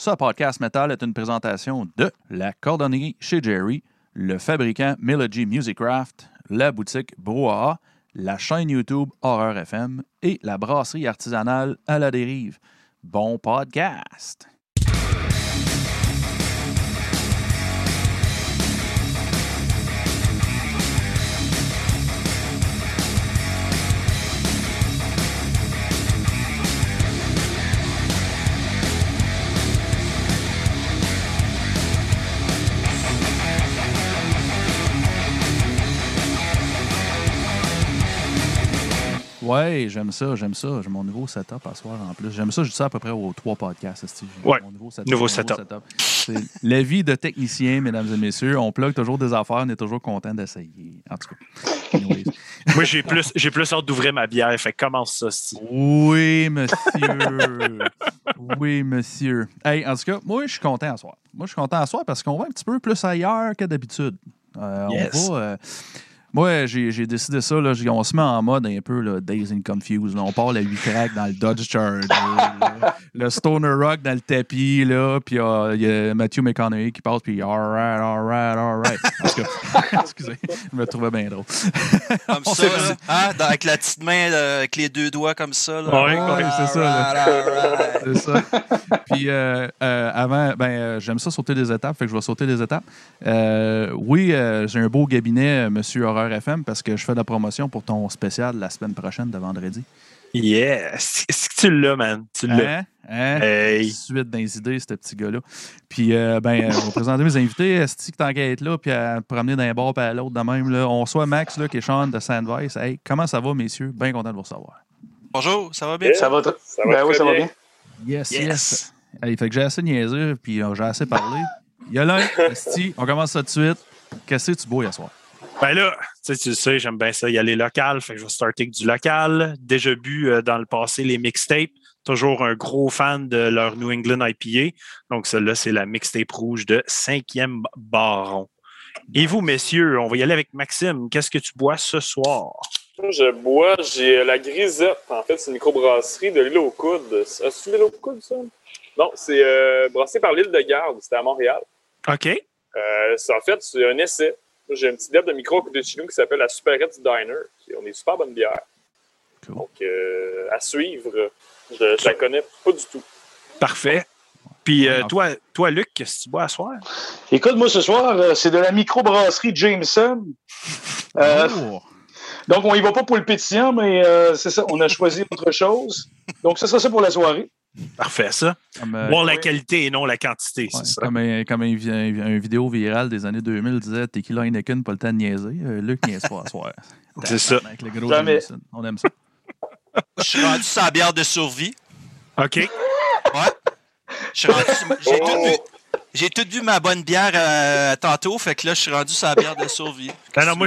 Ce podcast metal est une présentation de la cordonnerie chez Jerry, le fabricant Melody Musicraft, la boutique Brouhaha, la chaîne YouTube Horreur FM et la brasserie artisanale à la dérive. Bon podcast! Ouais, j'aime ça, j'aime ça. J'ai mon nouveau setup à soir en plus. J'aime ça, je dis ça à peu près aux trois podcasts. Ouais, Mon nouveau nouveau mon setup. C'est la vie de technicien, mesdames et messieurs. On plug toujours des affaires, on est toujours content d'essayer. En tout cas. Moi, j'ai plus, j'ai plus hâte d'ouvrir ma bière. Fait que commence ça, Steve. Oui, monsieur. oui, monsieur. Hey, en tout cas, moi, je suis content à soir. Moi, je suis content à soir parce qu'on va un petit peu plus ailleurs que d'habitude. Euh, Yes. On va. euh, moi, j'ai décidé ça. Là, J'ai- on se met en mode un peu là, Days and Confused. là. On part la 8 track dans le Dodge Charger. le Stoner Rock dans le tapis. Là, puis euh, il y a Matthew McConaughey qui passe. Puis alright, alright, alright. Excusez, je me trouvais bien drôle. Comme ça, là. Hein, dans- avec la petite main, là, avec les deux doigts comme ça. Là. Ouais, ouais, c'est ça. C'est ça. Puis euh, euh, avant, ben, euh, j'aime ça sauter des étapes, fait que je vais sauter des étapes. Euh, oui, euh, j'ai un beau cabinet, Monsieur Horreur FM, parce que je fais de la promotion pour ton spécial la semaine prochaine de vendredi. Yes! Est-ce que tu l'as, man? Tu l'as. Hein? Hein? Hey! Suite dans les idées, ce petit gars-là. Puis, euh, ben, euh, je vais présenter mes invités. Est-ce que t'enquêtes là, puis à promener d'un bord à l'autre de même? Là. On reçoit Max, là, qui est Sean de Sandvice. Hey, comment ça va, messieurs? Bien content de vous recevoir. Bonjour, ça va bien? Yeah. Ça va, Ça va ben oui, très ça va bien. bien. Yes, yes. Yes. Hey, fait que j'ai assez niaisé, puis euh, j'ai assez parlé. Yolin, Esti, on commence ça tout de suite. Qu'est-ce que tu bois hier soir? Ben là, sais, tu sais, j'aime bien ça y aller local. Fait que je vais starter avec du local. Déjà bu euh, dans le passé les mixtapes. Toujours un gros fan de leur New England IPA. Donc, celle-là, c'est la mixtape rouge de 5e Baron. Et vous, messieurs, on va y aller avec Maxime. Qu'est-ce que tu bois ce soir? Je bois, j'ai euh, la grisette. En fait, c'est une microbrasserie de l'île aux coudes. C'est l'île aux coudes, ça? Non, c'est euh, brassé par l'île de Garde. C'était à Montréal. OK. Euh, en fait, c'est un essai. J'ai un petit deb de micro de chez nous qui s'appelle la Superette Diner. qui- On est super bonne bière. Cool. Donc, euh, à suivre. Je, je la connais pas du tout. Parfait. Puis euh, Ouais, toi, toi, Luc, qu'est-ce que tu bois à soir? Écoute, moi, ce soir, euh, c'est de la microbrasserie Jameson. Euh, Oh! donc, on y va pas pour le pétillant, mais euh, c'est ça, on a choisi autre chose. Donc, ce sera ça pour la soirée. Parfait, ça. Comme, euh, Boire la qualité et non la quantité, ouais, c'est ça. comme un, comme un, vi- un- un vidéo virale des années 2000 disait Tequila Heineken, pas le temps de niaiser. Euh, Luc niaise pas à soir. C'est ça. Avec le gros Jamais. On aime ça. Je suis rendu la bière de survie. OK. Ouais. Je suis rendu sur- J'ai tout bu. J'ai tout bu ma bonne bière euh, tantôt, fait que là, je suis rendu sur la bière de survie. Non, moi,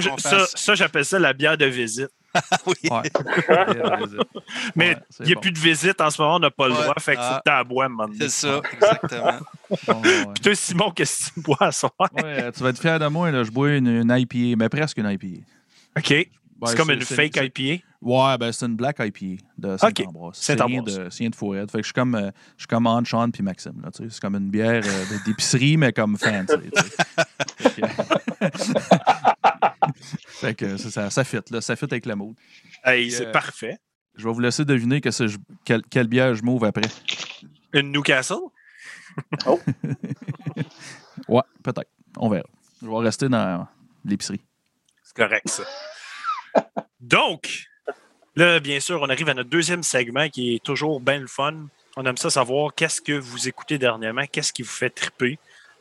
ça j'appelle ça la bière de visite. oui. Ouais. Mais il c'est n'y a bon. plus de visite en ce moment, on n'a pas le Ouais. droit, fait faut Ah. que tu à boire maintenant. C'est ça, exactement. Bon, ouais. Puis toi, Simon, qu'est-ce que tu bois à soir? Ouais, euh, tu vas être fier de moi, là, je bois une, une IPA, mais presque une IPA. OK. Ouais, c'est comme une c'est- fake c'est- IPA. Ouais, ben c'est une black IPA de Saint-Ambroise. C'est rien de, c'est rien de fourette. Fait que je suis comme, euh, je suis comme Anne, Sean puis Maxime. Là, tu sais. c'est comme une bière euh, d'épicerie, mais comme fancy. Fait que, ça, ça fit, là, ça fit avec le. Hey, Puis, c'est euh, parfait. Je vais vous laisser deviner que quelle, quelle bière je m'ouvre après. Une Newcastle? Ouais, peut-être. On verra. Je vais rester dans l'épicerie. C'est correct, ça. Donc, là, bien sûr, on arrive à notre deuxième segment qui est toujours bien le fun. On aime ça savoir qu'est-ce que vous écoutez dernièrement, qu'est-ce qui vous fait triper.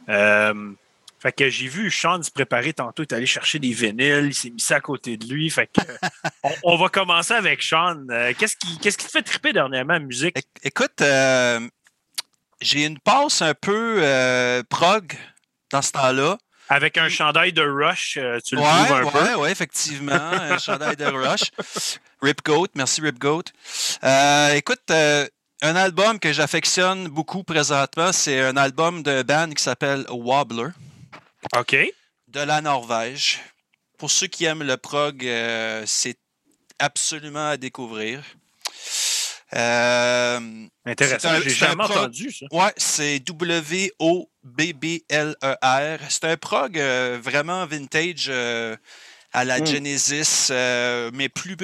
Euh, fait que j'ai vu Sean se préparer tantôt, il est allé chercher des vinyles, il s'est mis ça à côté de lui. Fait que on, on va commencer avec Sean. Euh, qu'est-ce qui, qu'est-ce qui te fait triper dernièrement en musique? Écoute, euh, j'ai une passe un peu euh, prog dans ce temps-là. Avec un chandail de Rush, tu le ouais, trouves un ouais, peu. ouais, effectivement. un chandail de Rush. Rip Goat, merci Rip Goat. Euh, écoute, euh, un album que j'affectionne beaucoup présentement, c'est un album de band qui s'appelle Wobbler. OK. de la Norvège. Pour ceux qui aiment le prog, euh, c'est absolument à découvrir. Euh, Intéressant. J'ai jamais entendu ça. ouais, c'est W-O-B-B-L-E-R. C'est un prog euh, vraiment vintage euh, à la Mm. Genesis, mais plus.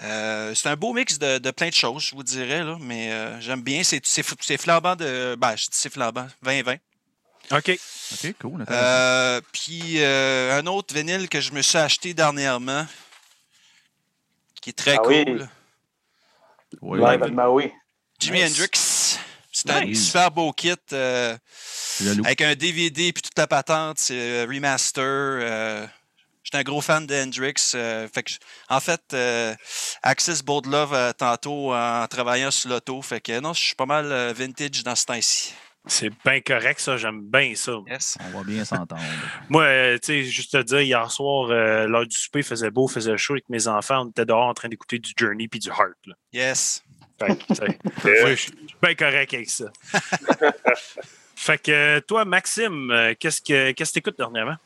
c'est un beau mix de, de plein de choses, je vous dirais, là, mais j'aime bien. C'est, flambant de. Ben, je dis c'est flambant, 20-20. OK. OK, cool. Euh, puis euh, un autre vinyle que je me suis acheté dernièrement, qui est très Ah cool. oui. Ouais, Live Maui. Jimi Nice. Hendrix. C'est un Nice. super beau kit euh, avec un DVD puis toute la patente. C'est euh, remaster. euh, J'étais un gros fan de Hendrix. euh, fait que, j- en fait, euh, Access Bold Love euh, tantôt en travaillant sur l'auto. Fait que non, je suis pas mal euh, vintage dans ce temps-ci. C'est bien correct, ça. J'aime bien ça. Yes. On va bien s'entendre. Moi, euh, tu sais, juste te dire, hier soir, euh, l'heure du souper, il faisait beau, il faisait chaud avec mes enfants. On était dehors en train d'écouter du Journey puis du Heart. là. Yes. Fait que, tu sais, Euh, je suis bien correct avec ça. fait que euh, toi, Maxime, qu'est-ce que qu'est-ce que t'écoutes dernièrement?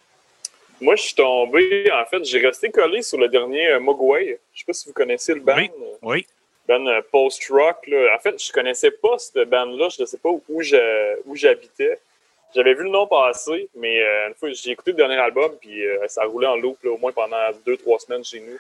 Moi, je suis tombé, en fait, j'ai resté collé sur le dernier euh, Mogwai. Je sais pas si vous connaissez le band. Oui. Oui. Band euh, post-rock. là. En fait, je connaissais pas cette band-là. Je ne sais pas où j'habitais. J'avais vu le nom passer, mais euh, une fois, j'ai écouté le dernier album, puis euh, ça roulait en loop là, au moins pendant deux, trois semaines chez nous.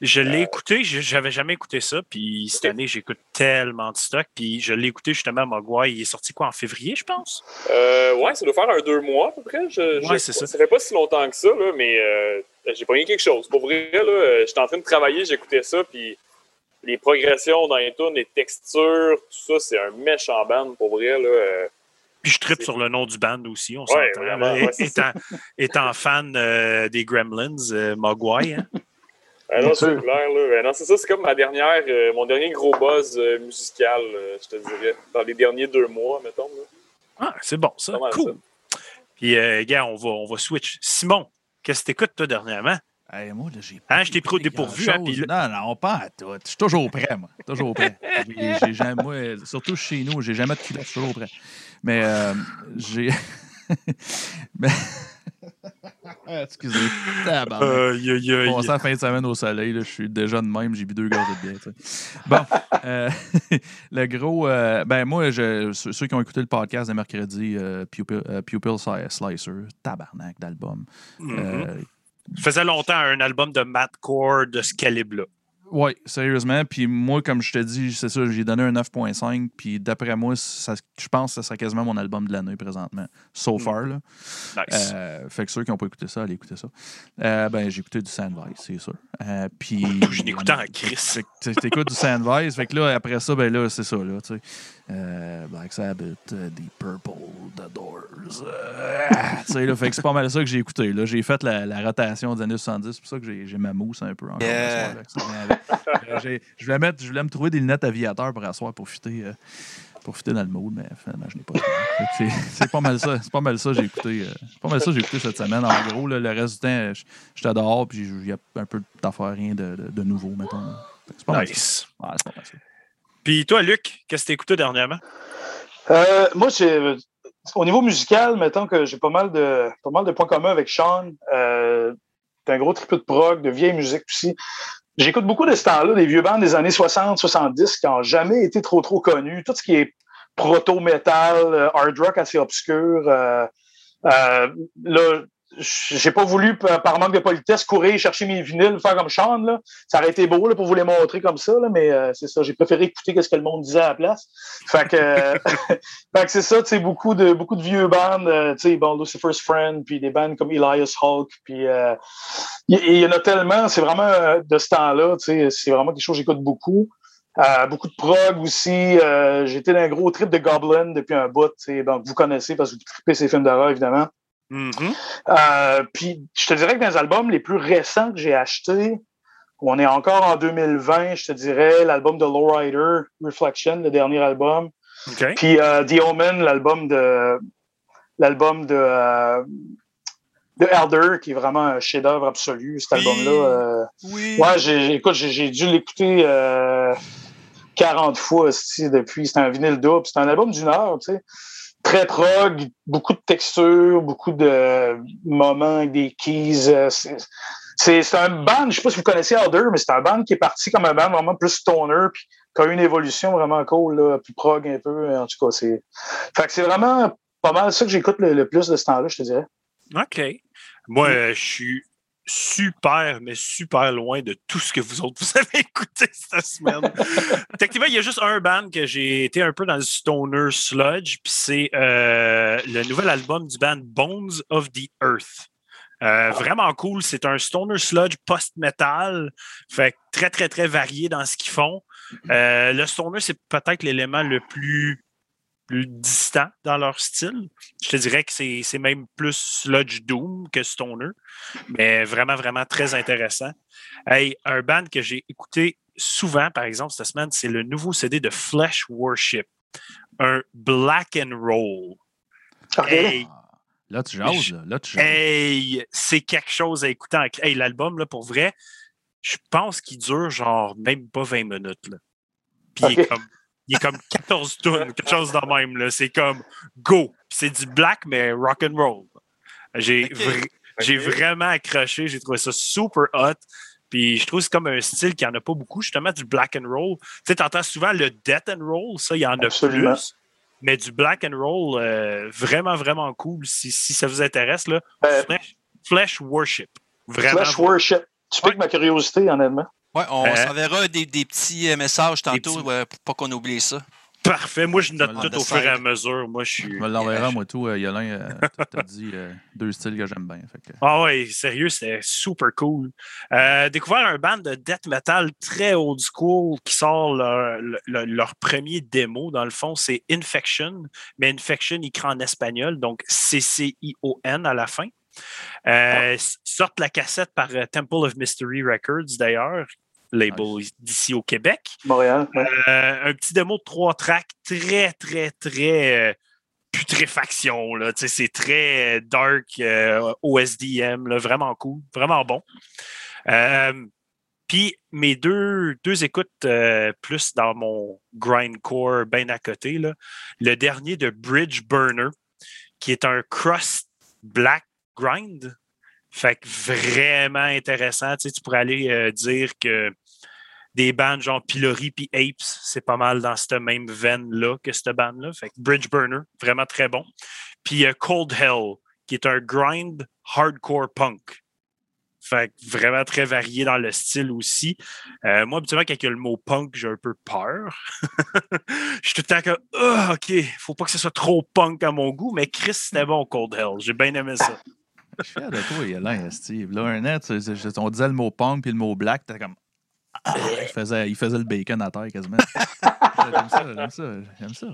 Je l'ai Euh, écouté, je- j'avais jamais écouté ça, puis cette année, j'écoute tellement de stock, puis je l'ai écouté justement à Mogwai. Il est sorti quoi en février, je pense? Euh, ouais, ça doit faire un deux mois à peu près. Je, Ouais, c'est ça. Ça fait pas si longtemps que ça, là, mais euh, j'ai pogné quelque chose. Pour vrai, là, j'étais en train de travailler, j'écoutais ça, puis les progressions dans les tunes, les textures, tout ça, c'est un méchant band, pour vrai. Là, Puis je tripe sur le nom du band aussi, on Ouais, s'entend. ouais, étant, étant fan euh, des Gremlins, euh, Mogwai, hein. Ah non, c'est clair, là. Ben non, c'est ça, c'est comme ma dernière, euh, mon dernier gros buzz euh, musical, euh, je te dirais, dans les derniers deux mois, mettons. là. Ah, c'est bon, ça. Cool. Puis, euh, gars, on va, on va switch. Simon, qu'est-ce que t'écoutes, toi, dernièrement? Hey, moi, là, j'ai Hein, je t'ai pris au dépourvu, hein, Non, non, pas à tout. Je suis toujours prêt, moi. Toujours prêt. J'ai- j'ai jamais, moi, surtout chez nous, j'ai jamais de culotte, je suis toujours prêt. Mais euh, j'ai. Mais. Excusez. Tabarnak. Euh, y a- y a- Bon, ça, fin de semaine au soleil, là, je suis déjà de même, j'ai bu deux gorgées de bière. Bon, euh, le gros. euh, ben, moi, je, ceux, qui ont écouté le podcast de mercredi, euh, Pupil, euh, Pupil Sli- Slicer, tabarnak d'album. Mhm. Euh, faisait longtemps un album de mathcore de ce calibre-là. Oui, sérieusement. Puis moi, comme je te dis, c'est ça, j'ai donné un 9.5. Puis d'après moi, ça- je pense que ce serait quasiment mon album de l'année présentement. So far, là. Nice. Euh, fait que ceux qui n'ont pas écouté ça, allez écouter ça. Euh, ben, j'ai écouté du Sandvice, c'est sûr. Euh, puis. Je l'écoutais en crise. T'écoutes du Sandvice. Fait que là, après ça, ben là, c'est ça, là, tu sais. Euh, Black Sabbath, euh, Deep Purple, The Doors. euh, là, fait que c'est pas mal ça que j'ai écouté. Là, j'ai fait la, la rotation des années 70. C'est pour ça que j'ai j'ai ma mousse un peu encore. Yeah. Euh, je, voulais mettre, je voulais me trouver des lunettes aviateurs pour asseoir pour fitter, euh, pour dans le mood, mais finalement, je n'ai pas. C'est c'est pas mal ça. C'est pas mal ça que j'ai écouté. c'est pas mal ça que j'ai écouté cette semaine. En gros, là, le reste du temps, je- j'étais dehors, puis il y a un peu d'affaires, rien de, de, de nouveau, mettons. là. Fait que C'est pas mal ça. Nice. Ouais, c'est pas mal ça. Puis toi, Luc, qu'est-ce que t'as écouté dernièrement? Euh, moi, au niveau musical, mettons que j'ai pas mal de pas mal de points communs avec Sean. Euh, T'es un gros tripeux de prog, de vieille musique aussi. J'écoute beaucoup de ce temps-là, des vieux bands des années 60, 70 qui n'ont jamais été trop trop connus. Tout ce qui est proto-metal, euh, hard rock assez obscur. euh, là, j'ai pas voulu, par manque de politesse, courir chercher mes vinyles, faire comme Sean. Là. Ça aurait été beau là, pour vous les montrer comme ça, là, mais euh, c'est ça. J'ai préféré écouter ce que le monde disait à la place. Fait que, euh, fait que c'est ça, tu sais, beaucoup de, beaucoup de vieux bandes, euh, tu sais, bon, Lucifer's Friend, puis des bandes comme Elias Hulk, puis il y, en a tellement, c'est vraiment de ce temps-là, tu sais, c'est vraiment quelque chose que j'écoute beaucoup. Euh, beaucoup de prog aussi. Euh, J'étais dans un gros trip de Goblin depuis un bout, tu sais, donc vous connaissez parce que vous tripez ces films d'horreur, évidemment. Mhm. Euh, puis je te dirais que dans les albums les plus récents que j'ai achetés, on est encore en 2020, je te dirais l'album de Lowrider, Reflection, le dernier album. Puis euh, The Omen, l'album de l'album de, euh, de Elder, qui est vraiment un chef-d'œuvre absolu, cet Oui. album-là. Oui. Ouais, écoute, j'ai, dû l'écouter euh, 40 fois esti, depuis. C'est un vinyle double. C'est un album d'une heure, tu sais. Très prog, beaucoup de textures, beaucoup de moments avec des keys. euh, c'est, un band, je sais pas si vous connaissez Alder, mais c'est un band qui est parti comme un band vraiment plus stoner, puis qui a eu une évolution vraiment cool, là, plus prog un peu. En tout cas, c'est. Fait que c'est vraiment pas mal ça que j'écoute le, le plus de ce temps-là, je te dirais. OK. Moi, euh, je suis super, mais super loin de tout ce que vous autres vous avez écouté cette semaine. Techniquement, il y a juste un band que j'ai été un peu dans le stoner sludge, puis c'est euh, le nouvel album du band Bones of the Earth. Euh, vraiment cool. C'est un stoner sludge post-metal. Fait très, très, très varié dans ce qu'ils font. Euh, le stoner, c'est peut-être l'élément le plus, plus distant dans leur style. Je te dirais que c'est c'est même plus sludge doom que stoner. Mais vraiment, vraiment très intéressant. Hey, un band que j'ai écouté souvent, par exemple, cette semaine, c'est le nouveau CD de Flesh Worship. Un black and roll. OK. Hey, Là, tu jases, là. Là, tu. Hey, c'est quelque chose à écouter. En... Hey, l'album, là, pour vrai, je pense qu'il dure genre même pas 20 minutes. Là. Puis il, est comme, il est comme 14 tonnes, quelque chose de même. là. C'est comme go. C'est du black, mais rock and roll. J'ai vra- vraiment accroché. J'ai trouvé ça super hot. Puis je trouve que c'est comme un style qu'il n'y en a pas beaucoup, justement, du black and roll. Tu sais, t'entends souvent le death and roll, ça, il y en a plus. Mais du black and roll, euh, vraiment, vraiment cool. Si, si ça vous intéresse, là, Euh, Flesh, Flesh Worship. Vraiment. Flash Worship. Tu piques ma curiosité, honnêtement. Ouais, on Euh, s'enverra des, des petits euh, messages tantôt petits- ouais, pour pas qu'on oublie ça. Parfait. Moi, je note tout au fur et à mesure. Moi, je suis. Je me l'enverrai, moi, tout. Euh, Yolin, euh, t'as- dit euh, deux styles que j'aime bien. Fait que, Ah ouais, sérieux, c'était super cool. Euh, découvert un band de death metal très old school qui sort leur, leur- leur premier démo. Dans le fond, c'est Infection, mais Infection écrit en espagnol, donc C-C-I-O-N à la fin. Euh, Sortent la cassette par euh, Temple of Mystery Records, d'ailleurs, label d'ici au Québec. Montréal. ouais. Euh, un petit démo de trois tracks très, très, très euh, putréfaction. C'est très euh, dark, euh, OSDM, là, vraiment cool, vraiment bon. Puis mes deux, deux écoutes plus dans mon grindcore bien à côté, là. le dernier de Bridge Burner, qui est un crust black grind. Fait que vraiment intéressant. Tu, sais, tu pourrais aller euh, dire que des bandes genre Pillory puis Apes, c'est pas mal dans cette même veine-là que cette bande-là. Fait que Bridge Burner, vraiment très bon. Puis euh, Cold Hell, qui est un grind hardcore punk. Fait que vraiment très varié dans le style aussi. Euh, moi, habituellement, quand il y a le mot punk, j'ai un peu peur. Je suis tout le temps comme, Ah, OK, faut pas que ce soit trop punk à mon goût, mais Chris, c'était bon, Cold Hell. J'ai bien aimé ça. Je suis fier de toi, Yolin, Steve. Là, un an, tu on disait le mot punk puis le mot black, t'es comme. Ah, il, faisait, il faisait le bacon à terre quasiment. j'aime ça, j'aime ça, j'aime ça.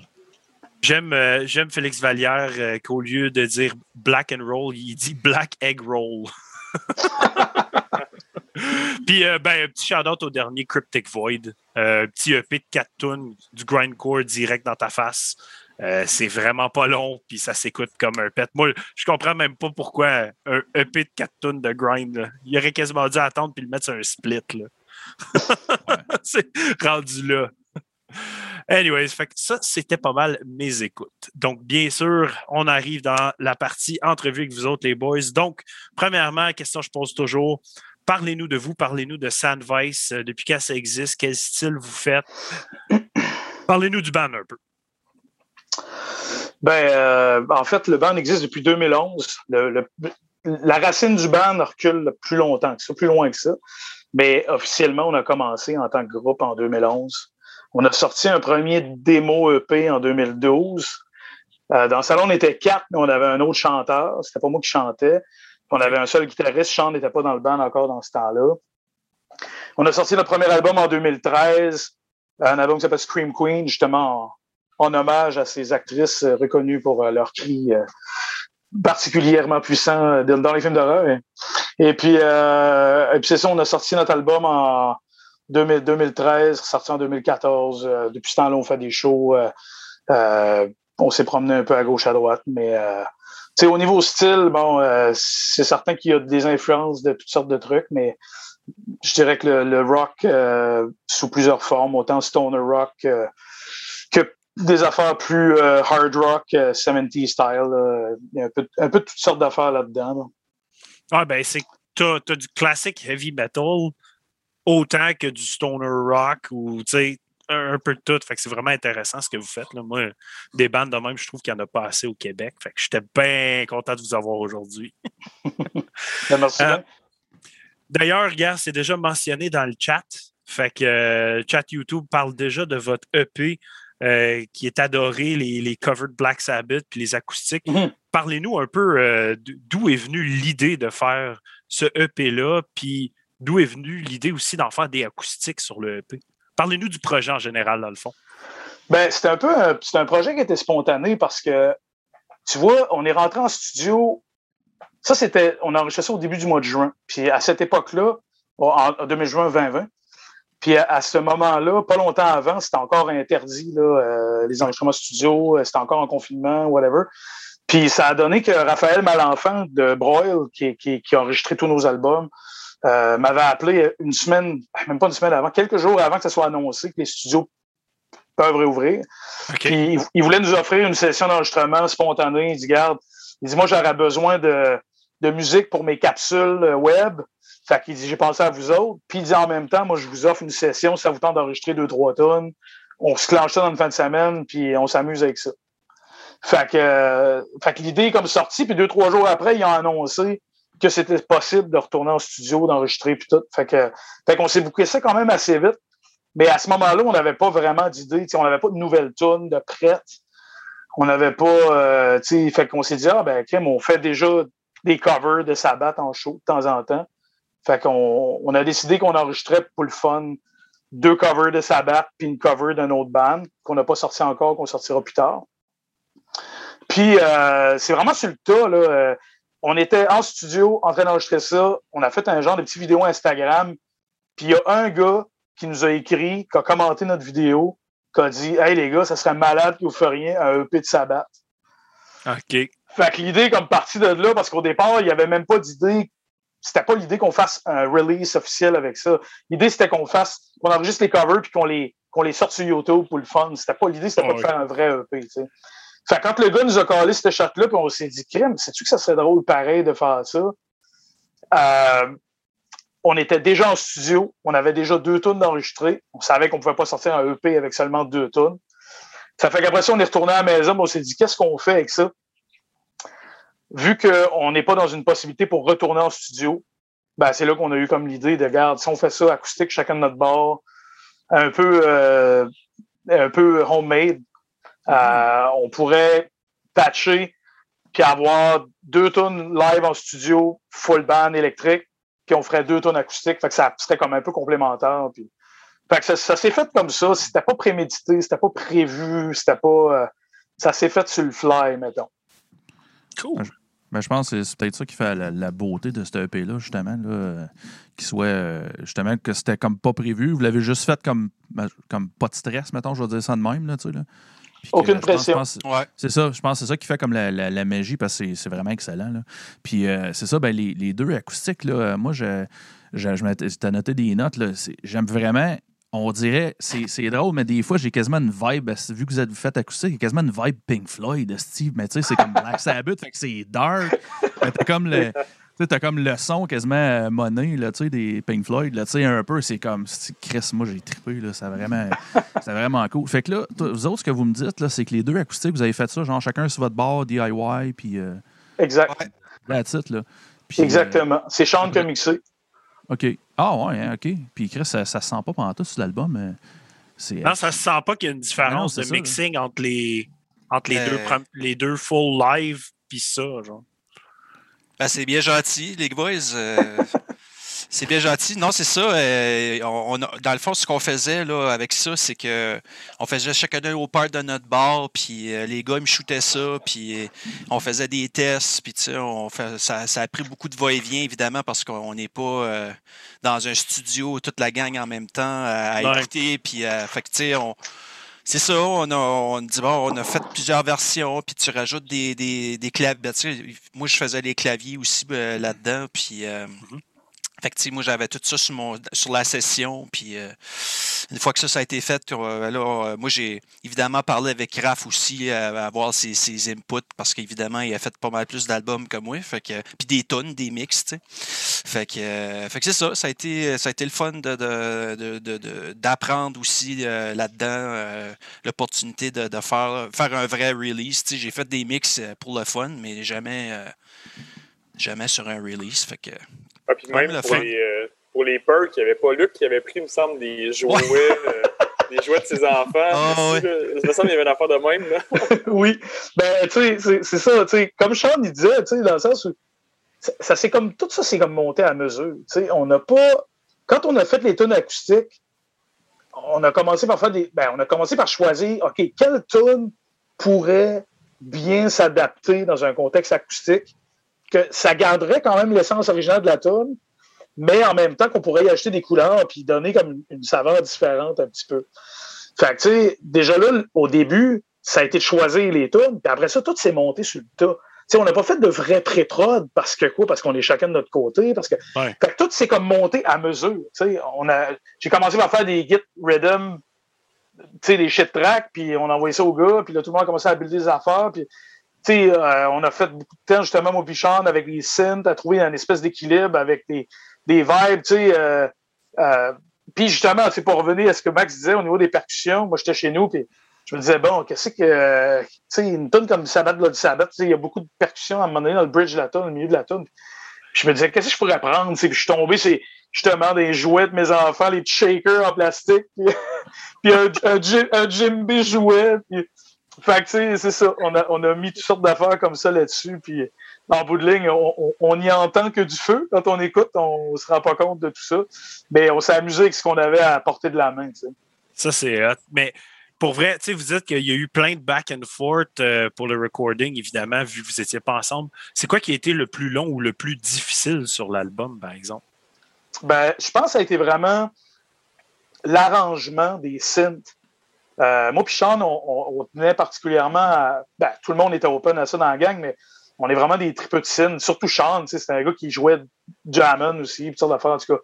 J'aime euh, Félix Vallière euh, qu'au lieu de dire black and roll, il dit black egg roll. Puis, euh, ben, un petit shout-out au dernier Cryptic Void. Petit EP de 4 tunes, du grindcore direct dans ta face. Euh, c'est vraiment pas long, puis ça s'écoute comme un pet. Moi, je comprends même pas pourquoi un EP de 4 tunes de grind. là. Il aurait quasiment dû attendre puis le mettre sur un split. Là. c'est rendu là. Anyways, fait que ça, c'était pas mal mes écoutes. Donc, bien sûr, on arrive dans la partie entrevue avec vous autres, les boys. Donc, premièrement, question que je pose toujours. Parlez-nous de vous, parlez-nous de Sandvice, euh, depuis quand ça existe, quel style vous faites? Parlez-nous du band un peu. Ben, euh, en fait, le band existe depuis 2011. Le- le- la racine du band recule plus longtemps que ça, plus loin que ça. Mais officiellement, on a commencé en tant que groupe en 2011. On a sorti un premier démo EP en 2012. Euh, dans le salon, on était quatre, mais on avait un autre chanteur. C'était pas moi qui chantais. On avait un seul guitariste. Sean n'était pas dans le band encore dans ce temps-là. On a sorti notre premier album en 2013, un album qui s'appelle Scream Queen, justement en, hommage à ces actrices euh, reconnues pour euh, leur cri euh, particulièrement puissant dans les films d'horreur. Et puis, c'est ça, on a sorti notre album en 2000 2013, sorti en 2014. Euh, depuis ce temps-là, on fait des shows. on s'est promené un peu à gauche, à droite, mais au niveau style, bon, c'est certain qu'il y a des influences de toutes sortes de trucs, mais je dirais que le, le rock sous plusieurs formes, autant stoner rock des affaires plus euh, hard rock, euh, 70 style. là. Il y a un peu, un peu de toutes sortes d'affaires là-dedans. là. Ah, ben, c'est t'as as du classic heavy metal autant que du stoner rock ou tu sais un, un peu de tout. Fait que c'est vraiment intéressant ce que vous faites. Là. Moi, des bandes de même, je trouve qu'il n'y en a pas assez au Québec. Fait que j'étais bien content de vous avoir aujourd'hui. Ben, Merci. Euh, bien. D'ailleurs, gars, c'est déjà mentionné dans le chat. Fait que euh, chat YouTube parle déjà de votre EP euh, qui est adoré, les, les covers de Black Sabbath puis les acoustiques. Mhm. Parlez-nous un peu euh, d'où est venue l'idée de faire ce EP-là, puis d'où est venue l'idée aussi d'en faire des acoustiques sur le EP. Parlez-nous du projet en général, dans le fond. Ben, c'était un peu un, c'est un projet qui était spontané parce que, tu vois, on est rentré en studio. Ça, c'était, on a enregistré ça au début du mois de juin. Puis à cette époque-là, en, en 2020 2020, puis à, à ce moment-là, pas longtemps avant, c'était encore interdit, là, euh, les enregistrements studio, euh, c'était encore en confinement, whatever. Puis ça a donné que Raphaël Malenfant de Broil, qui, qui, qui a enregistré tous nos albums, euh, m'avait appelé une semaine, même pas une semaine avant, quelques jours avant que ça soit annoncé que les studios peuvent réouvrir. Puis il, il voulait nous offrir une session d'enregistrement spontanée. Il dit, garde, il dit, moi, j'aurais besoin de, de musique pour mes capsules euh, web. Fait qu'il dit, j'ai pensé à vous autres. Puis il dit, en même temps, moi, je vous offre une session, si ça vous tente d'enregistrer deux, trois tonnes. On se clenche ça dans une fin de semaine, puis on s'amuse avec ça. Fait que, euh, fait que l'idée est comme sortie, puis deux, trois jours après, ils ont annoncé que c'était possible de retourner en studio, d'enregistrer, puis tout. Fait que, fait qu'on s'est bouclé ça quand même assez vite. Mais à ce moment-là, on n'avait pas vraiment d'idée. On n'avait pas de nouvelles tunes de prêtes. On n'avait pas. Euh, fait qu'on s'est dit, ah, ben, Kim, on fait déjà des covers de Sabbath en show de temps en temps. Fait qu'on on a décidé qu'on enregistrait pour le fun deux covers de Sabbath puis une cover d'une autre band qu'on n'a pas sorti encore, qu'on sortira plus tard. Puis euh, c'est vraiment sur le tas. Là, euh, on était en studio en train d'enregistrer ça. On a fait un genre de petite vidéo Instagram. Puis il y a un gars qui nous a écrit, qui a commenté notre vidéo, qui a dit Hey les gars, ça serait malade que vous feriez un EP de Sabbath. OK. Fait que l'idée comme partie de là, parce qu'au départ, il n'y avait même pas d'idée. C'était pas l'idée qu'on fasse un release officiel avec ça. L'idée, c'était qu'on fasse, qu'on enregistre les covers puis qu'on les, qu'on les sorte sur YouTube pour le fun. C'était pas l'idée, c'était Ah pas oui. de faire un vrai EP, tu sais. Fait que quand le gars nous a collé cette shot-là, puis on s'est dit, crème, sais-tu que ça serait drôle pareil de faire ça? Euh, on était déjà en studio, on avait déjà deux tonnes d'enregistrés. On savait qu'on pouvait pas sortir un EP avec seulement deux tonnes. Ça fait qu'après ça, on est retourné à la maison, on s'est dit, qu'est-ce qu'on fait avec ça? Vu qu'on n'est pas dans une possibilité pour retourner en studio, ben, c'est là qu'on a eu comme l'idée de, regarde, si on fait ça acoustique chacun de notre bord, un peu, euh, un peu homemade, euh, on pourrait patcher puis avoir deux tonnes live en studio, full band électrique, puis on ferait deux tonnes acoustiques. Fait que ça serait comme un peu complémentaire. Puis... Fait que ça, ça s'est fait comme ça. C'était pas prémédité, c'était pas prévu, c'était pas. euh, ça s'est fait sur le fly, mettons. Cool. Ben, je pense que c'est- peut-être ça qui fait la, la beauté de ce EP-là, justement, là, euh, qu'il soit, euh, justement, que c'était comme pas prévu. Vous l'avez juste fait comme, ben, comme pas de stress, mettons, je vais dire ça de même, là, tu sais, là. Puis Aucune pression. pense- Ouais. c'est ça, je pense que c'est ça qui fait comme la, la- la magie parce que c'est- c'est vraiment excellent. Là. Puis euh, c'est ça, ben, les, les deux acoustiques, là, moi, je, je, je noté des notes. là, c'est- J'aime vraiment, on dirait, c'est drôle, mais des fois, j'ai quasiment une vibe, vu que vous êtes faites acoustique, a quasiment une vibe Pink Floyd, Steve, mais tu sais, c'est comme Black Sabbath, fait que c'est dark. Mais T'as comme le. T'as comme le son quasiment euh, monnaie, là, tu sais, des Pink Floyd, là, tu sais, un peu, c'est comme, Chris, moi, j'ai trippé, là, c'est vraiment, vraiment cool. Fait que là, vous autres, ce que vous me dites, là, c'est que les deux acoustiques, vous avez fait ça, genre, chacun sur votre bord, DIY, puis euh, Exact. Ouais. that's it, là. Euh, Exactement. C'est Sean qui a mixé. OK. Ah, ouais, hein, OK. Puis, Chris, ça, ça se sent pas pendant tout sur l'album, c'est... Non, ça se sent pas qu'il y a une non, différence de ça, là. mixing entre les, entre les, Euh. deux, prom- les deux full live puis ça, genre. Ben, c'est bien gentil, les boys. euh, c'est bien gentil. Non, c'est ça. euh, on, dans le fond, ce qu'on faisait là, avec ça, c'est que on faisait chacun au part de notre bar, puis euh, les gars ils me shootaient ça, puis on faisait des tests, puis tu sais, on fait, ça, ça a pris beaucoup de va-et-vient, évidemment, parce qu'on n'est pas euh, dans un studio, toute la gang en même temps, à, écouter, puis fait que tu sais, on. C'est ça, on a, on dit bon, on a fait plusieurs versions, puis tu rajoutes des, des, des claviers. Ben, moi, je faisais les claviers aussi euh, là-dedans, puis euh, Fait que, moi, j'avais tout ça sur, mon, sur la session. Puis, euh, une fois que ça, ça a été fait, euh, là, euh, moi, j'ai évidemment parlé avec Raph aussi, à avoir ses, ses inputs, parce qu'évidemment, il a fait pas mal plus d'albums que moi. Fait que, puis des tonnes, des mix. Fait que, que c'est ça. Ça a, été, ça a été le fun d'apprendre de, de, aussi là-dedans l'opportunité de, faire, faire un vrai release. J'ai fait des mix pour le fun, mais jamais, jamais sur un release. Fait que ah, puis même pour les, euh, pour les perks, il n'y avait pas Luc qui avait pris, il me semble, des jouets, euh, des jouets de ses enfants. Oh, Il me semble qu'il y avait une affaire de même. Là. oui. Ben, tu sais, c'est ça. Comme Sean, il disait, tu sais, dans le sens où ça, c'est comme, tout ça, c'est comme monté à mesure. Tu sais, on n'a pas. Quand on a fait les tunes acoustiques, on a commencé par faire des. Ben, on a commencé par choisir, OK, quelle tune pourrait bien s'adapter dans un contexte acoustique que ça garderait quand même l'essence originale de la tune, mais en même temps qu'on pourrait y ajouter des couleurs puis donner comme une, saveur différente un petit peu. Fait que, tu sais, déjà là, au début, ça a été de choisir les tunes, puis après ça, tout s'est monté sur le tas. sais, on n'a pas fait de vrai pré-prod parce que quoi? Parce qu'on est chacun de notre côté. Parce que, fait que tout s'est comme monté à mesure. On a, j'ai commencé par faire des git rhythm, des shit tracks, puis on a envoyé ça au gars, puis là, tout le monde a commencé à builder des affaires. Puis sais, euh, on a fait beaucoup de temps justement au Pichon avec les synths, à trouver une espèce d'équilibre avec des, vibes, tu sais. Euh, euh, puis justement, c'est pour revenir à ce que Max disait au niveau des percussions, moi j'étais chez nous, puis je me disais, bon, qu'est-ce que. tu sais, une tonne comme Sabbath, Blood Sabbath, il y a beaucoup de percussions à un moment donné dans le bridge de la tonne, au milieu de la tonne. Je me disais, qu'est-ce que je pourrais prendre? Puis je suis tombé, c'est justement des jouets de mes enfants, les shakers en plastique, puis, un, un, un, Jimby jouet. Puis, fait que, c'est ça. On a, on a mis toutes sortes d'affaires comme ça là-dessus. Puis, en bout de ligne, on n'y entend que du feu. Quand on écoute, on ne se rend pas compte de tout ça. Mais on s'est amusé avec ce qu'on avait à portée de la main. Ça, c'est hot. Mais pour vrai, vous dites qu'il y a eu plein de back and forth euh, pour le recording, évidemment, vu que vous n'étiez pas ensemble. C'est quoi qui a été le plus long ou le plus difficile sur l'album, par exemple? Ben, je pense que ça a été vraiment l'arrangement des synths. Euh, moi puis Sean, on, tenait particulièrement à, ben, tout le monde était open à ça dans la gang, mais on est vraiment des tripeux surtout Sean, c'est un gars qui jouait Jamon aussi, toutes sortes d'affaires en tout cas.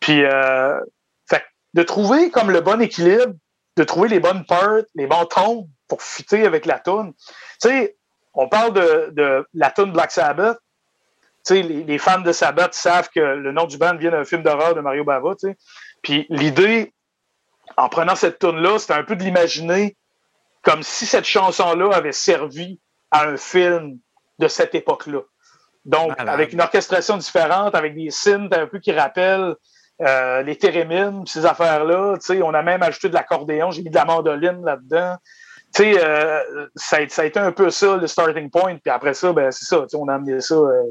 Puis, euh, fait, de trouver comme le bon équilibre, de trouver les bonnes parts, les bons tons pour fitter avec la tune. Tu sais, on parle de, la tune Black Sabbath. Tu sais, les, les, fans de Sabbath savent que le nom du band vient d'un film d'horreur de Mario Bava. Puis l'idée, en prenant cette tune-là, c'était un peu de l'imaginer comme si cette chanson-là avait servi à un film de cette époque-là. Donc, avec une orchestration différente, avec des synths un peu qui rappellent euh, les thérémines, ces affaires-là. On a même ajouté de l'accordéon, j'ai mis de la mandoline là-dedans. Euh, ça, a, ça, a, été un peu ça, le starting point. Puis après ça, ben, c'est ça, on a amené ça euh,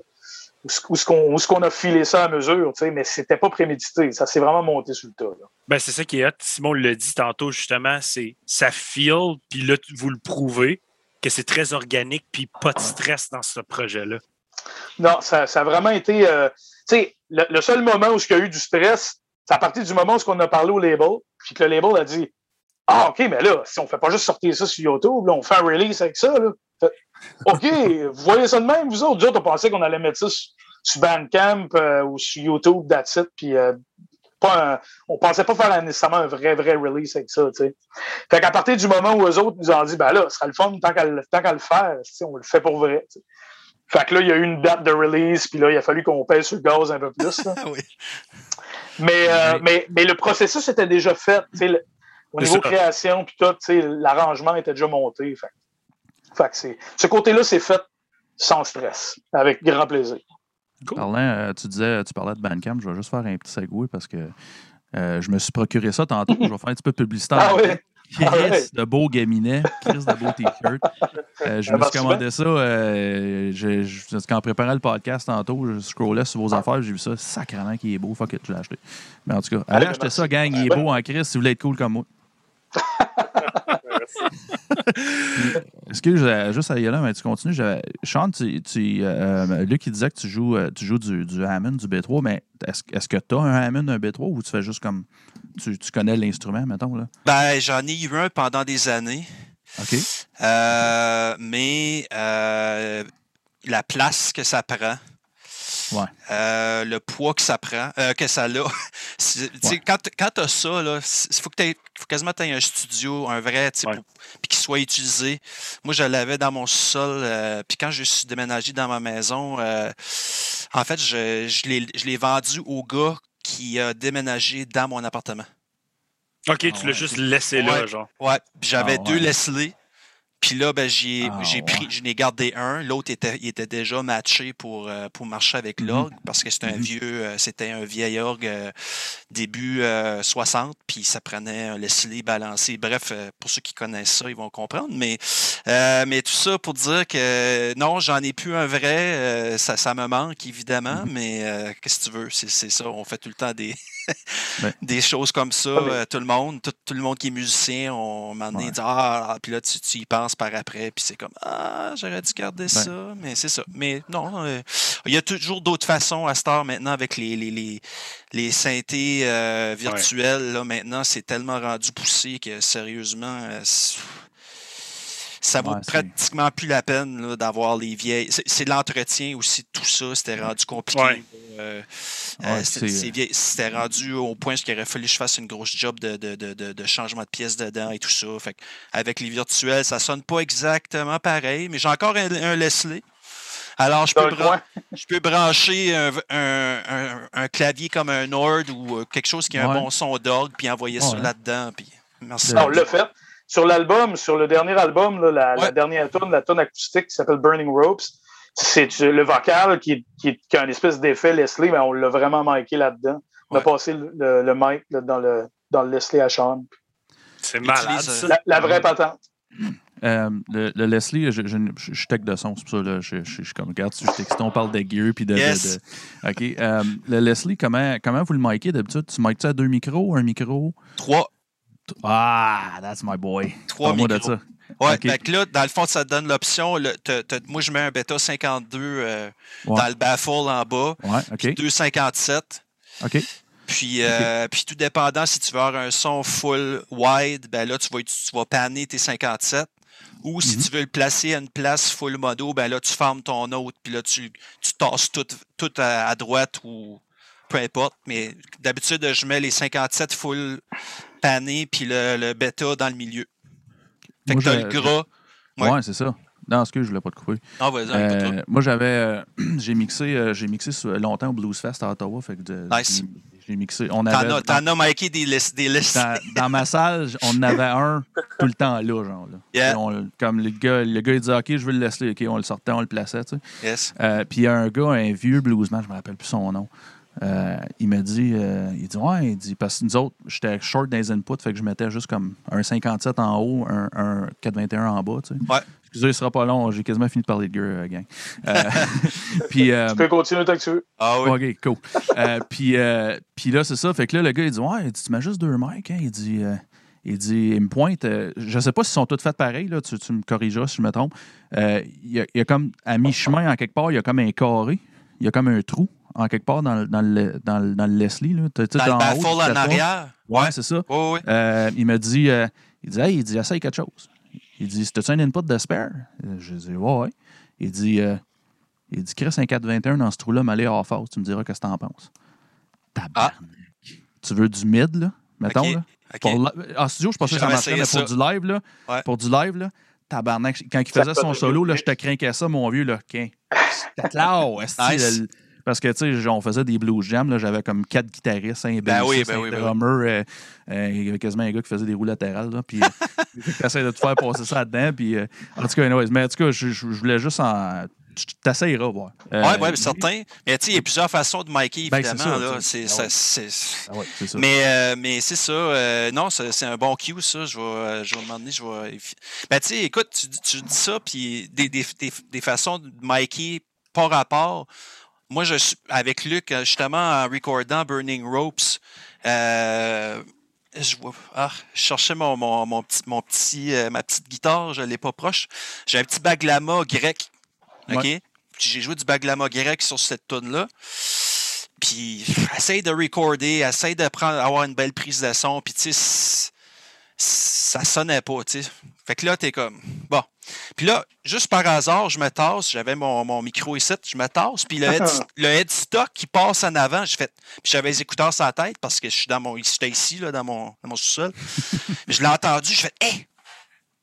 où ce qu'on a filé ça à mesure, mais c'était pas prémédité. Ça s'est vraiment monté sur le tas. Ben, c'est ça qui est hot. Simon l'a dit tantôt, justement, c'est ça feel, puis là, vous le prouvez, que c'est très organique, puis pas de stress dans ce projet-là. Non, ça, a vraiment été. Euh, le, le, seul moment où il y a eu du stress, c'est à partir du moment où on a parlé au label, puis que le label a dit Ah, OK, mais là, si on fait pas juste sortir ça sur YouTube, là, on fait un release avec ça. Là. OK, vous voyez ça de même, vous autres? Vous autres, on pensait qu'on allait mettre ça sur, Bandcamp euh, ou sur YouTube, that's it, puis euh, pas on pensait pas faire nécessairement un vrai, vrai release avec ça, tu sais. Fait qu'à partir du moment où eux autres nous ont dit, ben là, ce sera le fun tant qu'à le faire, on le fait pour vrai, Fait que là, il y a eu une date de release, puis là, il a fallu qu'on pèse sur le gaz un peu plus. oui. mais, euh, mais, mais, le processus était déjà fait. au niveau création, puis tout, l'arrangement était déjà monté. Fait. Fait ce côté-là, c'est fait sans stress, avec grand plaisir. Cool. Euh, tu disais, tu parlais de Bandcamp, je vais juste faire un petit segway parce que euh, je me suis procuré ça tantôt. je vais faire un petit peu de publicité. Ah oui? Chris ah de beau gaminet, Chris de beau t-shirt. Euh, je me suis commandé ça quand on préparait le podcast tantôt. Je scrollais sur vos affaires, j'ai vu ça sacrément qui est beau. Fuck it, je l'ai acheté. Mais en tout cas, allez acheter ça, gang. Il est beau en Chris si vous voulez être cool comme moi. Excuse, juste à y aller, mais tu continues. Sean, tu, tu euh, Luc, il disait que tu joues, euh, tu joues du, du Hammond, du B3, mais est-ce est que tu as un Hammond, un B3 ou tu fais juste comme. Tu, tu connais l'instrument, mettons? Là? Ben, j'en ai eu un pendant des années. OK. Euh, mais la place que ça prend. Ouais. Euh, le poids que ça prend, euh, que ça a. Ouais. Quand, quand tu as ça, il faut, que faut quasiment que tu aies un studio, un vrai, puis qu'il soit utilisé. Moi, je l'avais dans mon sol, euh, puis quand je suis déménagé dans ma maison, en fait, je, je l'ai- vendu au gars qui a déménagé dans mon appartement. Ok, tu Ah l'as juste laissé là, genre. Ouais, puis j'avais Ah, deux. Leslie. Puis là, ben, j'ai Ah, j'ai pris, ouais. je n'ai gardé un. L'autre était, il était déjà matché pour, euh, pour marcher avec Mhm. l'orgue parce que c'était un Mhm. vieux, euh, c'était un vieil orgue euh, début euh, 60, puis ça prenait un Leslie balancé. Bref, euh, pour ceux qui connaissent ça, ils vont comprendre. Mais, euh, mais tout ça pour dire que non, j'en ai plus un vrai. euh, ça, ça me manque évidemment, Mhm. mais euh, qu'est-ce que tu veux? C'est c'est ça. On fait tout le temps des, Ouais. des choses comme ça. Ah, euh, tout le monde, tout, tout le monde qui est musicien, on m'a donné Ouais. dit Ah, ah, puis là, tu, tu y penses par après, puis c'est comme Ah, j'aurais dû garder ça, mais c'est ça. Mais non, euh, il y a toujours d'autres façons à heure maintenant avec les, les, les, les synthés euh, virtuels. Là, maintenant, c'est tellement rendu poussé que sérieusement, c'est- ça vaut Ouais, pratiquement plus la peine d'avoir les vieilles. C'est l'entretien aussi de tout ça. C'était rendu compliqué. Ouais. Euh, Ouais, euh, c'était- rendu au point qu'il aurait fallu que je fasse une grosse job de, de, de, de, changement de pièces dedans et tout ça. Fait que avec les virtuels, ça sonne pas exactement pareil, mais j'ai encore un, un Leslie. Alors, je peux, je peux brancher un, un- un- un clavier comme un Nord ou euh, quelque chose qui a un bon son d'orgue, puis envoyer ça là-dedans. Puis merci. On l'a fait. Sur l'album, sur le dernier album, là, la, dernière tune, la tune acoustique qui s'appelle Burning Ropes, c'est euh, le vocal qui, qui, qui a une espèce d'effet Leslie, mais on l'a vraiment manqué là-dedans. On a passé le, le, le mic là, dans, le, dans le Leslie à Sean. C'est malade, euh, ça. La, la vraie patente. Euh, le, le Leslie, je, je, je, je tech de son, c'est pour ça, là, je, je, je suis comme, regarde, je excité, on parle de gear, puis de, Yes. de- OK. euh, le Leslie, comment, comment vous le micez d'habitude? Tu mics ça à deux micros, un micro? Trois, Ah, that's my boy. trois de micros. ça. Ouais, Ok. fait que là, dans le fond, ça te donne l'option. moi, je mets un bêta 52 euh, Ouais. dans le baffle en bas, Ouais, puis OK. 257. OK. Puis, euh, puis tout dépendant, si tu veux avoir un son full wide, ben là, tu vas, tu vas panner tes 57. Ou si Mhm. tu veux le placer à une place full modo, ben là, tu fermes ton autre, puis là, tu, tu tasses tout, tout à, à droite ou peu importe. Mais d'habitude, je mets les 57 full panné, puis le, le bêta dans le milieu. Fait Moi, que t'as le gras. Ouais. Ouais, c'est ça. Non, excuse, je voulais pas te couper. Non, vas-y, Euh, moi, j'avais. euh, j'ai mixé, euh, j'ai mixé longtemps au Blues Fest à Ottawa. Fait que de- Nice. j'ai- mixé. On T'en avait, as, t'en as Mikey des listes. Des listes. dans, dans ma salle, on en avait un tout le temps là, genre. Là. Yeah. Et on- comme le gars, le gars, il disait, OK, je veux le laisser. OK, on le sortait, on le plaçait, tu sais. Yes. Puis il y a un gars, un vieux bluesman, je me rappelle plus son nom. Euh, il m'a dit, euh, il dit, ouais, il dit, parce que nous autres, j'étais short dans les inputs, fait que je mettais juste comme un 57 en haut, un, un 421 en bas, tu sais. Ouais. Excusez, ce sera pas long, j'ai quasiment fini de parler de euh, gang. Euh, puis, euh, Tu peux continuer tant que tu veux. Ah oui. OK, cool. Euh, puis, euh, puis là, c'est ça. Fait que là, le gars, il dit Ouais, il dit, tu mets juste deux mics. Hein? Il dit. euh, il dit, il me pointe, euh, je sais pas s'ils sont toutes faites pareil, là, tu, tu me corrigeras si je me trompe. Euh, il, y a, il y a comme, à mi-chemin, en quelque part, il y a comme un carré, il y a comme un trou, en quelque part, dans, le- dans, le, dans, le, dans le Leslie. Là. T'as- t'as Dans le en baffle arrière? Ouais, c'est ça. Oui, oui. Euh, il m'a dit, euh, il dit, hey, il dit, essaye quelque chose. Il dit, c'était-tu un input de spare? Euh, Je dis, ouais, ouais. Il dit, euh, il dit, Chris, un 421 dans ce trou-là, m'aller hors face, tu me diras qu'est-ce que t'en penses. Tabarnak. Tu veux du mid, là? Mettons, là? OK. Pour la- En studio, je pensais que ça Jamais marcherait, mais pour du live, là, Ouais. pour du live, là, tabarnak, quand il faisait son solo, là, je te craquais ça, mon vieux, là. Qu'un- C'était Nice. le- Parce que, tu sais, on faisait des blues jams, j'avais comme quatre guitaristes, un Ben oui, ben un oui, ben oui. drummer, euh, euh, il y avait quasiment un gars qui faisait des roues latérales, là, puis euh, t'essayes de te faire passer ça dedans, puis euh, en tout cas, anyways, mais en tout cas, je voulais juste en... Tu t'essayeras, voir. Euh, Oui, ouais, certain. Mais tu sais, il y a plusieurs façons de micer, Ben, c'est évidemment. ça, là. tu sais. C'est, Ah ça- ouais. c'est- Ah ouais, c'est ça. Mais, euh, mais c'est ça. euh, non, c'est, un bon cue, ça. Je vais, euh, je vais demander. Je vais... Ben, tu sais, écoute, tu, tu dis ça, puis des, des, des, des façons de micer par rapport. Moi, je suis avec Luc, justement, en recordant Burning Ropes. euh, je, vois, ah, je cherchais mon, mon, mon petit, mon petit, euh, ma petite guitare, je ne l'ai pas proche. J'ai un petit baglama grec. OK? J'ai joué du baglama grec sur cette tune-là. Puis, essaye de recorder, essaye de prendre, avoir une belle prise de son. Puis, tu sais, ça sonnait pas, tu sais. Fait que là, t'es comme, bon. Puis là, juste par hasard, je me tasse, j'avais mon, mon micro ici, je me tasse, puis le, head, le headstock qui passe en avant, j'ai fait, puis j'avais les écouteurs sur la tête parce que je suis dans mon, j'étais ici, là, dans mon, dans mon sous-sol. je l'ai entendu, je fais, hé!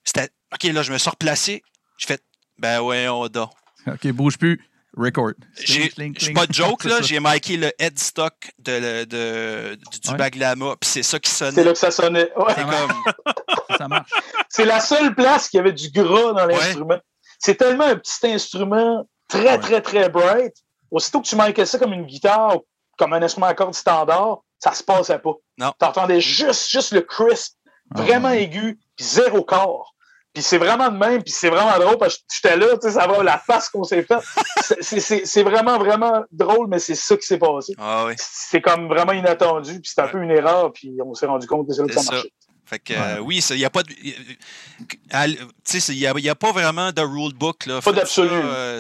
C'était, OK, là, je me suis replacé, je fais, ben ouais, on dort. OK, bouge plus. Record. J'ai pas de joke, là. J'ai marqué le headstock de, de, du Ouais. Baglama, puis c'est ça qui C'est sonnait. là que ça sonnait. Ouais. C'est comme, Ça marche. C'est la seule place qui avait du gras dans l'instrument. C'est tellement un petit instrument très, Ouais. très, très bright. Aussitôt que tu marquais ça comme une guitare, comme un instrument à cordes standard, ça se passait pas. Non. T'entendais juste, juste le crisp, vraiment Ah, aigu, puis zéro corps. Puis c'est vraiment de même, puis c'est vraiment drôle parce que j'étais là, tu sais, ça va la face qu'on s'est fait. C'est- c'est- C'est c'est vraiment, vraiment drôle, mais c'est ça qui s'est passé. ah oui. C'est comme vraiment inattendu, puis c'est un Ouais. peu une erreur, puis on s'est rendu compte que c'est là que ça ça. marchait. Fait que, Ouais. euh, oui, il n'y a pas de. à- Tu sais, il n'y a, y a pas vraiment de rule book. Là. Pas d'absolu.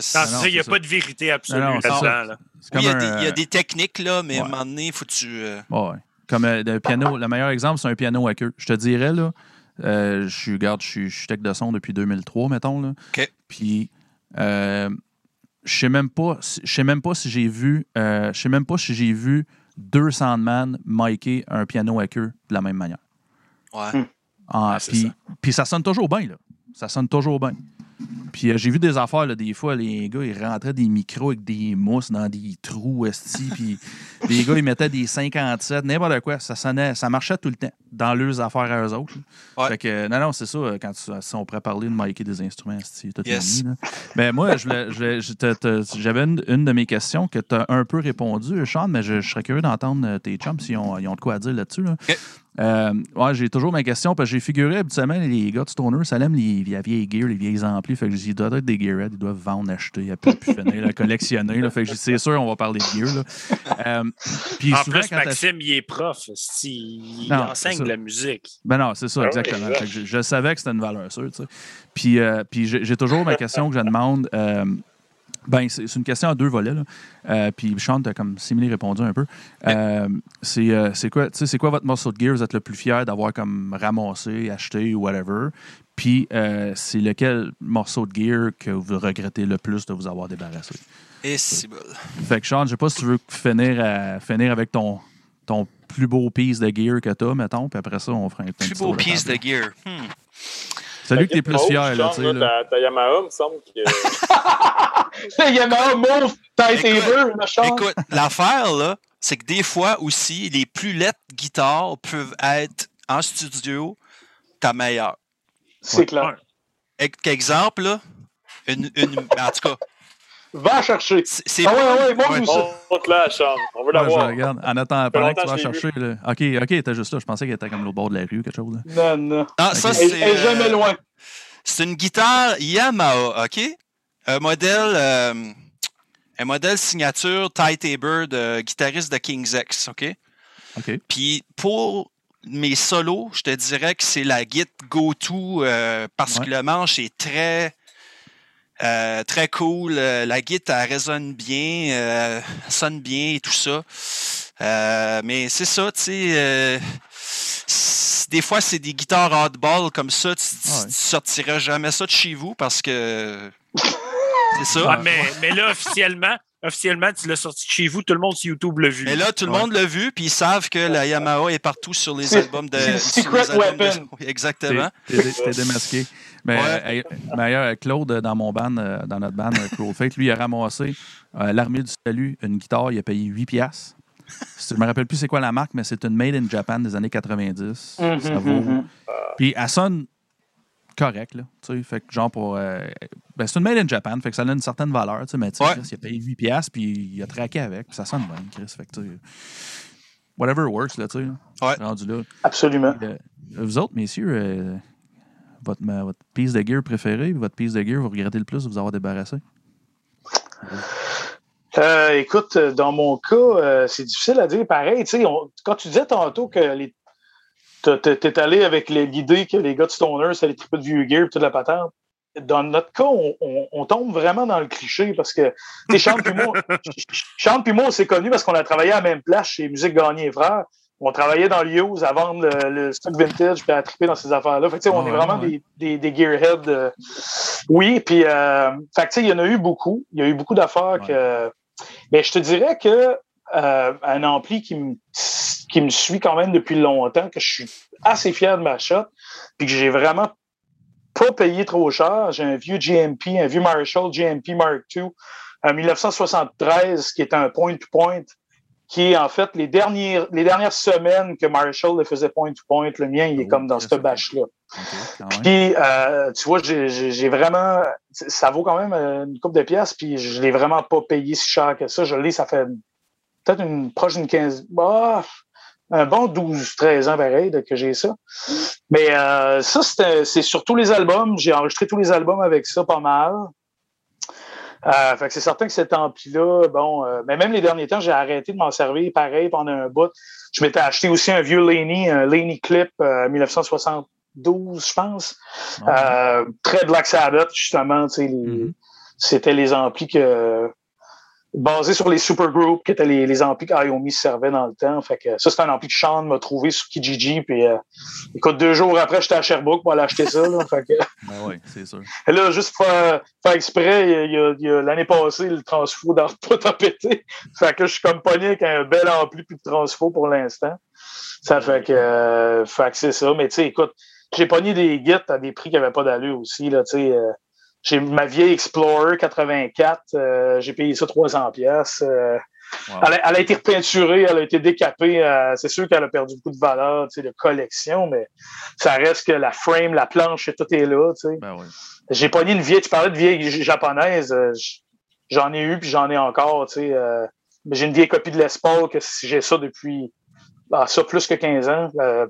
ça, euh, il n'y a pas de vérité absolue Non, non, là. Oui, il y, a des- un, il y a des techniques, là, mais à un moment donné, faut que tu. euh, Ouais. Comme euh, le piano, le meilleur exemple, c'est un piano à queue. Je te dirais, là, euh, je suis, garde, je suis, tech de son depuis 2003, mettons, là. OK. Puis, euh, je sais même pas, je sais même pas si j'ai vu, euh, je sais même pas si j'ai vu deux soundman micer un piano à queue de la même manière. ouais. Hmm. Ah, Ouais, puis, ça. puis ça sonne toujours bien, là. Ça sonne toujours bien. Puis euh, j'ai vu des affaires, là, des fois, les gars, ils rentraient des micros avec des mousses dans des trous, esti, puis les gars, ils mettaient des 57, n'importe quoi. Ça sonnait, ça marchait tout le temps, dans leurs affaires à eux autres. Ouais. Fait que, euh, non, non, c'est ça, euh, quand tu, si on pourrait parler de micer des instruments, esti, Yes. là. Ben, moi, j'avais une, une de mes questions que tu as un peu répondu, Sean, mais je, je serais curieux d'entendre tes chums s'ils ont, ils ont de quoi à dire là-dessus. Là. Euh, ouais, j'ai toujours ma question parce que j'ai figuré habituellement les gars de Stoner, ça aime les, la vieille gear, les vieilles amplis. Fait que ils doivent être des gearheads, ils doivent vendre, acheter, après plus finir, là, collectionner. Là, fait que j'ai dit, c'est sûr, on va parler de gear. Là. Euh, puis En souvent, plus, quand Maxime, il est prof. esti, Il Non, enseigne de la musique. Ben non, c'est ça, Ah exactement. je, je savais que c'était une valeur sûre, tu sais. Puis, euh, puis j'ai j'ai toujours ma question que je demande. Ben, c'est une question à deux volets. Là. Euh, puis Sean, tu as comme simili répondu un peu. Euh, c'est euh, c'est quoi, c'est quoi votre morceau de gear? Vous êtes le plus fier d'avoir comme ramassé, acheté ou whatever? Puis euh, c'est lequel morceau de gear que vous regrettez le plus de vous avoir débarrassé? Et c'est bon. Fait que Sean, je sais pas si tu veux finir, à- finir avec ton, ton plus beau piece de gear que tu as, mettons, puis après ça, on fera un, Plus beau piece de gear. Hmm. Celui que tu es plus fier, là, tu sais. Ta, Yamaha, me semble que. Il y en a un mauve, tête et Écoute, vœux, chant. Écoute, l'affaire, là, c'est que des fois aussi, les plus lettres guitares peuvent être en studio ta meilleure. C'est clair. Exemple, là, une, une- en tout cas, Va chercher. c'est Ah ouais, ouais, moi, Ouais. vous. Montre-la, Sean. On veut Ouais, la je voir. regarde. En attendant, pendant que tu vas chercher. Là. OK, OK, elle était juste là. Je pensais qu'elle était comme l'autre bord de la rue, quelque chose. Là. Non, non. Ah, ça. Elle c'est. elle est jamais euh, loin. C'est une guitare Yamaha, OK? Un modèle, euh, un modèle signature Ty Tabor de guitariste de King's X, OK? OK. Puis pour mes solos, je te dirais que c'est la git go-to euh, parce Ouais. que le manche est très euh, très cool. Euh, La git elle résonne bien, euh, elle sonne bien et tout ça. Euh, mais c'est ça, tu sais. euh, des fois, c'est des guitares oddball comme ça. Tu, tu- Ah ouais. tu sortiras jamais ça de chez vous parce que. c'est ça. Ah, mais, mais là, officiellement, officiellement, tu l'as sorti de chez vous, tout le monde sur YouTube l'a vu. Mais là, tout le Ouais. monde l'a vu, puis ils savent que la Yamaha est partout sur les albums de. c'est secret les albums de- weapon. Exactement. T'es démasqué. Mais Ouais. euh, d'ailleurs, Claude, euh, dans mon band, euh, dans notre band, euh, Claude Fake, lui, il a ramassé euh, l'armée du salut, une guitare, il a payé 8 piastres. Je me rappelle plus c'est quoi la marque, mais c'est une Made in Japan des années 90. Mhm, Ça vaut. mhm. Puis elle sonne correct, là. Tu sais, fait que genre pour. euh, ben, c'est une Made in Japan, fait que ça a une certaine valeur, tu sais, mais tu sais, Ouais. Chris, il a payé 8 piastres, puis il a traqué avec, puis ça sonne bien, Chris. Fait que, tu sais, whatever works, là, tu sais. là. Ouais. Rendu là. Absolument. Euh, vous autres, messieurs, euh, votre, votre piece de gear préférée, votre piece de gear, vous regrettez le plus de vous avoir débarrassé? Euh, écoute, euh, dans mon cas, euh, c'est difficile à dire. Pareil, tu on- quand tu disais tantôt que les... t'es- allé avec l'idée que les gars de Stoner, c'est les triples de vieux gear et toute la patente. Dans notre cas, on, on- on tombe vraiment dans le cliché parce que, tu Sean puis moi, Sean puis moi, on s'est connus parce qu'on a travaillé à la même place chez Musique Gagné et Frères. On travaillait dans l'use à vendre le, le stock vintage puis à triper dans ces affaires-là. Fait que, on est vraiment ouais. des, des, des gearheads. euh, oui, puis euh, fait que, il y en a eu beaucoup. Il y a eu beaucoup d'affaires que. Mais je te dirais que euh, un ampli qui me qui me suit quand même depuis longtemps, que je suis assez fier de ma shot, puis que j'ai vraiment pas payé trop cher. J'ai un vieux GMP, un vieux Marshall GMP Mark II, en 1973, qui est un point-to-point, qui est en fait les dernières, les dernières semaines que Marshall le faisait point-to-point. Le mien, il est Oh, comme dans que- bâche-là. Puis, euh, tu vois, j'ai- vraiment. Ça vaut quand même euh, une coupe de pièces, puis je l'ai vraiment pas payé si cher que ça. Je l'ai, ça fait peut-être une proche d'une 15. Bah, un bon 12-13 ans pareil que j'ai ça. Mais euh, ça, c'est sur tous les albums. J'ai enregistré tous les albums avec ça pas mal. Euh, fait que c'est certain que cet ampli-là, bon, euh, mais même les derniers temps, j'ai arrêté de m'en servir pareil pendant un bout. Je m'étais acheté aussi un vieux Laney, un Laney Clip euh, 1972, je pense. Ouais. Euh, très Black Sabbath, justement, tu sais, Mhm. c'était les amplis que basés sur les supergroups qui étaient les, les amplis qu'Iomi servait dans le temps. Fait que ça, c'est un ampli que Sean m'a trouvé sur Kijiji. Puis euh, écoute, deux jours après, j'étais à Sherbrooke pour aller acheter ça. Là, fait que, Ben oui, c'est sûr. et là, juste pour faire, faire exprès, a, a- l'année passée, le transfo dans pas pété. Fait que je suis comme pogné avec un bel ampli puis de transfo pour l'instant. Ça fait que, euh, fait que c'est ça. Mais tu sais, écoute, j'ai pogné des guides à des prix qui n'avaient pas d'allure aussi. Là, tu sais, euh, j'ai ma vieille Explorer 84, euh, j'ai payé ça 300 pièces. Wow. elle, a, elle a été repeinturée, elle a été décapée. euh, c'est sûr qu'elle a perdu beaucoup de valeur, tu sais, de collection, mais ça reste que la frame, la planche, tout est là, tu sais. Ben oui. J'ai pogné une vieille, tu parlais de vieille japonaise, euh, j'en ai eu puis j'en ai encore, tu sais. euh, mais j'ai une vieille copie de l'Esport que si j'ai ça depuis ah, ça plus que 15 ans. euh,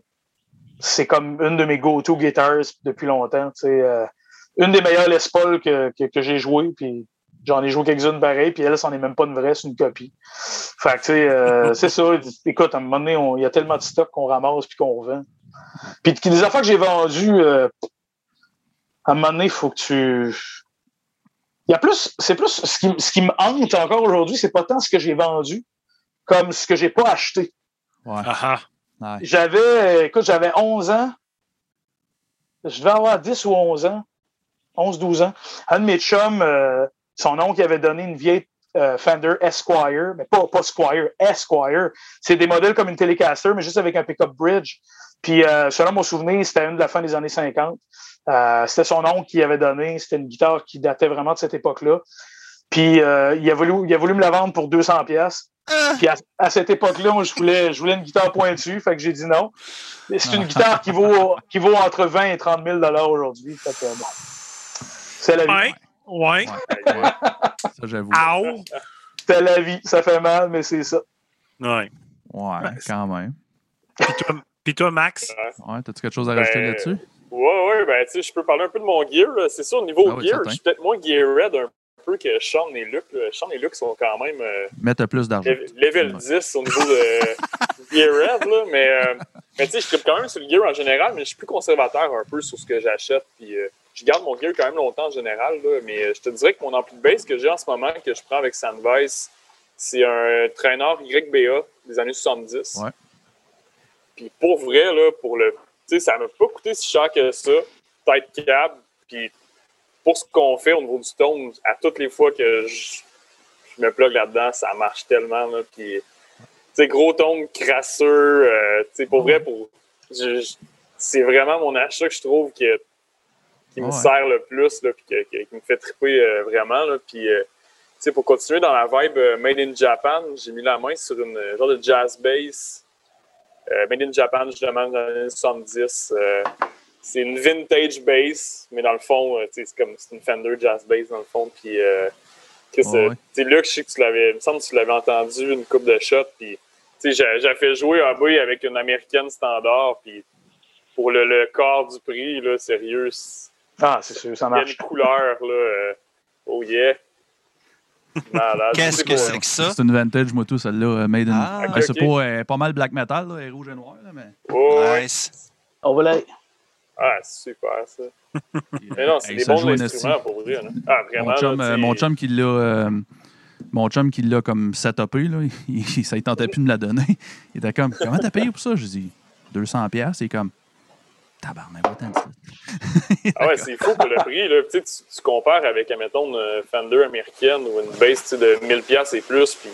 c'est comme une de mes go-to guitars depuis longtemps, tu sais. Une des meilleures Les Paul que, que, que j'ai joué, puis j'en ai joué quelques-unes pareilles, puis elle, c'en est même pas une vraie, c'est une copie. Fait que, tu sais, euh, c'est ça. Écoute, à un moment donné, on- il y a tellement de stock qu'on ramasse puis qu'on revend. Puis des affaires que j'ai vendues, euh, à un moment donné, il faut que tu. Il y a plus, c'est plus ce qui, ce qui me hante encore aujourd'hui, c'est pas tant ce que j'ai vendu comme ce que j'ai pas acheté. Ouais. Ah Ouais. J'avais, écoute, j'avais 11 ans. Je devais avoir 10 ou 11 ans. 11, 12 ans. Un de mes chums, euh, son oncle avait donné une vieille euh, Fender Esquire, mais pas, pas Squire, Esquire. C'est des modèles comme une Telecaster, mais juste avec un pick-up bridge. Puis, euh, selon mon souvenir, c'était une de la fin des années 50. Euh, c'était son oncle qui avait donné. C'était une guitare qui datait vraiment de cette époque-là. Puis, euh, il, a voulu, il a voulu me la vendre pour 200 pièces. Puis à, à cette époque-là, moi, je voulais, je voulais une guitare pointue, fait que j'ai dit non. C'est une guitare qui vaut, qui vaut entre 20 et 30 000 aujourd'hui. Fait que, bon, c'est la vie. Ouais. Ouais. Ouais. ouais. Ça, j'avoue. C'est la vie. Ça fait mal, mais c'est ça. Ouais. Ouais, quand même. Puis toi, puis toi, Max? Ouais, t'as-tu quelque chose à rajouter Ben, là-dessus? Ouais, ouais, ben, tu sais, je peux parler un peu de mon gear. là. C'est sûr, au niveau Ah oui, gear, je suis peut-être moins gear-red un peu que Sean et Luc. là. Sean et Luc sont quand même euh, Mettre plus d'argent. level level Ouais. 10 au niveau de gear-red, là. Mais, euh, mais tu sais, je tripe quand même sur le gear en général, mais je suis plus conservateur un peu sur ce que j'achète. Puis euh, je garde mon gear quand même longtemps en général, là. Mais euh, je te dirais que mon ampli de base que j'ai en ce moment, que je prends avec Sandvice, c'est un traîneur YBA des années 70. Ouais. Puis pour vrai, là, pour le. Tu sais, ça m'a pas coûté si cher que ça. Tête câble. Puis pour ce qu'on fait au niveau du tone, à toutes les fois que je, je me plug là-dedans, ça marche tellement. Là, puis, tu sais, gros tone crasseux. euh, pour vrai, pour. c'est vraiment mon achat que je trouve que, qui me sert le plus, là, puis que- qui me fait triper euh, vraiment. Là, puis, euh, pour continuer dans la vibe euh, Made in Japan, j'ai mis la main sur une genre de jazz bass. Made in Japan, justement, dans les années 70. euh, c'est une vintage bass, mais dans le fond, c'est comme c'est une Fender jazz bass dans le fond. Puis, Ouais, ouais. Luc, je sais que tu l'avais, il me semble que tu l'avais entendu une coupe de shots. Puis, j'ai, fait jouer un boy avec une américaine standard. Puis, pour le, le quart du prix, là, sérieux, Ah, c'est sûr, ça il y a marche. une couleur, là. euh, oh yeah. Qu'est-ce C'est que c'est que ça? C'est une vintage, moi, tout, celle-là, euh, made in. Ah, c'est pas, euh, pas mal black metal, là, et rouge et noir, là, mais. Oh. Nice. On va aller. Ah, c'est super, ça. Mais non, c'est hey, des ça bons instruments, pour vrai. là. Ah, vraiment. Mon chum, là, euh, mon chum qui l'a. euh, mon chum qui l'a comme setupé, là, il, ça ne tentait plus de me la donner. Il était comme, comment t'as payé pour ça? Je dis, 200 pièces C'est comme, tabarnak, pas tant de ça. Ah ouais, c'est fou pour le prix. Là. Tu, tu, compares avec, admettons, une Fender américaine ou une sais, de 1000 pièces et plus, puis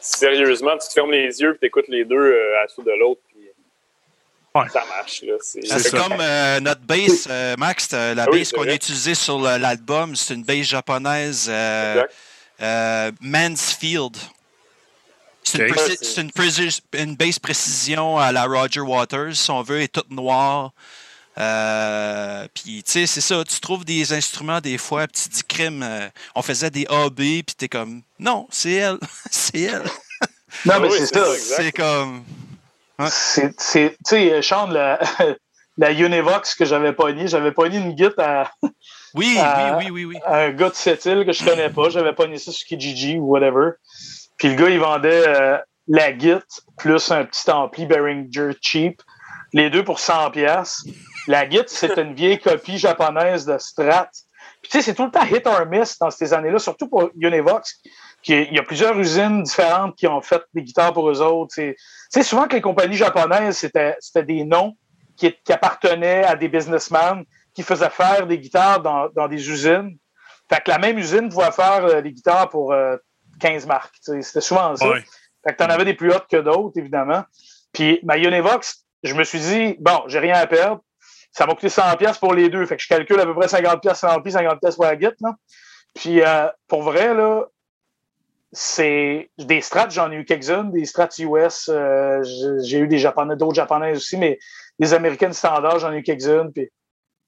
sérieusement, tu te fermes les yeux et tu écoutes les deux euh, à sous de l'autre, puis Ouais. ça marche. Là. C'est, comme euh, notre base, euh, Max, euh, la Ah oui, base qu'on a utilisée sur l'album, c'est une base japonaise euh, euh, Mansfield. C'est une, Ok. préci- Ouais, c'est- c'est une, préci- une base précision à la Roger Waters, si on veut, elle est toute noire. Euh, puis, tu sais, c'est ça, tu trouves des instruments des fois, puis tu dis crime, euh, on faisait des AB, puis t'es comme, non, c'est elle, c'est elle. Non, Ah mais oui, c'est ça. C'est comme, C'est, c'est- tu sais, Sean, la, la Univox que j'avais pogné, j'avais pogné une guitare à, oui, Euh, oui, oui, oui, oui. à un gars de Sept-Îles que je connais pas. J'avais pogné ça sur Kijiji ou whatever. Puis le gars, il vendait euh, la Git plus un petit ampli Behringer cheap. Les deux pour 100 pièces. La Git, c'est une vieille copie japonaise de Strat. Puis tu sais, c'est tout le temps hit or miss dans ces années-là, surtout pour Univox. qui Il y a plusieurs usines différentes qui ont fait des guitares pour eux autres. Tu sais, souvent que les compagnies japonaises, c'était c'était des noms qui, qui appartenaient à des businessmen qui faisaient faire des guitares dans, dans des usines. Fait que la même usine pouvait faire euh, des guitares pour euh, 15 marques. C'était souvent ça. Ouais. Fait que t'en avais des plus hautes que d'autres, évidemment. Puis ma Univox, je me suis dit, bon, j'ai rien à perdre. Ça m'a coûté 100 pièces pour les deux. Fait que je calcule à peu près 50 pièces l'ampli, 50 pièces pour la là. Puis euh, pour vrai, là, c'est des strats, j'en ai eu quelques-unes, des strats US, euh, j'ai- eu des japonais, d'autres japonaises aussi, mais les américaines standards, j'en ai eu quelques-unes. Puis,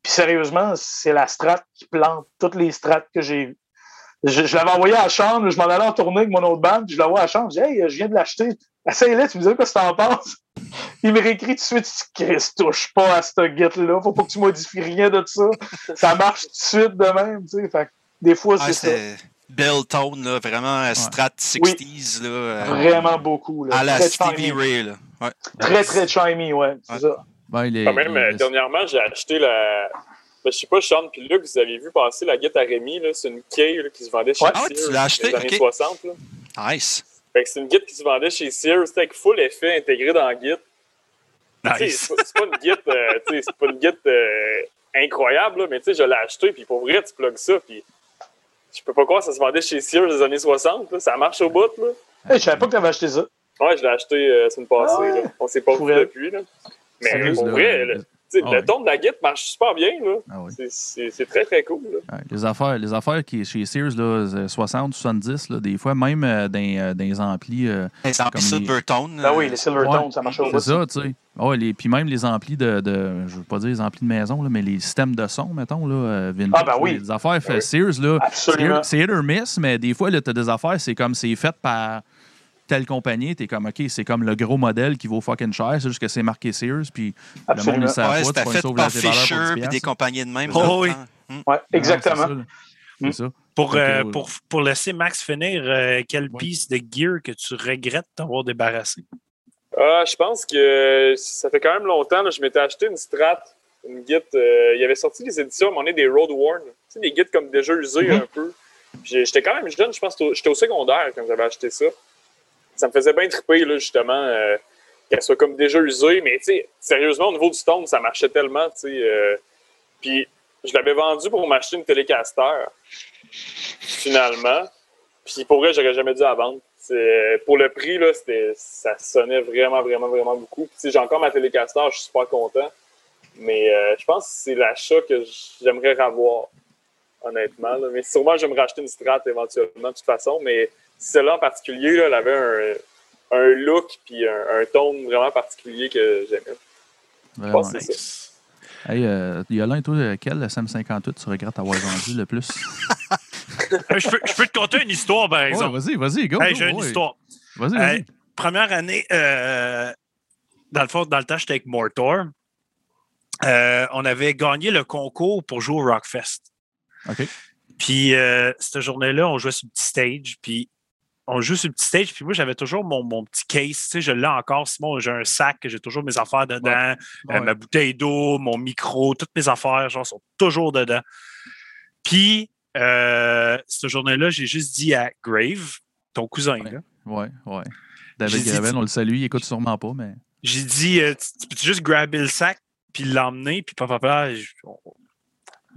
puis sérieusement, c'est la strat qui plante toutes les strats que j'ai vues. Je, je l'avais envoyé à la chambre, je m'en allais en tournée avec mon autre bande, puis je l'envoie à la chambre, je dis Hey, je viens de l'acheter. Essaye-le, tu me dis quoi que t'en penses? Il me réécrit tout de suite, Chris, touche pas à cette guette-là, faut pas que tu modifies rien de ça. Ça marche tout de suite de même, tu sais. Fait des fois, Ah, c'est ça. Bell Tone, là, vraiment euh, Strat 60s, là, euh, Vraiment beaucoup. Là. à la très Stevie chimey. Ray. Là. Ouais. Très, très chimey, ouais. C'est ça. Ben, il est- Quand même, il- euh, dernièrement, j'ai acheté la. Ben, je sais pas, Sean puis Luc, vous avez vu passer la guitare Rémi, là, c'est une là, qui se vendait chez Ouais. Ah ouais, tu Sears l'as acheté, dans les années ok. 60. Là. Nice. Fait que c'est une guitare qui se vendait chez Sears, c'était avec full effet intégré dans la sais, Nice. C'est pas, une guitare, euh, c'est pas une guitare euh, incroyable, là, mais tu sais, je l'ai acheté, puis pour vrai, tu plugues ça, puis je peux pas croire que ça se vendait chez Sears des années 60, là, ça marche au bout, là. Hey, je savais pas que t'avais acheté ça. Ouais, je l'ai acheté euh, la semaine passée, Ah ouais? là. On s'est pas vu depuis, là. Mais Sérieux, pour là, vrai, le- tu Ah le ton de la guitare marche super bien, là. Ah oui. C'est- très, très cool, là. Ouais, les affaires, les affaires qui chez Sears, là, euh, 60, 70, là, des fois, même euh, dans, euh, dans les amplis. euh, Les amplis les- Silvertone. Euh, oui, les Silvertones, Ouais. ça marche au c'est ça, tu sais. Ouais, les, puis même les amplis de, de. Je veux pas dire les amplis de maison, là, mais les systèmes de son, mettons, là, euh, vintage, Ah, ben oui. Les affaires fait oui. Sears, là. Absolument. C'est hit or miss, mais des fois, là, t'as des affaires, c'est comme c'est fait par telle compagnie, t'es comme, OK, c'est comme le gros modèle qui vaut fucking cher, c'est juste que c'est marqué Sears, puis le monde, il Ouais, vas fait par Fisher 10 et des compagnies de même. Oh, oui. Ouais, c'est exactement. C'est ça. Pour, euh, pour, pour laisser Max finir, euh, quelle Ouais. piece de gear que tu regrettes d'avoir débarrassé? Ah, je pense que ça fait quand même longtemps, là, je m'étais acheté une Strat, une Git. euh, il y avait sorti des éditions, mais on est des Road Worn. Tu sais, des Gits comme déjà usés Mhm. un peu. Puis J'étais quand même jeune, je pense que j'étais au secondaire quand j'avais acheté ça. Ça me faisait bien triper, là, justement, euh, qu'elle soit comme déjà usée. Mais sérieusement, au niveau du tone, ça marchait tellement. euh, puis je l'avais vendu pour m'acheter une Telecaster, finalement. Puis pour vrai, j'aurais jamais dû la vendre. C'est- Pour le prix, là, ça sonnait vraiment, vraiment, vraiment beaucoup. J'ai encore ma Telecaster, je suis super content. Mais euh, je pense que c'est l'achat que j'aimerais avoir, honnêtement. Mais sûrement, je vais me racheter une Strat éventuellement, de toute façon. Mais celle-là en particulier, là, elle avait un, un look puis un, un ton vraiment particulier que j'aimais. Je Vraiment. pense que c'est ça. Hey, euh, Yolin, toi, quel le SM58 tu regrettes avoir vendu le plus? Euh, je, peux, je peux te conter une histoire, par Ouais, exemple. vas-y, vas-y, go. Hey, go, J'ai une ouais. histoire. Vas-y, Hey, première année, euh, dans le fond, dans le temps, j'étais avec Mortor. Euh, on avait gagné le concours pour jouer au Rockfest. OK. Puis euh, cette journée-là, on jouait sur le petit stage. Puis on joue sur le petit stage. Puis moi, j'avais toujours mon, mon petit case. Tu sais, je l'ai encore. Simon, j'ai un sac. J'ai toujours mes affaires dedans. Euh, Ouais. ma bouteille d'eau, mon micro, toutes mes affaires, genre, sont toujours dedans. Puis, euh, cette journée-là, j'ai juste dit à Grave, ton cousin. Ouais. là. Ouais, ouais. David Gravel, on le salue, il écoute sûrement pas, mais. J'ai dit, euh, tu, tu peux juste grabber le sac puis l'emmener, puis papa, papa,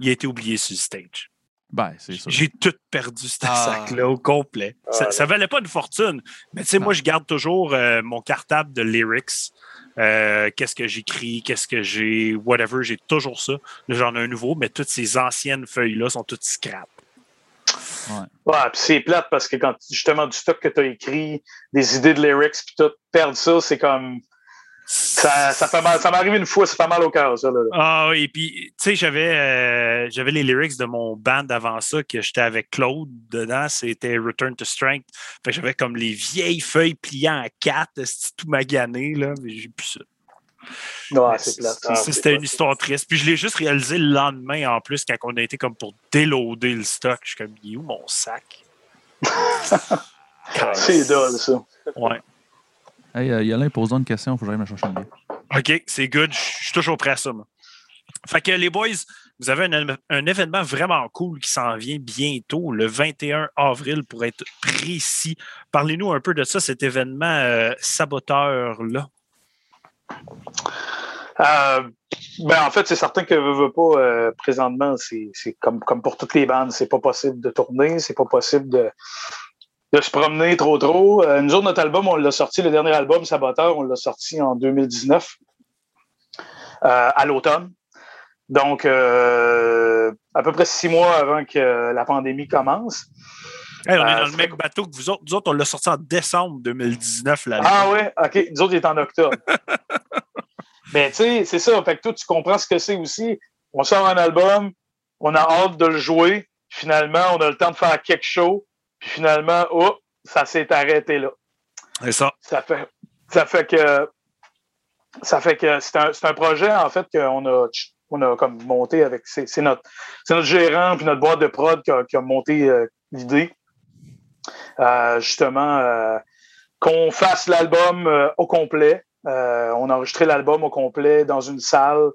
il a été oublié sur le stage. Ben, c'est ça. J'ai tout perdu ce Ah. sac-là au complet. Ah, ça, ça valait pas une fortune. Mais tu sais, moi, je garde toujours euh, mon cartable de lyrics. Euh, qu'est-ce que j'écris, qu'est-ce que j'ai, whatever, j'ai toujours ça. Là, j'en ai un nouveau, mais toutes ces anciennes feuilles-là sont toutes scrap. Ouais, puis c'est plate parce que quand justement du stock que tu as écrit, des idées de lyrics, puis tout, perdre ça, c'est comme. Ça, ça fait mal. Ça m'est arrivé une fois, c'est pas mal au cœur, ça. Là. Ah, et puis, tu sais, j'avais euh, j'avais les lyrics de mon band avant ça, que j'étais avec Claude dedans, c'était Return to Strength. Fait que j'avais comme les vieilles feuilles pliant à quatre, c'était tout magané, là, mais j'ai plus ça. Ouais, c'est. Ça, Ah, C'était une histoire triste. Puis je l'ai juste réalisé le lendemain en plus, quand on a été comme pour déloader le stock. Je suis comme, il est où mon sac? C'est dole, ça. Ouais. Hey, euh, Yolin, posons une question, il faut que j'aille me chercher bière. OK, c'est good. Je suis toujours prêt à ça. moi. Fait que les boys, vous avez un, un événement vraiment cool qui s'en vient bientôt, le 21 avril, pour être précis. Parlez-nous un peu de ça, cet événement euh, saboteur-là. Euh, ben, en fait, c'est certain que veux, veux pas, euh, présentement, c'est c'est comme, comme pour toutes les bandes, c'est pas possible de tourner, c'est pas possible de, de se promener trop trop. Euh, nous autres, notre album, on l'a sorti, le dernier album, Saboteur, on l'a sorti en 2019, euh, à l'automne. Donc, euh, à peu près six mois avant que la pandémie commence. Hey, on est dans le même bateau que vous autres. Nous autres, on l'a sorti en décembre 2019. Là, Ah ouais, OK. Nous autres, il est en octobre. Mais tu sais, c'est ça. Fait que toi, tu comprends ce que c'est aussi. On sort un album, on a hâte de le jouer. Finalement, on a le temps de faire quelque chose. Puis finalement, oh, ça s'est arrêté là. C'est ça. Ça fait, ça fait que ça fait que c'est un, un projet en fait qu'on a on a comme monté avec c'est notre c'est notre gérant puis notre boîte de prod qui a, qui a monté euh, l'idée Euh, justement euh, qu'on fasse l'album au complet on a enregistré l'album au complet dans une salle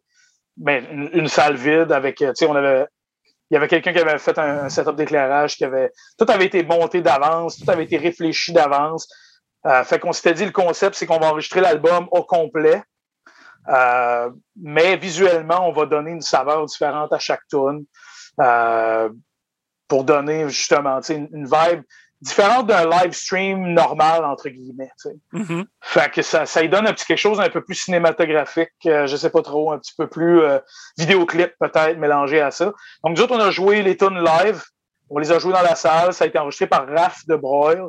mais une, une salle vide avec tu sais on avait il y avait quelqu'un qui avait fait un, setup d'éclairage qui avait tout avait été monté d'avance tout avait été réfléchi d'avance euh, fait qu'on s'était dit le concept, c'est qu'on va enregistrer l'album au complet. Euh, mais visuellement, on va donner une saveur différente à chaque tune euh, pour donner justement une vibe différente d'un live stream normal, entre guillemets. tu sais. Mhm. Fait que ça, ça y donne un petit quelque chose un peu plus cinématographique, euh, je sais pas trop, un petit peu plus euh, vidéoclip peut-être mélangé à ça. Donc nous autres, on a joué les tunes live, on les a joués dans la salle, ça a été enregistré par Raph de Broil,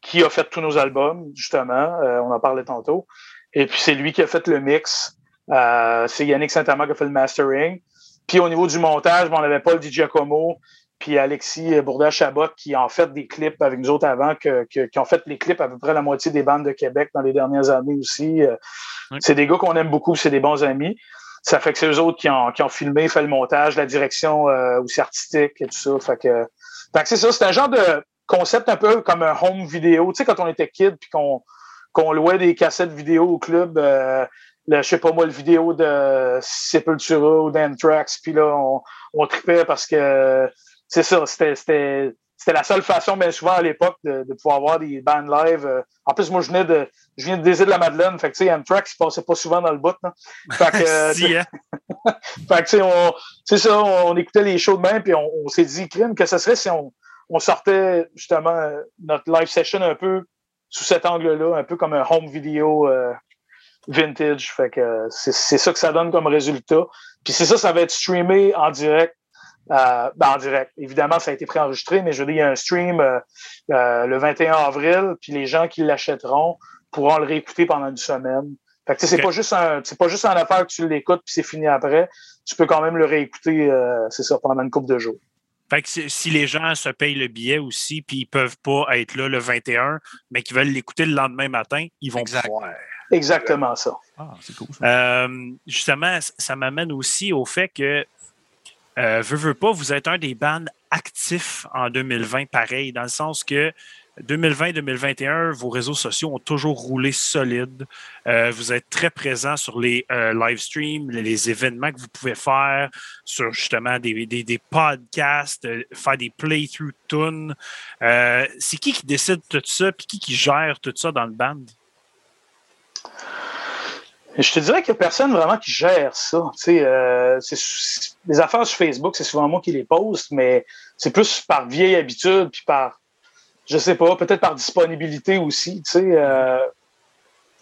qui a fait tous nos albums, justement, euh, on en parlait tantôt. Et puis c'est lui qui a fait le mix. Euh, c'est Yannick Saint-Amand qui a fait le mastering. Puis au niveau du montage, on avait Paul Di Giacomo, puis Alexis Bourda-Chabot qui ont fait des clips avec nous autres avant, que, que- qui ont fait les clips à peu près la moitié des bandes de Québec dans les dernières années aussi. Euh. C'est des gars qu'on aime beaucoup, c'est des bons amis. Ça fait que c'est eux autres qui ont, qui ont filmé, fait le montage, la direction euh, aussi artistique et tout ça. Fait que, fait que c'est ça, c'est un genre de concept un peu comme un home vidéo. Tu sais, quand on était kid puis qu'on qu'on louait des cassettes vidéo au club, euh, le, je sais pas moi, le vidéo de Sepultura ou d'Anthrax, puis là, on, on tripait parce que c'est ça, c'était c'était c'était la seule façon, bien souvent à l'époque, de, de pouvoir avoir des bands live. Euh, En plus, moi, je venais de je viens de Désir de la Madeleine, fait que tu sais, Anthrax, il passait pas souvent dans le bout. là. Fait que, euh, Si, hein? fait que, tu sais, on, c'est ça, on, écoutait les shows de même, puis on, on s'est dit, crime, que ce serait si on, on sortait justement notre live session un peu sous cet angle-là, un peu comme un home video euh, vintage. Fait que euh, c'est, c'est ça que ça donne comme résultat. Puis c'est ça, ça va être streamé en direct. Euh, ben, en direct. Évidemment, ça a été préenregistré, mais je veux dire, il y a un stream euh, euh, le 21 avril, puis les gens qui l'achèteront pourront le réécouter pendant une semaine. Fait que c'est pas juste un, c'est pas juste une affaire que tu l'écoutes puis c'est fini après. Tu peux quand même le réécouter, euh, c'est ça, pendant une couple de jours. Fait que si les gens se payent le billet aussi, puis ils peuvent pas être là le 21, mais qu'ils veulent l'écouter le lendemain matin, ils vont Exact. pouvoir. Exactement ça. Ah, c'est cool. Ça. Euh, justement, ça m'amène aussi au fait que euh, veux, veux pas, vous êtes un des bands actifs en 2020, pareil, dans le sens que 2020-2021, vos réseaux sociaux ont toujours roulé solide. Euh, vous êtes très présent sur les euh, live streams, les, événements que vous pouvez faire, sur justement des, des, des podcasts, euh, faire des playthrough tunes. Euh, c'est qui qui décide tout ça, puis qui qui gère tout ça dans le band? Je te dirais qu'il n'y a personne vraiment qui gère ça. Euh, les affaires sur Facebook, c'est souvent moi qui les poste, mais c'est plus par vieille habitude, puis par, je sais pas, peut-être par disponibilité aussi, euh,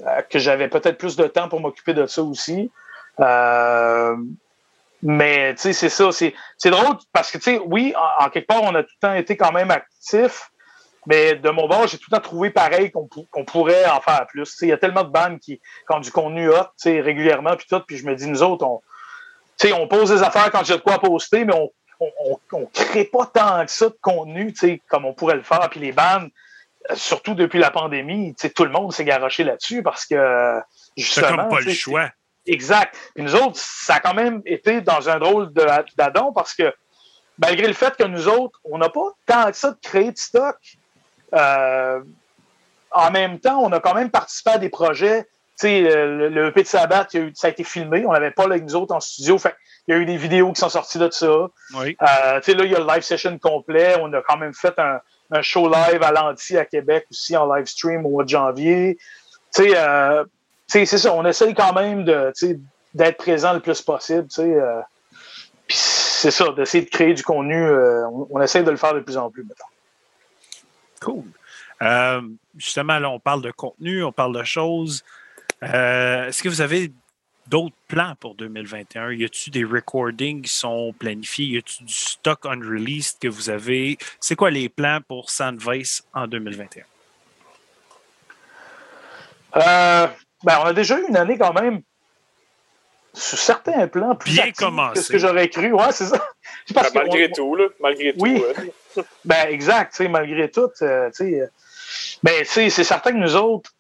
euh, que j'avais peut-être plus de temps pour m'occuper de ça aussi. Euh, mais c'est ça, c'est drôle parce que, oui, en, en quelque part, on a tout le temps été quand même actifs, mais de mon bord, j'ai tout le temps trouvé pareil qu'on pou- qu'on pourrait en faire plus. Il y a tellement de bandes qui, ont du contenu hot régulièrement, puis tout, puis je me dis, nous autres, on, on pose des affaires quand j'ai de quoi poster, mais on on, on, on crée pas tant que ça de contenu, comme on pourrait le faire. Puis les bandes, euh, surtout depuis la pandémie, tout le monde s'est garoché là-dessus parce que C'est justement, comme pas le choix. Exact. Puis nous autres, ça a quand même été dans un drôle d'adon parce que malgré le fait que nous autres, on n'a pas tant que ça de créer de stock, euh, en même temps, on a quand même participé à des projets. Tu sais, le, le EP de il y a eu- ça a été filmé. On n'avait pas là, nous autres en studio. Fait il y a eu des vidéos qui sont sorties de ça. Oui. Euh, tu sais, là, il y a le live session complet. On a quand même fait un, un show live à l'anti à Québec aussi en live stream au mois de janvier. Tu sais, euh, c'est ça. On essaye quand même de, d'être présent le plus possible. Tu sais, euh, c'est ça, d'essayer de créer du contenu. euh, on, on essaye de le faire de plus en plus maintenant. Cool. Euh, justement, là, on parle de contenu, on parle de choses. Euh, Est-ce que vous avez d'autres plans pour 2021? Y a-t-il des recordings qui sont planifiés? Y a-t-il du stock unreleased que vous avez? C'est quoi les plans pour Sandvice en 2021? Euh, ben, on a déjà eu une année quand même sur certains plans plus Bien active commencé. que ce que j'aurais cru. Ouais, c'est ça. Parce Ben, malgré on- tout, là. Malgré tout. Oui. euh, Ben, exact, tu sais, malgré tout, euh, tu sais. euh, Ben, c'est certain que nous autres,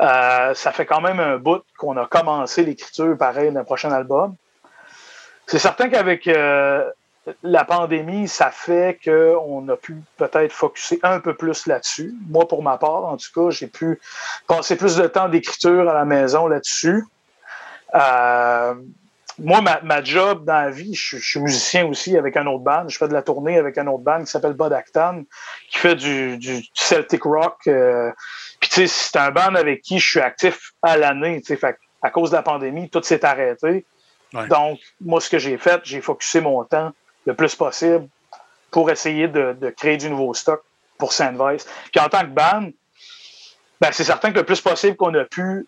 euh, ça fait quand même un bout qu'on a commencé l'écriture, pareil, d'un prochain album. C'est certain qu'avec euh, la pandémie, ça fait qu'on a pu peut-être focuser un peu plus là-dessus. Moi, pour ma part, en tout cas, j'ai pu passer plus de temps d'écriture à la maison là-dessus. Euh, moi, ma, ma job dans la vie, je, je suis musicien aussi avec un autre band. Je fais de la tournée avec un autre band qui s'appelle Bud Acton, qui fait du, du Celtic rock. euh, puis tu sais, c'est un band avec qui je suis actif à l'année. à cause de la pandémie, tout s'est arrêté. Ouais. Donc, moi, ce que j'ai fait, j'ai focusé mon temps le plus possible pour essayer de, de créer du nouveau stock pour Sandvice. Puis en tant que band, ben, c'est certain que le plus possible qu'on a pu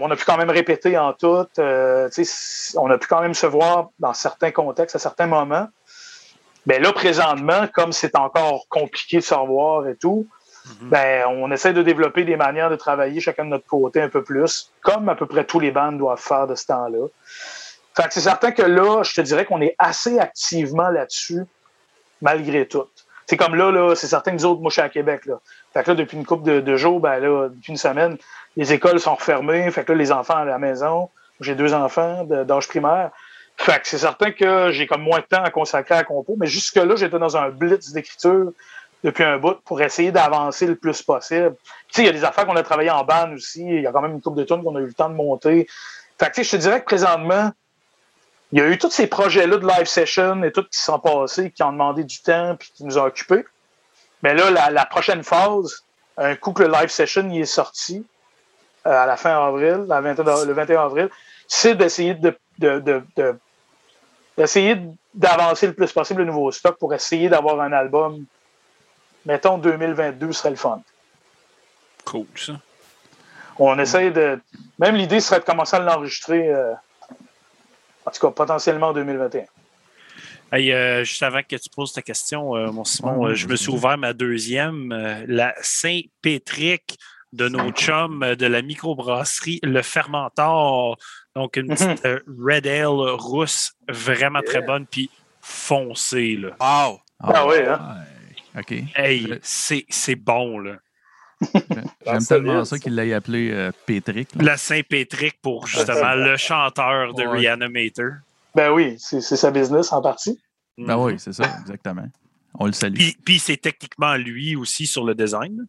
on a pu quand même répéter en tout, euh, on a pu quand même se voir dans certains contextes, à certains moments. Mais là, présentement, comme c'est encore compliqué de se revoir et tout, Mhm. ben, on essaie de développer des manières de travailler chacun de notre côté un peu plus, comme à peu près tous les bandes doivent faire de ce temps-là. Fait que c'est certain que là, je te dirais qu'on est assez activement là-dessus, malgré tout. C'est comme là, là c'est certain que nous autres, moi, je suis à Québec. Là. Fait que là, depuis une couple de, jours, ben là, depuis une semaine, les écoles sont refermées. Fait que là, les enfants à la maison. J'ai deux enfants d'âge primaire. Fait que c'est certain que j'ai comme moins de temps à consacrer à la compo. Mais jusque-là, j'étais dans un blitz d'écriture depuis un bout pour essayer d'avancer le plus possible. Tu sais, il y a des affaires qu'on a travaillé en bande aussi. Il y a quand même une couple de tonnes qu'on a eu le temps de monter. Fait que tu sais, je te dirais que présentement, il y a eu tous ces projets-là de live session et tout qui sont passés, qui ont demandé du temps puis qui nous ont occupés. Mais là, la, la prochaine phase, un coup que le live session y est sorti, euh, à la fin avril, la 21 le 21 avril, c'est d'essayer de, de, de- de- d'essayer d'avancer le plus possible le nouveau stock pour essayer d'avoir un album, mettons 2022 serait le fun. Cool, ça. On essaye de. Même l'idée serait de commencer à l'enregistrer, euh, en tout cas potentiellement en 2021. Hey, euh, juste avant que tu poses ta question, euh, mon Simon, euh, je me suis ouvert ma deuxième, euh, la Saint-Pétric de nos chums de la microbrasserie Le Fermentor. Donc, une petite euh, Red Ale rousse, vraiment très bonne, puis foncée. Là. Wow! Ah oui, hein? ouais. OK. Hey, c'est bon. Là. J'aime tellement ça qu'il l'ait appelé euh, Pétric. La Saint-Pétric pour justement le chanteur de Ouais. Reanimator. Ben oui, c'est c'est sa business en partie. Ben oui, c'est ça, exactement. On le salue. Puis, puis c'est techniquement lui aussi sur le design.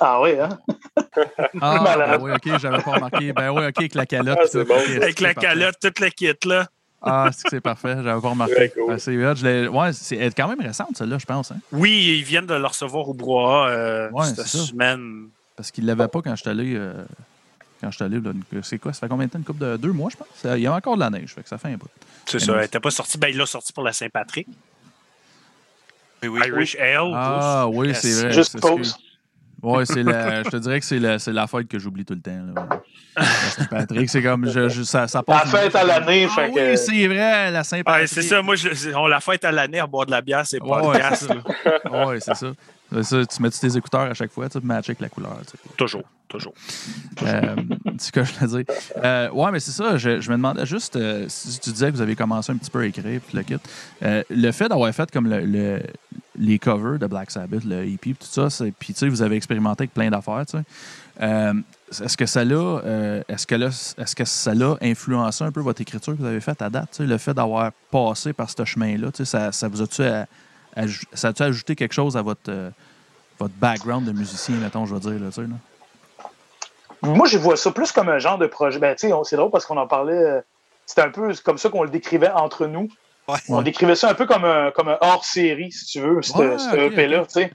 Ah oui, hein? Ah, ben oui, ok, j'avais pas remarqué. Ben oui, ok, avec la calotte. Ah, bon. Avec la calotte, toute la kit, là. Ah, c'est que c'est parfait, j'avais pas remarqué. Cool. Ben, c'est ouais, est quand même récente, celle-là, je pense. Hein? Oui, ils viennent de le recevoir au brouhaha euh, Ouais, cette semaine. Parce qu'il l'avait pas quand je suis allé. euh, quand je suis allé, c'est quoi? Ça fait combien de temps? Une couple de deux mois, je pense? Ça- Il y a encore de la neige, fait que ça fait un bout. C'est ça. Elle n'était pas sortie. Ben, il l'a sorti pour la Saint-Patrick. Oui, oui. Irish Ale. Ah juste. oui, c'est vrai. Juste c'est- pause. Ouais, c'est la, je te dirais que c'est la, c'est la fête que j'oublie tout le temps. Là. La Saint-Patrick, c'est comme. Je, je- ça, ça La passe. fête à l'année, Ah fait oui, que. c'est vrai, la Ouais, Saint-Patrick. c'est ça. Moi, je- on la fête à l'année à boire de la bière, c'est pas Ouais, le ça. Ouais, c'est ça. C'est ça. Tu mets tes écouteurs à chaque fois, tu sais, matcher avec la couleur. tu. Toujours, toujours. Euh, c'est ce que je voulais dire? Euh, ouais, mais c'est ça. Je, je me demandais juste euh, si tu disais que vous avez commencé un petit peu à écrire, puis le kit. Euh, le fait d'avoir fait comme le, le- les covers de Black Sabbath, le EP, tout ça, c'est- puis tu sais, vous avez expérimenté avec plein d'affaires, tu sais. Euh, est-ce que ça l'a, euh, est-ce que là, est-ce que ça l'a influencé un peu votre écriture que vous avez faite à date, tu le fait d'avoir passé par ce chemin-là, tu ça, ça vous a-tu a- ça a-tu ajouté quelque chose à votre euh, votre background de musicien, mettons, je veux dire, là, tu sais, là? Moi, je vois ça plus comme un genre de projet. Ben, tu sais, c'est drôle parce qu'on en parlait. euh, C'était un peu comme ça qu'on le décrivait entre nous. Ouais. On décrivait ça un peu comme un, comme un hors-série, si tu veux, ce Ouais, EP-là. ok. tu sais.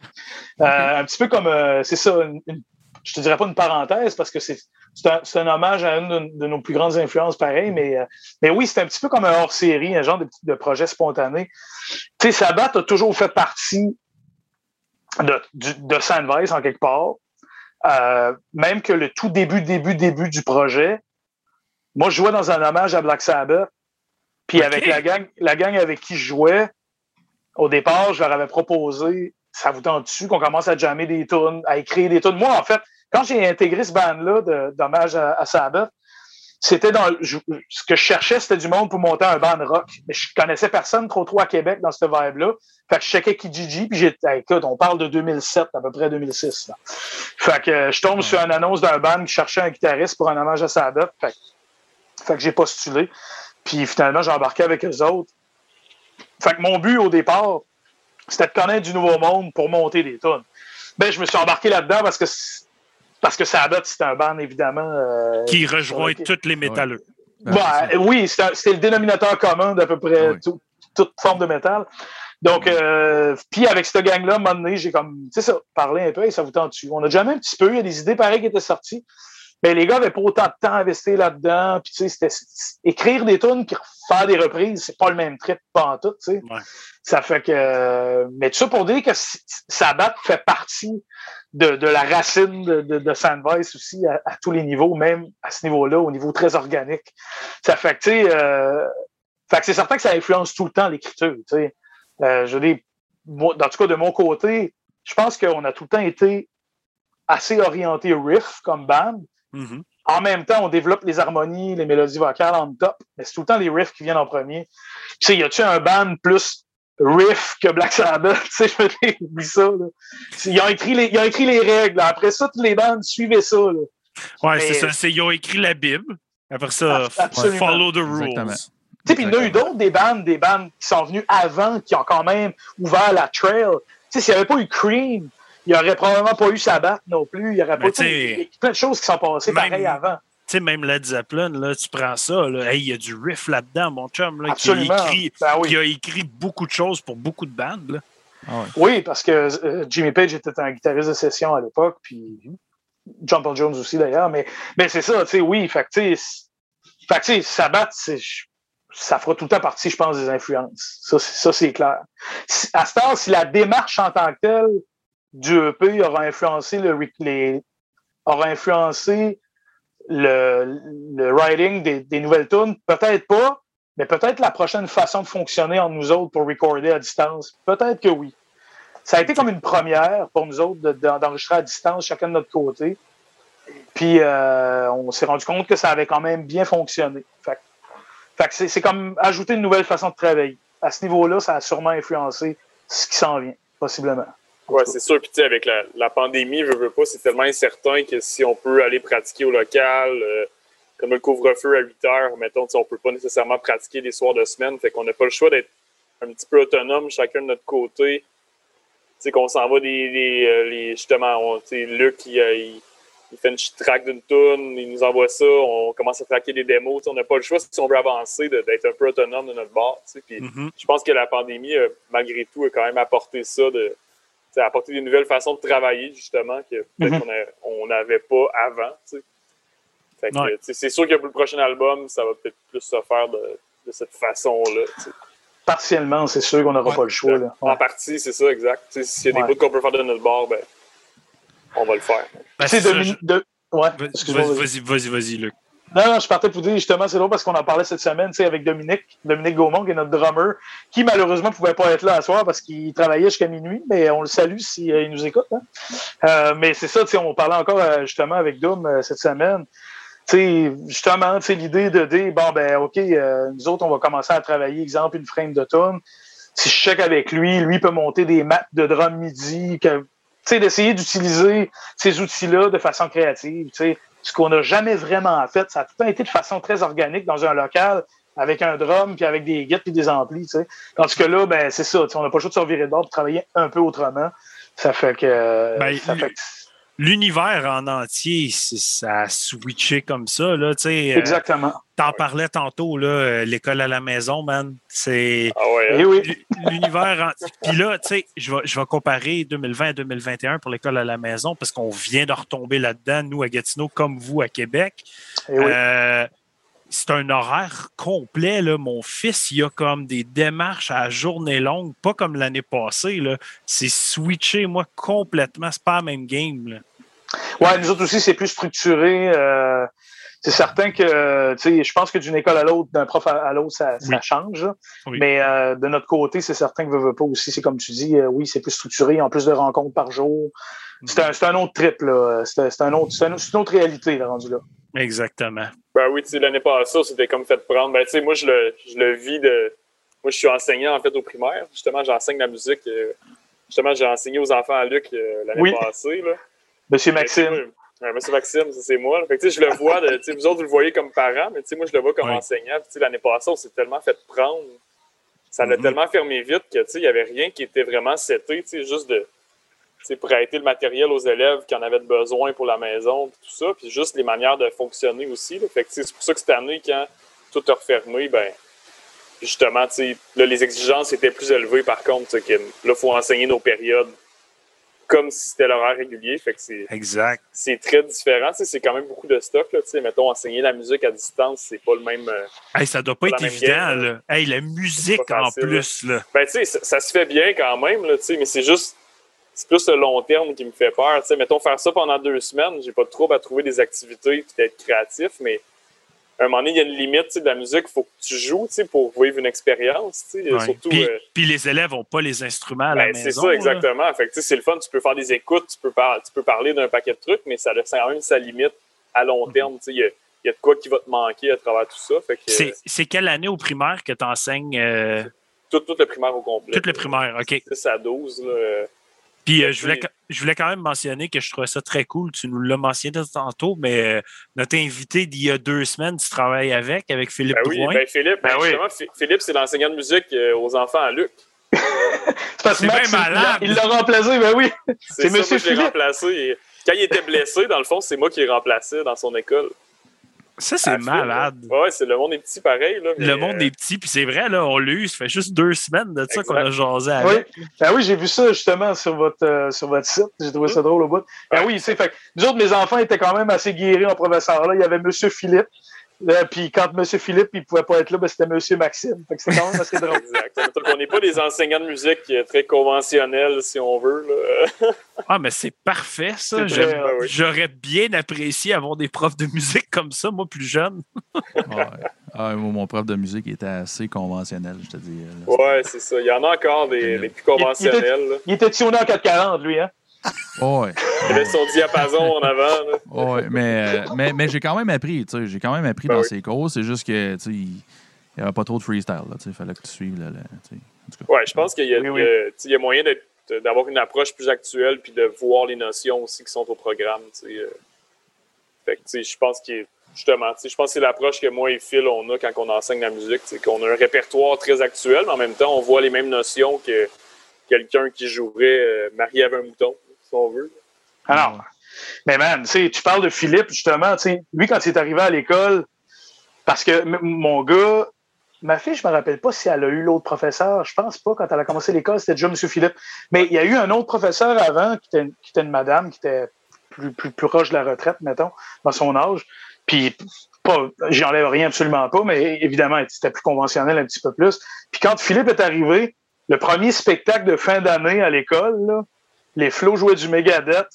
Euh, un petit peu comme, euh, c'est ça, une- une- je te dirais pas une parenthèse parce que c'est c'est un, un hommage à une de, de nos plus grandes influences, pareil, mais, euh, mais oui, c'est un petit peu comme un hors-série, un genre de, de projet spontané. Tu sais, Sabat a toujours fait partie de, du- de Sandvice en quelque part. Euh, même que le tout début, début, début du projet, moi, je jouais dans un hommage à Black Sabbath. Puis avec la gang, la gang avec qui je jouais, au départ, je leur avais proposé, ça vous tente dessus, qu'on commence à jammer des tunes, à écrire des tunes? Moi, en fait, quand j'ai intégré ce band-là d'hommage à, à Sabbath, c'était dans ce que je cherchais, c'était du monde pour monter un band rock. Mais je connaissais personne trop trop à Québec dans ce vibe-là. Fait que je checkais Kijiji, puis hey, écoute, on parle de 2007, à peu près 2006. là. Fait que je tombe sur une annonce d'un band qui cherchait un guitariste pour un hommage à. Fait, que- fait que j'ai postulé. Puis finalement, j'ai embarqué avec eux autres. Fait que mon but au départ, c'était de connaître du nouveau monde pour monter des tunes. Ben, je me suis embarqué là-dedans parce que parce que Sabbath, c'était un band évidemment. euh, Qui rejoint Ok. tous les métalleux. Ouais, c'est ça. oui, c'était c'était le dénominateur commun d'à peu près Ah tout- toute forme de métal. Donc, euh, puis avec cette gang-là, à un moment donné, j'ai comme, tu sais ça, parlé un peu et ça vous tente. On a jamais un petit peu, il y a des idées pareilles qui étaient sorties. Mais les gars avaient pas autant de temps à investir là-dedans. Puis, tu sais, c'était c'est- écrire des tunes puis faire des reprises, c'est pas le même trip, pas en tout, tu sais. Ouais. Ça fait que. euh, mais tout ça pour dire que Sabbath fait partie de, de la racine de, de, de Sandvice aussi à, à tous les niveaux, même à ce niveau-là, au niveau très organique. Ça fait que, euh, fait que c'est certain que ça influence tout le temps l'écriture. Euh, je veux dire, moi, en tout cas, de mon côté, je pense qu'on a tout le temps été assez orienté riff comme band. Mhm. En même temps, on développe les harmonies, les mélodies vocales en top, mais c'est tout le temps les riffs qui viennent en premier. Tu sais, y a-tu un band plus riff que Black Sabbath? Tu sais, je me dis, oublie ça, là. Ils ont écrit les, ils ont écrit les règles. Après ça, toutes les bandes suivaient ça, là. Ouais, Mais- c'est ça. c'est- Ils ont écrit la Bible. Après ça, absolument. follow the rules. Exactement. Tu sais, puis il y en a eu d'autres, des bandes, des bandes qui sont venues avant, qui ont quand même ouvert la trail. Tu sais, s'il n'y avait pas eu Cream, il n'y aurait probablement pas eu Sabbath non plus. Il y aurait pas a plein de choses qui sont passées même- pareil avant. Tu sais, même Led Zeppelin, là, tu prends ça, hey, il y a du riff là-dedans, mon chum, là, qui, a Absolument. écrit, Ben qui a écrit beaucoup de choses pour beaucoup de bandes. là. Ah oui, parce que euh, Jimmy Page était un guitariste de session à l'époque, puis John Paul Jones aussi d'ailleurs. Mais, mais c'est ça, tu sais, oui. Fait que, tu ça fera tout le temps partie, je pense, des influences. Ça, c'est- clair. Si- À ce temps, si la démarche en tant que telle du EP aura influencé le, les, aura influencé le, le writing des, des nouvelles tunes, peut-être pas, mais peut-être la prochaine façon de fonctionner entre nous autres pour recorder à distance. Peut-être que oui. Ça a été comme une première pour nous autres de- de- d'enregistrer à distance, chacun de notre côté. Puis euh, on s'est rendu compte que ça avait quand même bien fonctionné. Fait, fait c'est comme ajouter une nouvelle façon de travailler. À ce niveau-là, ça a sûrement influencé ce qui s'en vient, possiblement. Ouais, c'est sûr. Puis, tu sais, avec la, la pandémie, je veux pas, c'est tellement incertain que si on peut aller pratiquer au local, euh, comme le couvre-feu à 8 heures, mettons, on peut pas nécessairement pratiquer des soirs de semaine. Fait qu'on n'a pas le choix d'être un petit peu autonome chacun de notre côté. Tu sais, qu'on s'en va des, des euh, les, justement, tu sais, Luc, il, il, il, fait une track d'une tune, il nous envoie ça, on commence à traquer des démos. On n'a pas le choix si on veut avancer d'être un peu autonome de notre bord. Puis Mhm. je pense que la pandémie, euh, malgré tout, a quand même apporté ça de apporter des nouvelles façons de travailler, justement, que peut-être on n'avait pas avant. t'sais. Fait que, Ouais. t'sais, c'est sûr que pour le prochain album, ça va peut-être plus se faire de, de cette façon-là. Partiellement, c'est sûr qu'on n'aura Ouais. pas le choix. Là. Ouais. En partie, c'est ça, exact. S'il y a des bouts qu'on peut faire de notre bord, ben, on va le faire. Ben, c'est je- de-. Vas-y, vas-y, vas-y, Luc. Non, non, je partais pour dire justement, c'est drôle parce qu'on en parlait cette semaine, tu sais, avec Dominique, Dominique Gaumont, qui est notre drummer, qui malheureusement ne pouvait pas être là à soir parce qu'il travaillait jusqu'à minuit, mais on le salue s'il il nous écoute. hein. Euh, mais c'est ça, on parlait encore euh, justement avec Dom euh, cette semaine. Tu sais, justement, tu l'idée de dire, bon, ben, OK, euh, nous autres, on va commencer à travailler, exemple, une frame de. Si je check avec lui, lui peut monter des maps de drum midi, que, tu sais, d'essayer d'utiliser ces outils-là de façon créative, tu sais ce qu'on n'a jamais vraiment fait. Ça a tout le temps été de façon très organique dans un local avec un drum puis avec des guettes puis des amplis. Tu sais. Tandis que là, ben, c'est ça. tu sais, On n'a pas le choix de se revirer de bord pour travailler un peu autrement. Ça fait que. Ben, ça fait que- L'univers en entier, ça a switché comme ça. Là, tu sais, euh, Exactement. T'en parlais tantôt, là, euh, l'école à la maison, man. C'est Ah ouais. Hein? oui. l'u- l'univers. en- Puis là, tu sais, je vais, je vais comparer 2020 à 2021 pour l'école à la maison parce qu'on vient de retomber là-dedans, nous, à Gatineau, comme vous, à Québec. Oui. Euh, c'est un horaire complet. Là. Mon fils, il a comme des démarches à journée longue, pas comme l'année passée. là. C'est switché, moi, complètement. C'est pas la même game. là. Ouais, nous autres aussi, c'est plus structuré. euh, c'est certain que, tu sais, je pense que d'une école à l'autre, d'un prof à, l'autre, ça, change. Oui. Mais euh, de notre côté, c'est certain que veut, veut pas aussi. C'est comme tu dis, euh, oui, c'est plus structuré, en plus de rencontres par jour. C'est un, c'est un autre trip, là. C'est un autre, un- une autre réalité, là, rendu là. Exactement. Ben oui, tu sais, l'année passée, c'était comme fait prendre. Ben, tu sais, moi, je le, je le vis de. Moi, je suis enseignant, en fait, au primaire. Justement, j'enseigne la musique. Justement, j'ai enseigné aux enfants à Luc euh, l'année Oui. passée. Là. Monsieur Maxime. ouais, Monsieur Maxime, c'est moi. Fait que, je le vois. de- vous autres, vous le voyez comme parent, mais moi, je le vois comme Oui. enseignant. L'année passée, on s'est tellement fait prendre. Ça l'a Mhm. tellement fermé vite que, tu sais, il n'y avait rien qui était vraiment seté. Juste de. prêter le matériel aux élèves qui en avaient besoin pour la maison, puis tout ça, puis juste les manières de fonctionner aussi. là. Fait que, tu sais, c'est pour ça que cette année, quand tout a refermé, ben, justement, là, les exigences étaient plus élevées par contre. que Là, il faut enseigner nos périodes comme si c'était l'horaire régulier. Fait que c'est Exact. c'est très différent. C'est quand même beaucoup de stock. Là, mettons, enseigner la musique à distance, c'est pas le même. euh, Hey, ça doit pas Pas être évident. game, là. Hey, la musique en plus. Là. Ben, ça, ça se fait bien quand même, là, mais c'est juste. C'est plus le long terme qui me fait peur. Mettons, faire ça pendant deux semaines, j'ai pas de trouble à trouver des activités et d'être créatif, mais un moment donné, il y a une limite de la musique. Il faut que tu joues pour vivre une expérience. Ouais. Surtout. Puis, euh, puis les élèves n'ont pas les instruments à la Ben, maison. c'est ça, là. exactement. Fait que, c'est le fun, tu peux faire des écoutes, tu peux, par- tu peux parler d'un paquet de trucs, mais ça a quand même sa limite à long Mhm. terme. Il y, y a de quoi qui va te manquer à travers tout ça. Que, C'est, quelle année au primaire que tu enseignes tout, tout le primaire au complet. tout le primaire? OK. 6 à 12. Là, euh, Puis euh, je, voulais, je voulais quand même mentionner que je trouvais ça très cool. Tu nous l'as mentionné tantôt, mais euh, notre invité d'il y a deux semaines, tu travailles avec, avec Philippe ben oui, Drouin. ben Philippe, Ben oui. Philippe, c'est l'enseignant de musique euh, aux enfants à Luc. C'est parce que C'est Max, bien il- malade. Il l'a remplacé, ben oui. C'est C'est ça, Monsieur moi, je remplacé. Quand il était blessé, dans le fond, c'est moi qui l'ai remplacé dans son école. Ça, c'est malade. là. Ouais, c'est le monde est petit pareil. Là, mais, Le monde euh, des petits, puis c'est vrai, là, on l'a eu, ça fait juste deux semaines de ça qu'on a jasé Oui. avec. Ben oui, j'ai vu ça justement sur votre, euh, sur votre site. J'ai trouvé ça drôle au bout. Ben oui, sais, fait que nous autres, mes enfants étaient quand même assez guéris en professeur. Là, il y avait Monsieur Philippe. Là, puis quand Monsieur Philippe, il pouvait pas être là, ben c'était Monsieur Maxime. Fait que c'était quand même assez drôle. Exact. Donc, on n'est pas des enseignants de musique euh, très conventionnels, si on veut. Là. Ah, mais c'est parfait, ça. C'est J'aime- très, oui. J'aurais bien apprécié avoir des profs de musique comme ça, moi, plus jeune. Ouais. Ah, mon prof de musique était assez conventionnel, je te dis. là. Ouais, c'est ça. Il y en a encore des, des plus conventionnels. là. Il était en 440, lui, hein? Ouais. Il avait son diapason en avant. là. Ouais, mais, euh, mais, mais j'ai quand même appris, tu sais, j'ai quand même appris Ben dans oui. ces cours. C'est juste que, tu sais, il n'y avait pas trop de freestyle, là, tu sais, il fallait que tu suives, le, le- tu sais, en tout cas. Ouais, je pense qu'il y, a- Oui, oui. y moyen d'avoir une approche plus actuelle puis de voir les notions aussi qui sont au programme. tu sais, euh. Fait que, tu sais, je pense qu'il justement. tu sais, Je pense que c'est l'approche que moi et Phil, on a quand on enseigne la musique. tu sais, qu'on a un répertoire très actuel, mais en même temps, on voit les mêmes notions que quelqu'un qui jouerait euh, marié avec un mouton, Alors, mais man, tu parles de Philippe, justement, lui, quand il est arrivé à l'école, parce que mon gars, ma fille, je me rappelle pas si elle a eu l'autre professeur. Je pense pas, quand elle a commencé l'école, c'était déjà M. Philippe. Mais il y a eu un autre professeur avant, qui était, une madame, qui était plus, plus, proche de la retraite, mettons, dans son âge. Puis, pas, j'enlève rien absolument pas, mais évidemment, c'était plus conventionnel un petit peu plus. Puis quand Philippe est arrivé, le premier spectacle de fin d'année à l'école, là, les flots jouaient du Megadeth.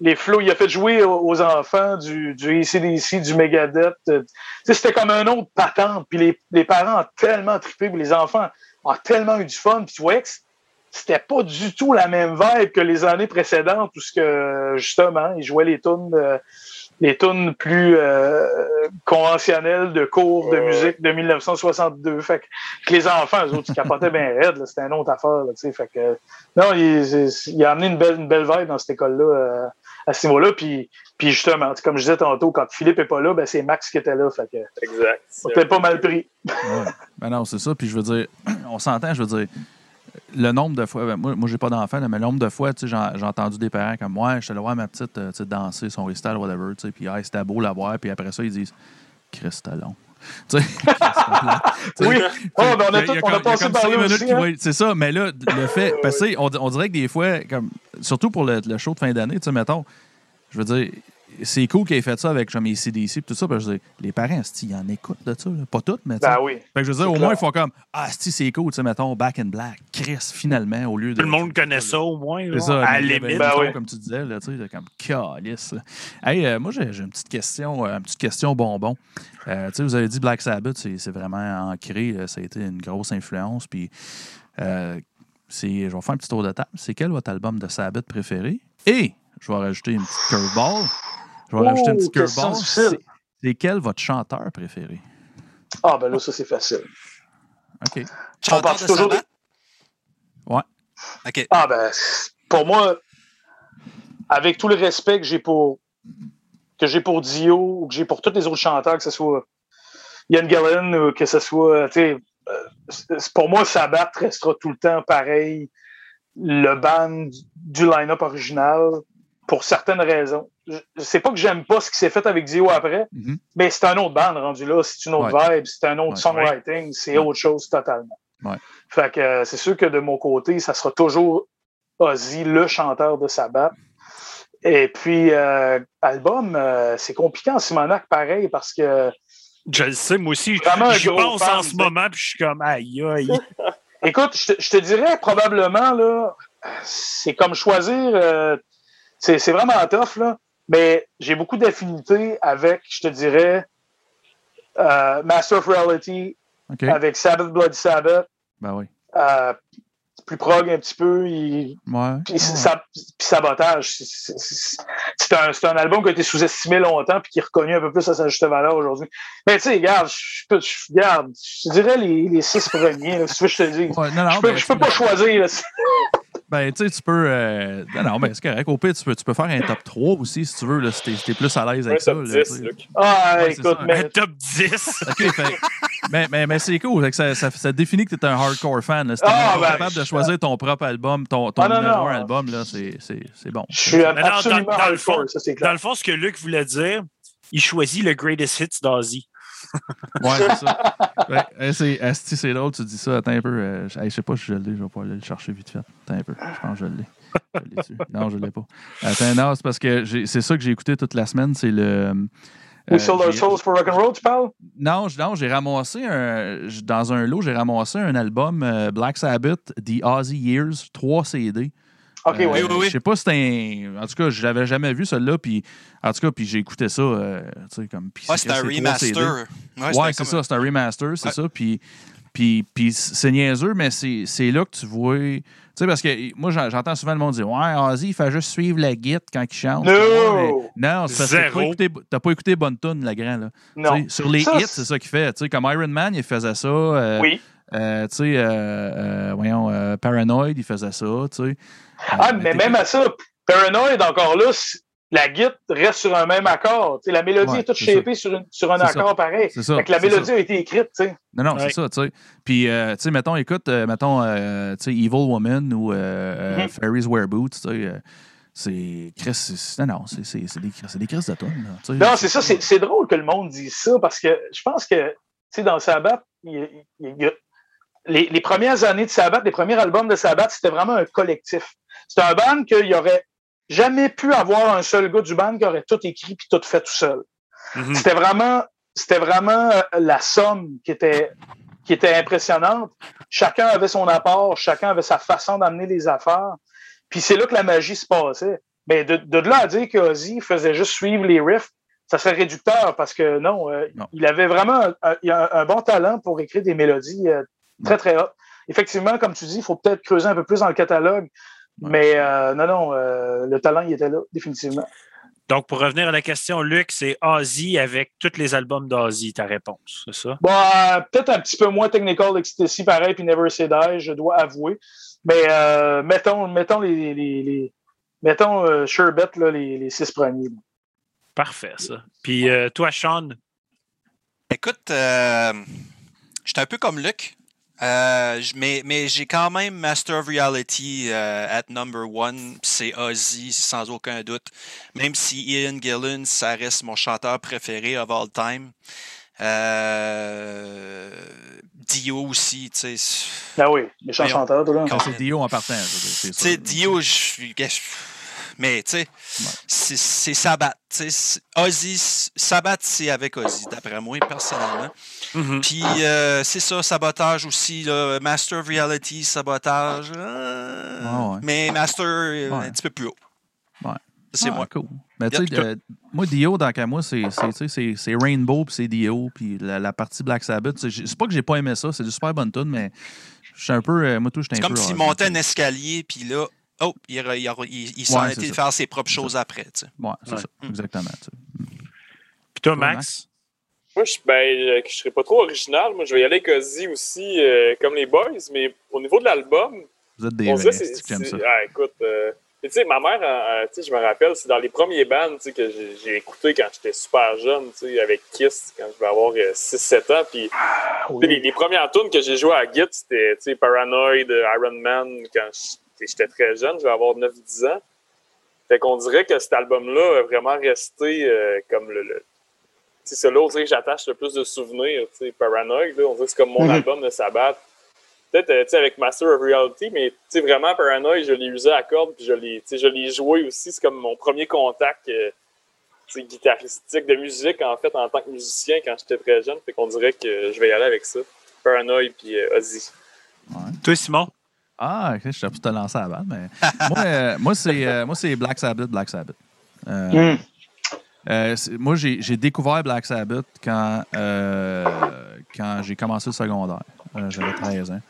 Les flots, il a fait jouer aux enfants du, du ACDC, du Megadeth. Euh, C'était comme un autre patente. Puis les, les parents ont tellement trippé, puis les enfants ont tellement eu du fun. Puis tu voyais que c'était pas du tout la même vibe que les années précédentes, où que, justement, ils jouaient les tunes, les tunes plus euh, conventionnelles de cours de musique de 1962. Fait que que les enfants, eux autres, ils capotaient bien raide. C'était une autre affaire. Là, tu sais. fait que, non, il, a amené une belle, une belle vibe dans cette école-là euh, à ce niveau-là. Puis, puis justement, comme je disais tantôt, quand Philippe n'est pas là, ben, c'est Max qui était là. Fait que, Exact. on était pas mal pris. Ouais. Ben non, c'est ça. Puis je veux dire, on s'entend, je veux dire, le nombre de fois, ben moi, moi j'ai pas d'enfant, mais le nombre de fois, j'ai entendu des parents comme moi, je suis allé voir ma petite euh, danser son freestyle, whatever, puis ah, c'était beau la voir, puis après ça, ils disent, sais, Oui. Oh, ben, on a, tout, on a passé par là aussi. hein. C'est ça, mais là, le fait, parce que on dirait que des fois, comme, surtout pour le, le show de fin d'année, tu sais, mettons, je veux dire, c'est cool qu'il ait fait ça avec comme CDC et tout ça, parce que je veux dire, les parents, ils en écoutent de ça, là. pas toutes, mais. Ben oui. Fait que je veux dire, au clair. moins, ils font comme Ah, si c'est cool, tu sais, mettons, Back in Black, Chris, finalement, au lieu de. Tout le monde connaît ça au moins. là, C'est ça, à la limite. Ben oui. comme tu disais, là, tu sais, comme calice. Hey, euh, moi, j'ai une petite question, euh, une petite question bonbon. Euh, tu sais, vous avez dit Black Sabbath, c'est c'est vraiment ancré, ça a été une grosse influence. Puis, euh, c'est- je vais faire un petit tour de table. C'est quel votre album de Sabbath préféré? Et je vais rajouter une petite curveball. Je vais Oh, rajouter une petite question curveball. C'est- quel votre chanteur préféré? Ah, ben là, ça, c'est facile. OK. Chanteur parle de toujours de- Sabbath? Ouais. OK. Ah, ben, pour moi, avec tout le respect que j'ai pour que j'ai pour Dio ou que j'ai pour tous les autres chanteurs, que ce soit Ian Gillan ou que ce soit, tu sais, euh, pour moi, Sabbath restera tout le temps pareil, le band du line-up original, pour certaines raisons. Je- C'est pas que j'aime pas ce qui s'est fait avec Dio après, Mhm. mais c'est un autre band rendu là, c'est une autre vibe, c'est un autre Ouais. songwriting, c'est Ouais. autre chose totalement. Ouais. Fait que euh, c'est sûr que de mon côté, ça sera toujours Ozzy, le chanteur de Sabbath. Et puis, euh, album, euh, c'est compliqué en Simonac, pareil, parce que, Je le sais, moi aussi. Gros pense fan, en ce moment, puis je suis comme aïe aïe. écoute, je te, je te dirais probablement, là, c'est comme choisir, euh, c'est c'est vraiment tough, là, mais j'ai beaucoup d'affinités avec, je te dirais, euh, Master of Reality, avec Sabbath Blood Sabbath, Ben oui. euh, plus prog un petit peu, il, Ouais. Puis, sa- puis sabotage, c'est- un, c'est un album qui a été sous-estimé longtemps puis qui est reconnu un peu plus à sa juste valeur aujourd'hui. Mais tu sais, regarde, je regarde, je dirais les, les six premiers, là, si tu veux je te le dise. Ouais, non, non, je peux, ben, je peux pas choisir. Ben, tu sais, tu peux. euh, Non, non, ben, c'est correct. Au pire, tu peux, tu peux faire un top 3 aussi, si tu veux, là, si t'es si t'es plus à l'aise Un avec ça. top là, 10, tu sais. Luc. Ah, Ouais, écoute, ça. Un mais top 10. OK, fait- mais, mais, mais c'est cool. fait que Ça, ça, ça définit que tu es un hardcore fan. là. Si t'es Ah, ben, capable de je- choisir ton propre album, ton, ton Ah, non, numéro non. un album, là, c'est c'est- c'est bon. je suis non, absolument dans- dans le hardcore, fond- ça c'est Dans clair. le fond, ce que Luc voulait dire, il choisit le greatest hits d'Ozzy. Ouais, c'est ça. Ouais, hey, c'est drôle, tu dis ça. Attends un peu. euh, je hey, je sais pas si je l'ai, je vais pas aller le chercher vite fait. Attends un peu. Je pense que je l'ai. Je l'ai dessus. Non, je l'ai pas. Attends, non, c'est parce que j'ai- c'est ça que j'ai écouté toute la semaine. C'est le. We euh, sold our souls for rock and roll, tu parles? Non, non, j'ai ramassé un. Dans un lot, j'ai ramassé un album euh, Black Sabbath, The Ozzy Years, 3 CD. Ok, Euh, ouais. oui, oui. Je sais pas si c'était un. En tout cas, je l'avais jamais vu, celui-là. Puis, en tout cas, puis j'ai écouté ça. euh, tu sais, comme. Ouais, c'est un remaster. Ouais, c'est ça, c'est un remaster, c'est ça. Puis, puis, puis c'est niaiseux, mais c'est c'est là que tu vois. Tu sais, parce que moi, j'en- j'entends souvent le monde dire Ouais, Ozzy, il fait juste suivre la guide quand il chante. No! Ouais, mais non, c'est parce que t'as pas Zéro. écouté, t'as pas écouté Bonne Tune, la grande. Là. Non. Sur les Ça, hits, c'est- c'est ça qu'il fait. Tu sais, comme Iron Man, il faisait ça. euh, Oui. euh, tu sais, euh, euh, voyons, euh, Paranoid, il faisait ça. Tu sais. Ah, Euh, mais même à ça, Paranoid, encore là, la guitare reste sur un même accord. la mélodie Ouais, est toute shapée sur, une- sur un C'est ça. accord pareil. C'est ça. Fait que la mélodie ça. a été écrite, tu sais. Non, non, Ouais. c'est ça, tu sais. Puis, euh, tu sais, mettons, écoute, euh, mettons, euh, tu sais, Evil Woman ou euh, euh, Mhm. Fairies Wear Boots, tu sais, c'est. Non, non, c'est c'est- c'est des, c'est des tu sais. Non, c'est ça, c'est c'est drôle que le monde dise ça parce que je pense que, tu sais, dans Sabbath, il y a- il y a- les, les premières années de Sabbath, les premiers albums de Sabbath, c'était vraiment un collectif. C'était un band qu'il aurait jamais pu avoir un seul gars du band qui aurait tout écrit puis tout fait tout seul. Mhm. C'était vraiment, c'était vraiment euh, la somme qui était, qui était impressionnante. Chacun avait son apport, chacun avait sa façon d'amener les affaires. Puis c'est là que la magie se passait. Mais de, de là à dire qu'Ozzy faisait juste suivre les riffs, ça serait réducteur parce que non, euh, Non. il avait vraiment un bon talent pour écrire des mélodies euh, très, très hautes. Effectivement, comme tu dis, il faut peut-être creuser un peu plus dans le catalogue. Mais euh, non, non, euh, le talent, il était là, définitivement. Donc, pour revenir à la question, Luc, c'est Ozzy avec tous les albums d'Ozzy, ta réponse, c'est ça? Bon, euh, peut-être un petit peu moins Technical Ecstasy, pareil, puis Never Say Die, je dois avouer. Mais euh, mettons, mettons les, les, les- mettons euh, Sherbet, là, les, les six premiers. Parfait, ça. Puis euh, toi, Sean, Écoute, euh, j'étais un peu comme Luc, euh, mais, mais j'ai quand même Master of Reality euh, at number one. C'est Ozzy, sans aucun doute. Même si Ian Gillan, ça reste mon chanteur préféré of all time. Euh, Dio aussi, tu sais. Ah oui, méchant chanteur, toi, là. Ah, c'est Dio en partant, Tu sais, Dio, je suis. je- Mais, tu sais, c'est- c'est- Ozzy, Sabbath, c'est avec Ozzy, d'après moi, personnellement. Mhm. Puis, euh, c'est ça, sabotage aussi, là, Master of Reality, sabotage. euh, Ouais, ouais. Mais Master, euh, un petit peu plus haut. C'est Ah, moi. cool. Mais tu sais, moi, Dio, dans moi, c'est Rainbow puis c'est Dio. Puis la, la partie Black Sabbath, c'est pas que j'ai pas aimé ça, c'est du super bonne tune, mais je suis un peu. euh, moi, tout, C'est un comme peu. s'il ah, montait un escalier, puis là, oh, il, il, il- il s'en Ouais, était c'est de faire ses propres choses ça. après. tu sais. Ouais, c'est Ouais. ça, exactement. tu sais. Puis toi, Toi, Max? Moi, je, ben, euh, je serais pas trop original. Moi, je vais y aller avec Ozzy aussi, euh, comme les boys, mais au niveau de l'album, Vous êtes des on vrais, c'est que j'aime ça. Ah, écoute, euh, tu sais, ma mère, euh, tu sais, je me rappelle, c'est dans les premiers bands tu que j'ai écouté quand j'étais super jeune, tu sais, avec Kiss, quand je vais avoir 6-7 ans. Puis tu sais, les, les premières tunes que j'ai jouées à Git, c'était tu sais, Paranoid, Iron Man, quand j'étais- j'étais très jeune, je vais avoir 9-10 ans. Fait qu'on dirait que cet album-là a vraiment resté euh, comme le. le c'est là, on dirait que j'attache le plus de souvenirs. tu sais, Paranoid, là, on dirait que c'est comme mon Mhm. album de Sabbath. Peut-être euh, tu sais, avec Master of Reality, mais tu sais, vraiment, Paranoid, je l'ai usé à corde, puis je l'ai tu sais, je l'ai joué aussi. C'est comme mon premier contact euh, guitaristique, de musique, en fait, en tant que musicien quand j'étais très jeune. Fait qu'on dirait que je vais y aller avec ça. Paranoid, puis euh, Ozzy. Toi, Simon? Ah, ok, je suis pour te lancer à la balle, mais moi, euh, moi, c'est, euh, moi, c'est Black Sabbath, Black Sabbath. Euh, c'est- moi, j'ai, découvert Black Sabbath quand, quand j'ai commencé le secondaire. J'avais 13 ans.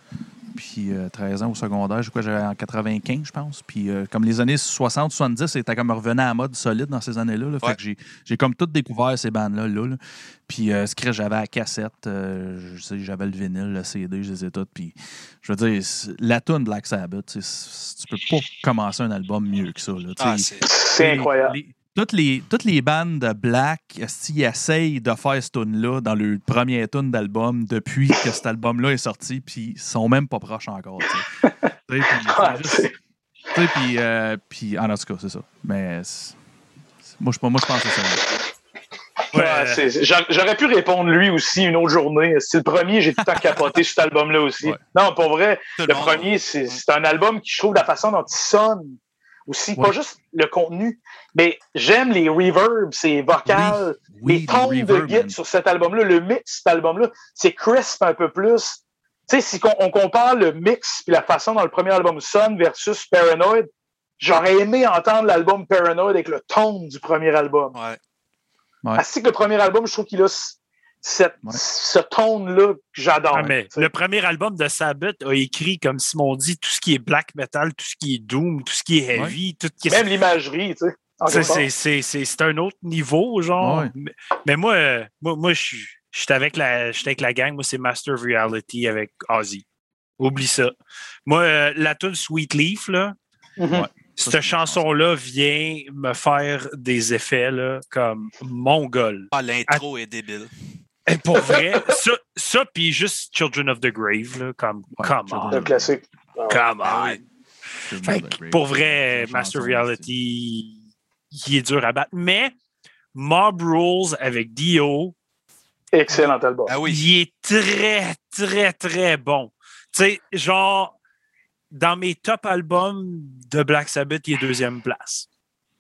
Puis euh, 13 ans au secondaire, je crois que j'avais en 95, je pense. Puis euh, comme les années 60-70, c'était comme revenu à mode solide dans ces années-là. là. Fait que j'ai, comme tout découvert ces bandes-là. Là, là. Puis euh, ce que j'avais la cassette, euh, je sais, j'avais le vinyle, le CD, je les ai toutes. Puis je veux dire, la tune Black Sabbath, tu peux pas commencer un album mieux que ça. Ah, c'est- incroyable. les- toutes, les, toutes les bandes de Black, ils essayent de faire ce tune-là dans le premier tune d'album depuis que cet album-là est sorti, puis ils sont même pas proches encore. puis euh, en tout cas, c'est ça. Mais c'est- moi, je, moi, je pense que c'est ça. Ouais, Ouais, c'est- c'est- j'a- J'aurais pu répondre lui aussi une autre journée. C'est le premier, j'ai tout le temps capoté sur cet album-là aussi. Ouais. Non, pour vrai, tout le monde- premier, c'est c'est un album qui, je trouve, la façon dont il sonne aussi, Ouais. pas juste le contenu, mais j'aime les reverbs, ses vocales, Oui, les tons de guitare sur cet album-là, le mix de cet album-là, c'est crisp un peu plus. Tu sais, si on, on compare le mix et la façon dont le premier album sonne versus Paranoid, j'aurais aimé entendre l'album Paranoid avec le ton du premier album. Ouais. Ouais. Ainsi que le premier album, je trouve qu'il a cette, Ouais. ce ton-là que j'adore. Ah, le premier album de Sabbath a écrit, comme Simon dit, tout ce qui est black metal, tout ce qui est doom, tout ce qui est heavy, tout ce qui est. Même l'imagerie, tu sais. C'est- un autre niveau, genre. Ouais. Mais, mais moi, euh, moi, moi je suis j'étais avec, la- j'étais avec la gang. Moi, c'est Master of Reality avec Ozzy. Oublie ça. Moi, euh, la tune Sweet Leaf, là, Mhm. Cette chanson-là vient me faire des effets là, comme mongol. Ah, l'intro est débile. Et pour vrai, ça, ça puis juste Children of the Grave, là, comme, Ouais, come on, Le classique. come Ah on. Fait que pour vrai, Master Reality, il est dur à battre. Mais Mob Rules avec Dio, Excellent album. Ah oui. il est très, très, très bon. Tu sais, genre, dans mes top albums de Black Sabbath, il est deuxième place.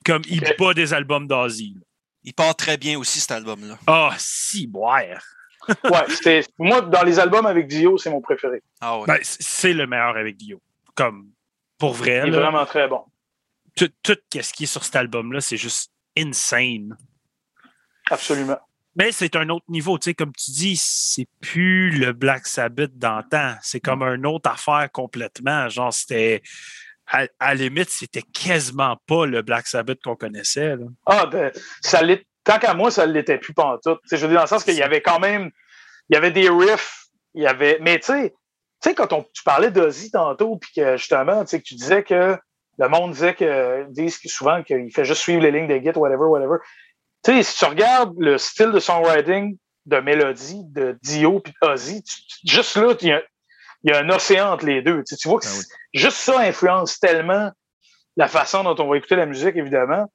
Comme il Ok. bat des albums d'Ozzy. Il part très bien aussi, cet album-là. Ah, si, boire. Ouais, moi, dans les albums avec Dio, c'est mon préféré. Ah ouais. Ben, c'est le meilleur avec Dio. Comme, pour vrai, Il est là, vraiment très bon. tout, tout ce qui est sur cet album-là, c'est juste insane. Absolument. Mais c'est un autre niveau, tu sais, comme tu dis, c'est plus le Black Sabbath d'antan. C'est comme une autre affaire complètement. Genre, c'était. À, la limite, c'était quasiment pas le Black Sabbath qu'on connaissait. Ah, ben, ça tant qu'à moi, ça ne l'était plus pantoute. Tu sais, je veux dire, dans le sens qu'il y avait quand même, il y avait des riffs, il y avait, mais tu sais, quand on, tu parlais d'Ozzy tantôt, puis que justement, tu sais, que tu disais que le monde disait que, disent souvent qu'il fait juste suivre les lignes des gits, whatever, whatever. Tu sais, si tu regardes le style de songwriting de Mélodie, de Dio, puis tu- juste là, il y, a, il y a un océan entre les deux. Tu, sais, tu vois que Ah oui. c'est- juste ça influence tellement la façon dont on va écouter la musique, évidemment.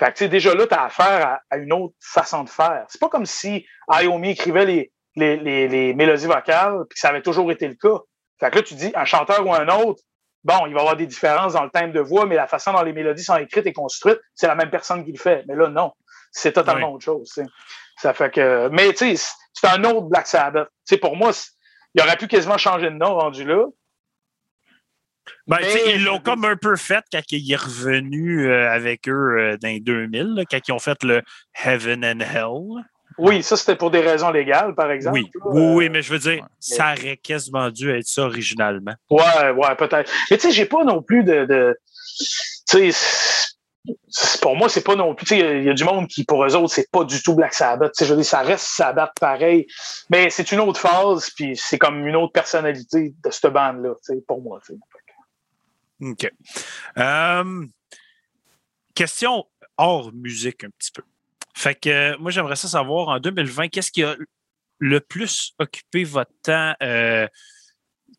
Fait que, tu sais, déjà là, tu as affaire à, à une autre façon de faire. C'est pas comme si Ayomi écrivait les, les, les, les mélodies vocales, puis que ça avait toujours été le cas. Fait que là, tu dis, un chanteur ou un autre, bon, il va y avoir des différences dans le thème de voix, mais la façon dont les mélodies sont écrites et construites, c'est la même personne qui le fait. Mais là, non. C'est totalement autre chose. Ça fait que. Mais tu sais, c'est un autre Black Sabbath. Sais, pour moi, c'est- il aurait pu quasiment changer de nom rendu là. Ben, Mais- ils l'ont comme un peu fait quand il est revenu euh, avec eux euh, dans les 2000, là, quand ils ont fait le Heaven and Hell. Oui, ça, c'était pour des raisons légales, par exemple. Oui, oui, oui, mais je veux dire, ouais. ça aurait quasiment dû être ça originalement. Ouais, ouais, peut-être. Mais tu sais, j'ai pas non plus de. de tu sais, pour moi, c'est pas non plus. Il y a du monde qui, pour eux autres, c'est pas du tout Black Sabbath. Je veux dire, ça reste Sabbath pareil. Mais c'est une autre phase, puis c'est comme une autre personnalité de cette bande-là, pour moi. tu sais. OK. Euh, question hors musique un petit peu. Fait que euh, moi, j'aimerais ça savoir en 2020, qu'est-ce qui a le plus occupé votre temps? euh,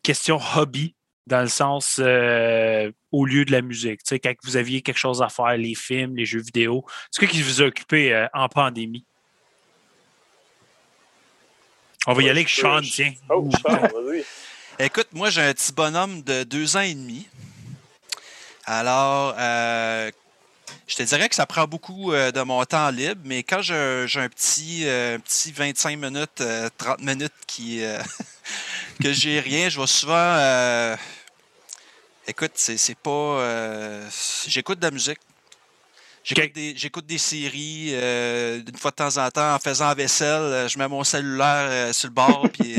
question hobby, dans le sens euh, au lieu de la musique. Tu sais, quand vous aviez quelque chose à faire, les films, les jeux vidéo. C'est quoi qui vous a occupé euh, en pandémie? On va y aller avec je Sean, peux- tiens. Oh, Charles, vas-y. Écoute, moi, j'ai un petit bonhomme de deux ans et demi. Alors, euh, je te dirais que ça prend beaucoup euh, de mon temps libre, mais quand j'ai un petit, euh, un petit 25 minutes, euh, 30 minutes qui, euh, que j'ai rien, je vais souvent. euh, écoute, c'est c'est pas. euh, J'écoute de la musique. J'écoute des, séries euh, d'une fois de temps en temps en faisant la vaisselle. euh, Je mets mon cellulaire euh, sur le bord, puis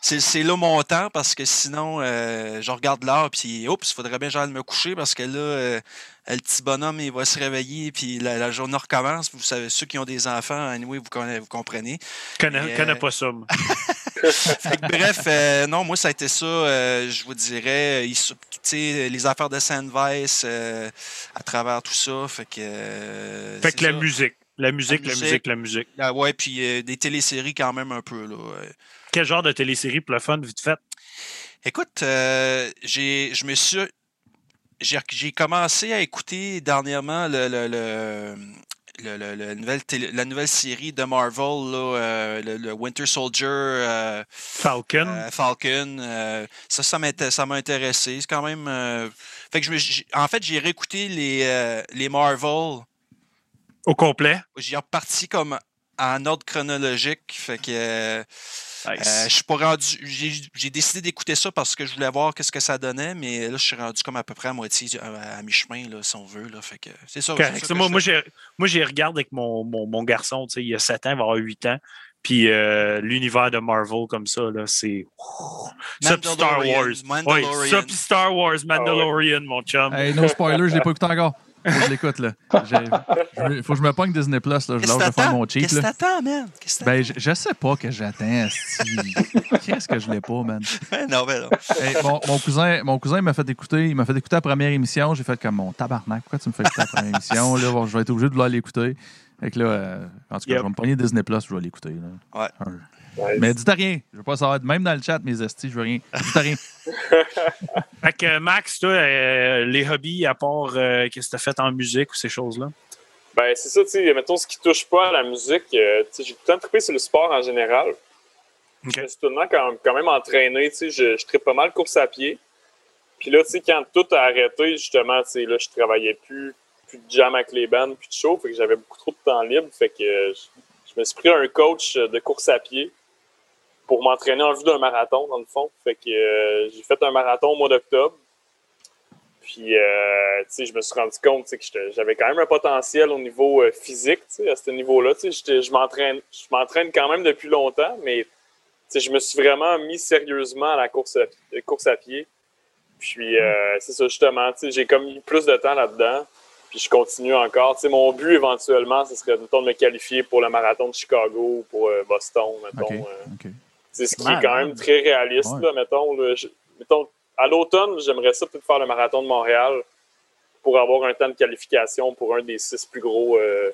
c'est là mon temps parce que sinon, je regarde l'heure, puis oups, il faudrait bien que j'aille me coucher parce que là, le petit bonhomme, il va se réveiller, puis la, la journée recommence. Vous savez, ceux qui ont des enfants, anyway, vous, connaissez- vous comprenez. Je connais, connais pas ça. Fait que bref, euh, non, moi, ça a été ça, euh, je vous dirais, il tu sais, les affaires de Sandvice euh, à travers tout ça. Fait que. euh, Fait que la musique. La musique, la musique. musique, la musique. Ah ouais, puis euh, des téléséries quand même un peu, là. euh. Quel genre de télésérie pour le fun, vite fait? Écoute, euh, j'ai, je me suis. J'ai, j'ai commencé à écouter dernièrement le, le, le- le- le- le nouvelle télé- la nouvelle série de Marvel, là, euh, le, le Winter Soldier, euh, Falcon. euh, Falcon. ça, ça m'a, intéressé. C'est quand même. fait que je en fait, j'ai réécouté les, les Marvel. au complet. J'ai reparti comme en ordre chronologique. Fait que. Euh, Nice. euh, je suis pas rendu. J'ai décidé d'écouter ça parce que je voulais voir qu'est-ce que ça donnait, mais là, je suis rendu comme à peu près à moitié, à, à mi-chemin, là, si on veut. Là, fait que c'est ça. Correct. moi, je moi, j'ai, moi, j'ai regardé avec mon, mon, mon garçon, tu sais, il y a 7 ans, il va avoir 8 ans. Puis euh, l'univers de Marvel comme ça, là, c'est. Ça puis Star Wars. Oui, Mandalorian. ça puis Star Wars, Mandalorian, mon chum. Hey, no spoiler, je l'ai pas écouté encore. Faut que je l'écoute, là. Faut que je me pogne Disney Plus, là. Je lâche de faire mon cheat, Qu'est-ce que t'attends, man? Qu'est-ce que Ben, je, je sais pas que j'attends. Qu'est-ce que je l'ai pas, man? t'attends? non, ben non. Hey, mon, mon cousin, mon cousin m'a fait écouter, il m'a fait écouter la première émission. J'ai fait comme mon tabarnak. Pourquoi tu me fais écouter la première émission? Là, Bon, je vais être obligé de vouloir l'écouter. Fait que là, euh, en tout cas, Yep. je vais me pogner Disney Plus, je vais l'écouter. là. Ouais. Un- Nice. Mais dites rien. Je veux pas savoir. Même dans le chat, mes estis, je veux rien. Dites rien. Fait que Max, toi, euh, les hobbies, à part euh, qu'est-ce que tu as fait en musique ou ces choses-là? Ben, c'est ça, tu sais, mettons, ce qui touche pas à la musique, euh, tu sais, j'ai tout le temps trippé sur le sport en général. Ok. Je me suis tout le temps quand, quand même entraîné, tu sais, je, je trippe pas mal course à pied. Puis là, tu sais, quand tout a arrêté, justement, tu sais, là, je travaillais plus, plus de jam avec les bandes, plus de show, fait que j'avais beaucoup trop de temps libre, fait que euh, je, je me suis pris un coach de course à pied pour m'entraîner en vue d'un marathon, dans le fond. Fait que euh, j'ai fait un marathon au mois d'octobre. Puis, euh, tu sais, je me suis rendu compte que j'avais quand même un potentiel au niveau euh, physique, tu sais, à ce niveau-là. Tu sais, je m'entraîne, je m'entraîne quand même depuis longtemps, mais tu sais, je me suis vraiment mis sérieusement à la course à, course à pied. Puis, euh, c'est ça, justement, tu sais, j'ai comme mis plus de temps là-dedans. Puis, je continue encore. Tu sais, mon but, éventuellement, ce serait, mettons, de me qualifier pour le marathon de Chicago ou pour Boston, mettons. C'est ce qui est quand même très réaliste, Ouais. là, mettons, là. Je- mettons, à l'automne, j'aimerais ça peut-être faire le marathon de Montréal pour avoir un temps de qualification pour un des six plus gros euh,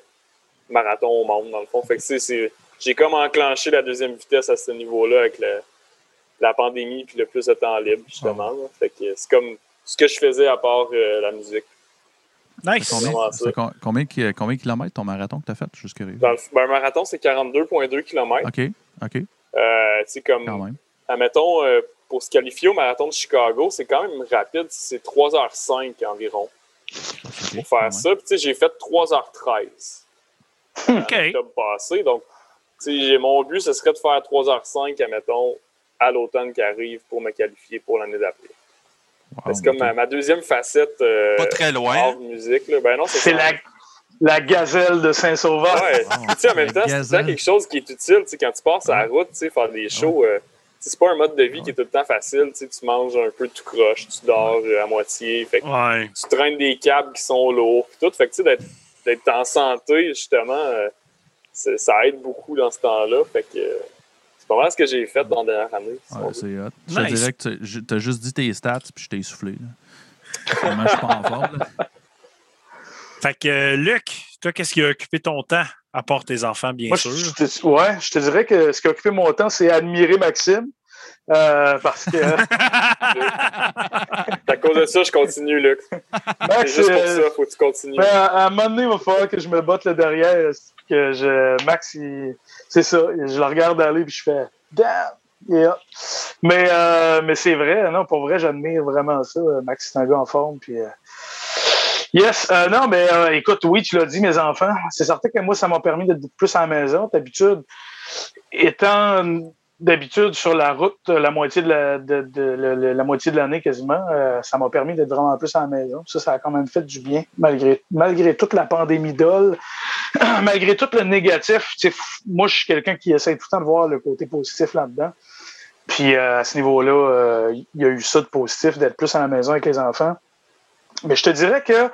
marathons au monde, dans le fond. Fait que, tu sais, c'est- j'ai comme enclenché la deuxième vitesse à ce niveau-là avec le- la pandémie puis le plus de temps libre, justement. Fait que c'est comme ce que je faisais à part euh, la musique. Nice! Combien, ça. combien, de kilomètres ton marathon que tu as fait? Juste curieux. Dans le, ben, un marathon, c'est 42,2 km. OK. OK. Euh, tu sais, comme Quand même. admettons, euh, pour se qualifier au marathon de Chicago, c'est quand même rapide. C'est 3h05 environ OK, pour faire ça. Puis, tu sais, j'ai fait 3h13 OK. en octobre passé. Donc, tu sais, j'ai- mon but, ce serait de faire 3h05, admettons, à l'automne qui arrive pour me qualifier pour l'année d'après. Wow, c'est comme OK. ma, ma deuxième facette euh, Pas très loin. hors musique. Là. Ben non, c'est la, la gazelle de Saint-Sauveur. Ouais. Wow. Tu sais, en même temps, c'est quelque chose qui est utile. Tu sais, quand tu passes sur la route, tu sais, faire des shows, euh, tu sais, c'est pas un mode de vie qui est tout le temps facile. Tu sais, tu manges un peu tout croche, tu dors euh, à moitié. Fait que Ouais. tu traînes des câbles qui sont lourds. Puis tout. Fait que, tu sais, d'être, d'être en santé, justement, euh, ça aide beaucoup dans ce temps-là. Fait que euh, c'est pas mal ce que j'ai fait dans la dernière année. si Ouais, c'est hot. Je te dirais que tu as juste dit tes stats puis je t'ai soufflé. Là. Vraiment, je suis pas en forme. là. Fait que, euh, Luc, toi, qu'est-ce qui a occupé ton temps, à part tes enfants, bien Moi, sûr? je, je te, ouais, je te dirais que ce qui a occupé mon temps, c'est admirer Maxime. Euh, parce que C'est à cause de ça, je continue, Luc. C'est Max, juste pour euh, ça, faut que tu continues. ben, à, à un moment donné, il va falloir que je me botte le derrière. Que je, Max, il- c'est ça. Je le regarde aller puis je fais Damn! Yeah. Mais, euh, mais c'est vrai, non, pour vrai, j'admire vraiment ça. Max, c'est un gars en forme. Puis, euh, Yes, euh, non, mais euh, écoute, oui, tu l'as dit, mes enfants. C'est certain que moi, ça m'a permis d'être plus à la maison. D'habitude, étant d'habitude sur la route la moitié de la, de, de- la moitié de l'année quasiment, euh, ça m'a permis d'être vraiment plus à la maison. Ça, ça a quand même fait du bien, malgré, malgré toute la pandémie d'ol, malgré tout le négatif. moi, je suis quelqu'un qui essaie tout le temps de voir le côté positif là-dedans. Puis euh, à ce niveau-là, il y a eu ça de positif, d'être plus à la maison avec les enfants. Mais je te dirais que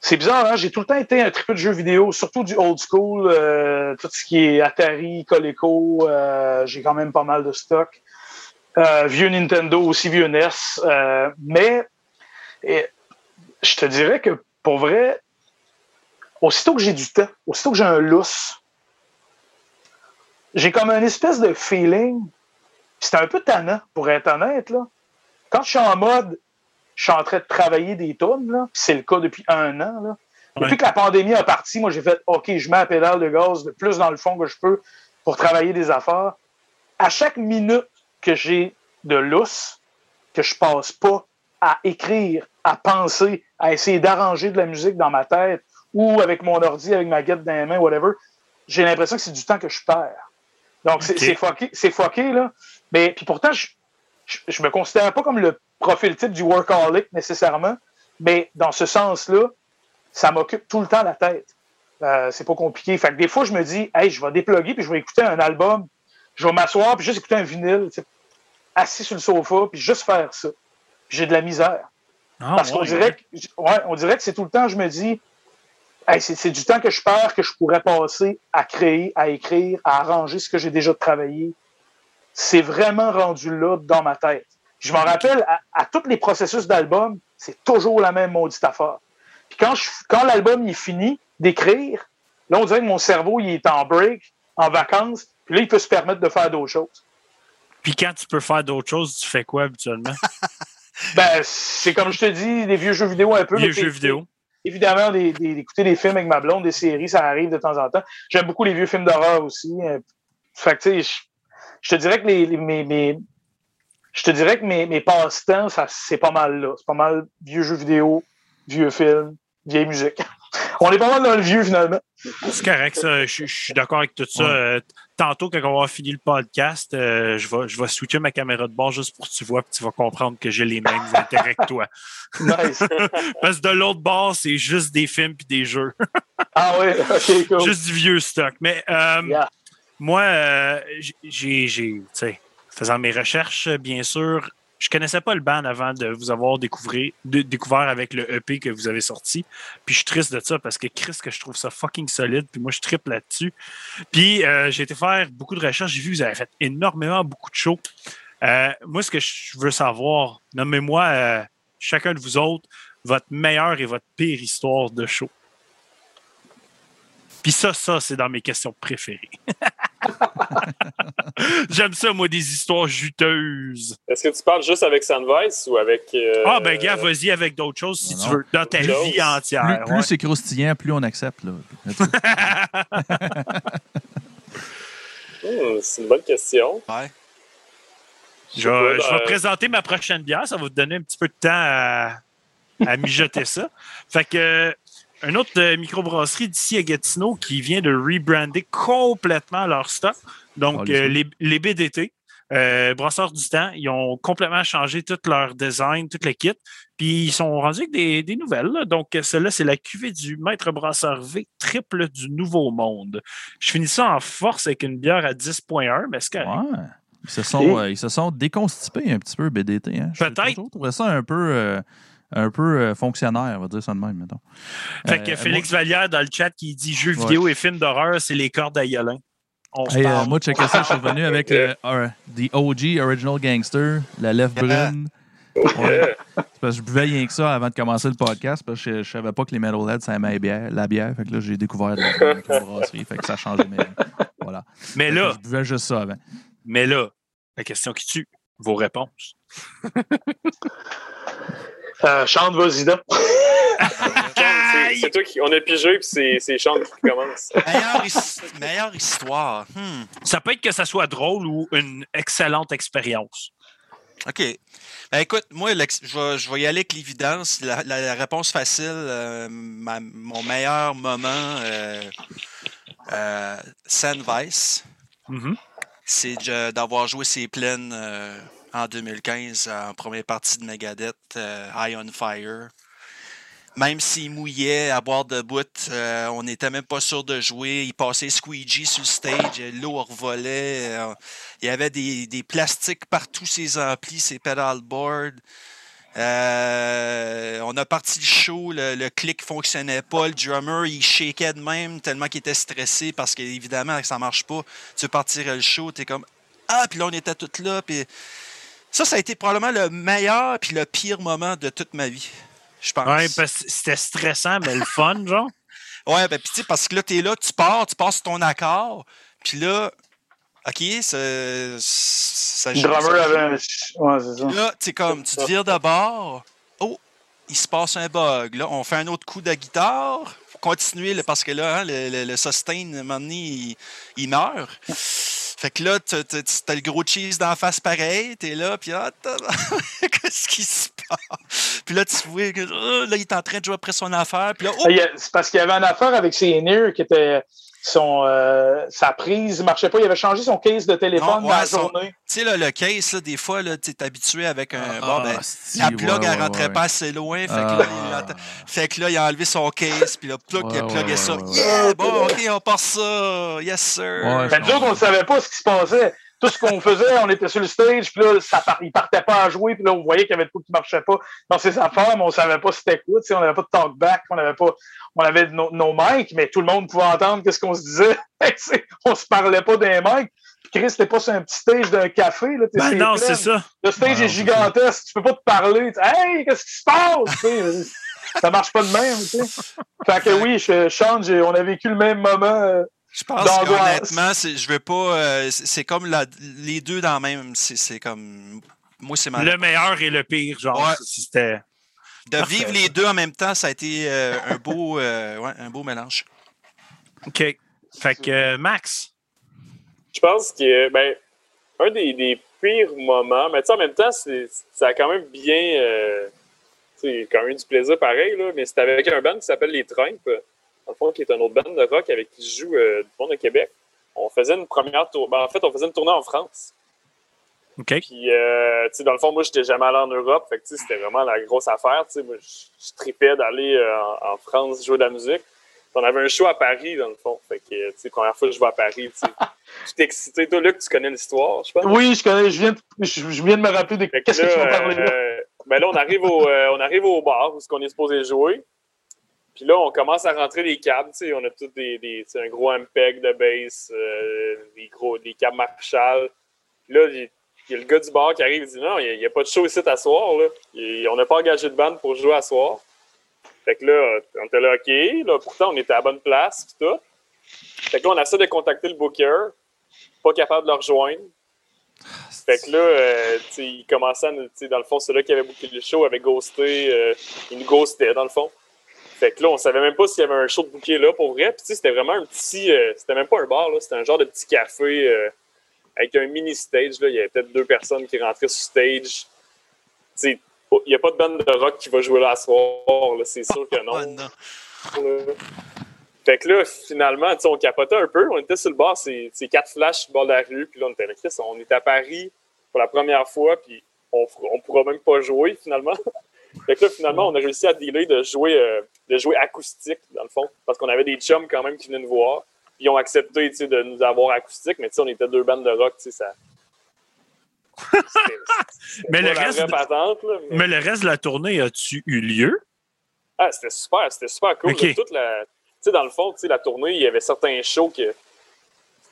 c'est bizarre, hein? j'ai tout le temps été un triple de jeux vidéo, surtout du old school, euh, tout ce qui est Atari, Coleco, euh, j'ai quand même pas mal de stock. Euh, vieux Nintendo, aussi vieux NES. mais je te dirais que pour vrai, aussitôt que j'ai du temps, aussitôt que j'ai un lousse, j'ai comme un espèce de feeling. C'est un peu tannant, pour être honnête. Là. Quand je suis en mode, je suis en train de travailler des tonnes, c'est le cas depuis un an. Là. Depuis que la pandémie a parti, moi, j'ai fait OK, je mets la pédale de gaz le plus dans le fond que je peux pour travailler des affaires. À chaque minute que j'ai de lousse, que je passe pas à écrire, à penser, à essayer d'arranger de la musique dans ma tête ou avec mon ordi, avec ma guette dans les mains, whatever, j'ai l'impression que c'est du temps que je perds. Donc, c'est fucké, là. Mais puis pourtant, je, je, je me considère pas comme le profil type du workaholic nécessairement, mais dans ce sens-là, ça m'occupe tout le temps la tête. Euh, c'est pas compliqué. Fait que des fois, je me dis, hey, je vais déploguer puis je vais écouter un album. Je vais m'asseoir puis juste écouter un vinyle, assis sur le sofa puis juste faire ça. J'ai de la misère. Ah, Parce qu'on dirait, que, ouais, on dirait que c'est tout le temps, je me dis, hey, c'est c'est du temps que je perds que je pourrais passer à créer, à écrire, à arranger ce que j'ai déjà travaillé. C'est vraiment rendu là dans ma tête. Je m'en rappelle, à, à tous les processus d'album, c'est toujours la même maudite affaire. Puis quand, je- quand l'album il est fini d'écrire, là, on dirait que mon cerveau il est en break, en vacances, puis là, il peut se permettre de faire d'autres choses. Puis quand tu peux faire d'autres choses, tu fais quoi habituellement? Ben, c'est comme je te dis, des vieux jeux vidéo un peu. Vieux jeux vidéo. évidemment des- des- d'écouter des films avec ma blonde, des séries, ça arrive de temps en temps. J'aime beaucoup les vieux films d'horreur aussi. euh, Fait que, tu sais, je, je te dirais que les, les- mes, mes- je te dirais que mes, mes passe-temps, ça, c'est pas mal là. C'est pas mal vieux jeux vidéo, vieux films, vieille musique. On est pas mal dans le vieux, finalement. C'est correct, ça. Je, je suis d'accord avec tout ça. Ouais. Euh, tantôt, quand on va finir le podcast, euh, je, vais, je vais switcher ma caméra de bord juste pour que tu vois, puis tu vas comprendre que j'ai les mêmes intérêts que toi. Nice. Parce que de l'autre bord, c'est juste des films puis des jeux. Ah ouais, ok, cool. Juste du vieux stock. Mais euh, Yeah. moi, euh, j'ai, j'ai, tu sais, faisant mes recherches, bien sûr, je connaissais pas le band avant de vous avoir découvert, de- avec le EP que vous avez sorti. Puis je suis triste de ça parce que Chris, que je trouve ça fucking solide. Puis moi, je triple là-dessus. Puis euh, j'ai été faire beaucoup de recherches. J'ai vu que vous avez fait énormément beaucoup de shows. Euh, moi, ce que je veux savoir, nommez-moi euh, chacun de vous autres votre meilleure et votre pire histoire de show. Puis ça, ça, c'est dans mes questions préférées. J'aime ça, moi, des histoires juteuses. Est-ce que tu parles juste avec Sandvice ou avec. euh, Ah, ben, gars, vas-y avec d'autres choses si non, tu veux, dans ta vie Plus, entière. plus ouais. c'est croustillant, plus on accepte. Là. hmm, c'est une bonne question. Ouais. Je, vais- je vais Euh, présenter ma prochaine bière. Ça va vous donner un petit peu de temps à, à mijoter ça. Fait que, euh, un autre euh, microbrasserie d'ici à Gatineau qui vient de rebrander complètement leur stock. Donc, Oh, les euh, les, les BDT, euh, Brasseurs du Temps, ils ont complètement changé tout leur design, tout le kit. Puis, ils sont rendus avec des, des nouvelles. là. Donc, euh, celle-là, c'est la cuvée du Maître Brasseur V, triple du Nouveau Monde. Je finis ça en force avec une bière à 10.1, mais c'est correct. Ouais. Ils se, sont, euh, ils se sont déconstipés un petit peu, BDT. Hein. Peut-être. trouvé ça un peu, euh, un peu euh, fonctionnaire, on va dire ça de même, mettons. Fait que Euh, Félix Vallière dans le chat qui dit jeux Ouais. vidéo et films d'horreur, c'est les cordes à Yolin. On se Hey, euh, parle. moi, checker ça, je suis revenu avec le The OG Original Gangster, la lèvre brune. Ouais. C'est parce que je buvais rien que ça avant de commencer le podcast parce que je, je savais pas que les Metalheads, ça aimait la bière, la bière. Fait que là, j'ai découvert de la microbrasserie. Fait que ça a changé vie. Voilà. mais là, Je buvais juste ça avant. mais là, la question qui tue, vos réponses. Euh, chante, vas-y donc. C'est toi qui. On a pigé, puis c'est c'est Sean qui commence. Meilleure, his- meilleure histoire. Hmm. Ça peut être que ça soit drôle ou une excellente expérience. OK. Ben, écoute, moi, je vais, je vais y aller avec l'évidence. La, la- la réponse facile, euh, ma- mon meilleur moment, euh, euh, Sandvice, Mhm. c'est d'avoir joué ses plaines euh, en 2015 en première partie de Megadeth, euh, High on Fire. Même s'il mouillait à boire de bout, euh, on n'était même pas sûr de jouer. Il passait squeegee sur le stage, l'eau revolait. euh, il y avait des, plastiques partout, ses amplis, ses pedalboards. Euh, on a parti le show, le, le clic fonctionnait pas, le drummer il shakeait de même tellement qu'il était stressé parce qu'évidemment ça marche pas. Tu veux partir le show, t'es comme ah puis là on était tous là puis ça ça a été probablement le meilleur puis le pire moment de toute ma vie. Je pense. Ouais, parce que c'était stressant, mais le fun, genre. Ouais, ben, puis tu sais, parce que là, t'es là, tu pars, tu passes ton accord, puis là, OK, ça. ça Le drummer avait un. Ouais, c'est ça. Là, tu sais, comme, tu te vires de bord. Oh, il se passe un bug. Là, on fait un autre coup de guitare. Faut continuer, là, parce que là, hein, le, le, le sustain, à un moment donné, il, il meurt. Fait que là, t'as le gros cheese d'en face pareil, t'es là, puis ah, qu'est-ce qui se passe? Puis là, tu vois que oh, là, il est en train de jouer après son affaire, puis là, oh, y a- C'est parce qu'il y avait une affaire avec ses ears qui était. Son, euh, sa prise ne marchait pas. Il avait changé son case de téléphone Non, dans la son- journée. Tu sais, là, le case, là, des fois, là, tu es habitué avec un. bon, ben, si, la plug, ouais, elle ouais, rentrait ouais. pas assez loin. Fait, que Ah. là, il a, fait que là, il a enlevé son case, puis là, plug, il a plugué ouais, ça. ouais, ouais. Yeah, bon, OK, on part ça. Yes, sir. Ouais, Mais nous autres, on ne savait pas ce qui se passait. tout ce qu'on faisait, on était sur le stage, puis là, ça, il partait pas à jouer, puis là, on voyait qu'il y avait de quoi qui marchait pas dans ses affaires, mais on savait pas c'était quoi, tu sais, on n'avait pas de talkback, on avait pas, on avait nos, nos mics, mais tout le monde pouvait entendre qu'est-ce qu'on se disait. on se parlait pas des mics. Chris, t'es pas sur un petit stage d'un café, là. Ben non, c'est ça. Le stage est gigantesque, tu peux pas te parler. Hey, qu'est-ce qui se passe? ça marche pas de même. Fait que oui, je, Sean, on a vécu le même moment. Euh, je pense qu'honnêtement, je veux pas. Euh, c'est comme la, les deux dans le même. C'est comme. Moi, c'est Le meilleur et le pire, genre. C'était. De vivre les deux en même temps, ça a été euh, un, beau, ouais, un beau mélange. OK. Fait que, Max? Je pense que, ben, un des, des pires moments, mais en même temps, ça a quand même bien c'est quand même du plaisir pareil, là, mais c'était avec un band qui s'appelle Les Trump, en fond, qui est un autre band de rock avec qui je joue euh, du monde de Québec. On faisait une première tournée. Ben, en fait, on faisait une tournée en France. Puis, euh, dans le fond, moi, j'étais jamais allé en Europe. Fait que, c'était vraiment la grosse affaire. Moi, je tripais d'aller euh, en, France jouer de la musique. on avait un show à Paris, dans le fond. Fait que, tu première fois que je vais à Paris, tu es excité. Toi, Luc, tu connais l'histoire, je pense? Oui, je connais. Je viens de, je, viens de me rappeler de qu'est-ce que tu vas parler là. Ben là, on arrive au, euh, on arrive au bar où on est supposé jouer. Puis là, on commence à rentrer les câbles. On a tous des, des un gros MPEG de bass, euh, des, gros, des câbles Marshall. Puis là, il y, a le gars du bar qui arrive et dit Non, il n'y a, pas de show ici à soir. Là. on n'a pas engagé de bande pour jouer à soir. Fait que là, on était là, OK. Là, pourtant, on était à la bonne place. Puis tout. Fait que là, on essaie de contacter le booker. Pas capable de le rejoindre. Fait que là, euh, il commençait à nous. Dans le fond, là qui avait booké le show, avait ghosté. Euh, il nous ghostait, dans le fond. Fait que là, on savait même pas s'il y avait un show de bouquet là pour vrai. Puis c'était vraiment un petit. Euh, c'était même pas un bar, là. C'était un genre de petit café euh, avec un mini stage. Là. Il y avait peut-être deux personnes qui rentraient sur stage. il n'y a pas de band de rock qui va jouer là à soir. C'est sûr que non. Oh, fait que là, finalement, on capotait un peu. On était sur le bord, c'est quatre flashs sur le bord de la rue. Puis là, on était là, on est à Paris pour la première fois, puis on ne pourra même pas jouer finalement. fait que là, finalement, on a réussi à dealer de jouer, euh, de jouer acoustique, dans le fond, parce qu'on avait des chums quand même qui venaient nous voir. Puis ils ont accepté de nous avoir acoustique, mais on était deux bandes de rock, ça. mais, le reste de... mais... le reste de la tournée, a-tu eu lieu? Ah, c'était super, c'était super cool. Toute la dans le fond, la tournée, il y avait certains shows que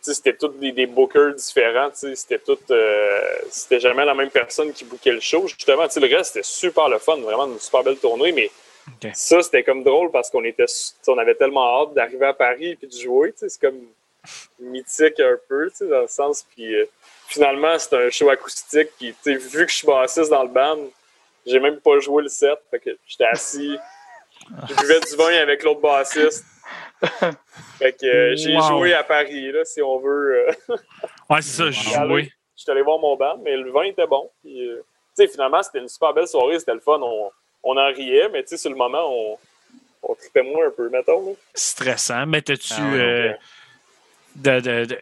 c'était tous des, bookers différents. C'était tout. Euh, c'était jamais la même personne qui bookait le show. Justement, le reste, c'était super le fun. Vraiment une super belle tournée. Mais ça, c'était comme drôle parce qu'on était on avait tellement hâte d'arriver à Paris et de jouer. C'est comme mythique un peu, dans le sens. Puis euh, finalement, c'était un show acoustique. Puis vu que je suis bassiste dans le band, j'ai même pas joué le set. Fait que j'étais assis. Je buvais du vin avec l'autre bassiste fait que euh, j'ai joué à Paris, là, si on veut. Euh. ouais, c'est ça, j'ai joué. Je suis allé voir mon band, mais le vin était bon. Euh, finalement, c'était une super belle soirée, c'était le fun. On, on en riait, mais sur le moment, on, on tripait moins un peu, mettons. Stressant. Mais t'as-tu. Ah de, de,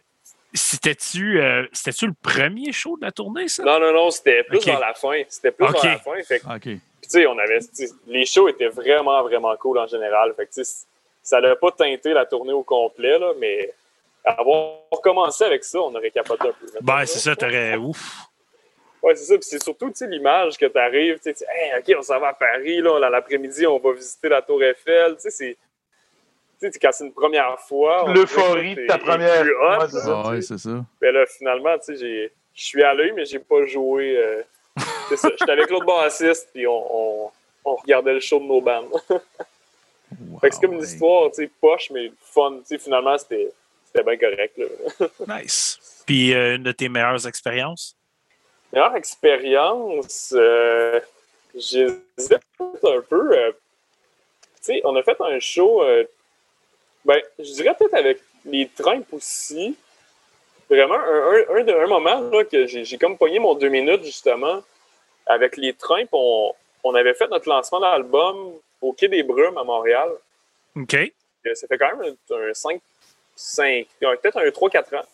C'était-tu euh, le premier show de la tournée, ça? Non, non, non, c'était plus dans la fin. C'était plus dans la fin. Fait on avait, les shows étaient vraiment, vraiment cool en général. Fait que, ça n'a pas teinté la tournée au complet, là, mais avoir commencé avec ça, on aurait capoté un peu. Ben, c'est ça, t'aurais ouf. Ouais, c'est ça. Puis c'est surtout l'image que tu arrives, tu sais, hey, OK, on s'en va à Paris, là, l'après-midi, on va visiter la Tour Eiffel. Tu sais, c'est. quand c'est une première fois. L'euphorie de ta première. fois. ouais, c'est ça. Mais là, finalement, tu sais, je suis allé, mais j'ai pas joué. Euh... c'est ça. J'étais avec l'autre bassiste, puis on, on, on, regardait le show de nos bandes. c'est comme une histoire, tu sais, poche, mais fun. Tu sais, finalement, c'était bien correct. Là. nice. Puis, euh, une de tes meilleures expériences? Meilleure expérience, euh, j'hésite un peu. Euh, tu sais, on a fait un show, euh, ben, je dirais peut-être avec les Trump aussi. Vraiment, un, un, un moment là, que j'ai comme pogné mon deux minutes, justement. Avec les Trump, on, on avait fait notre lancement d'album au Quai des Brumes à Montréal. OK. Ça fait quand même un 5, 5 peut-être un 3-4 ans.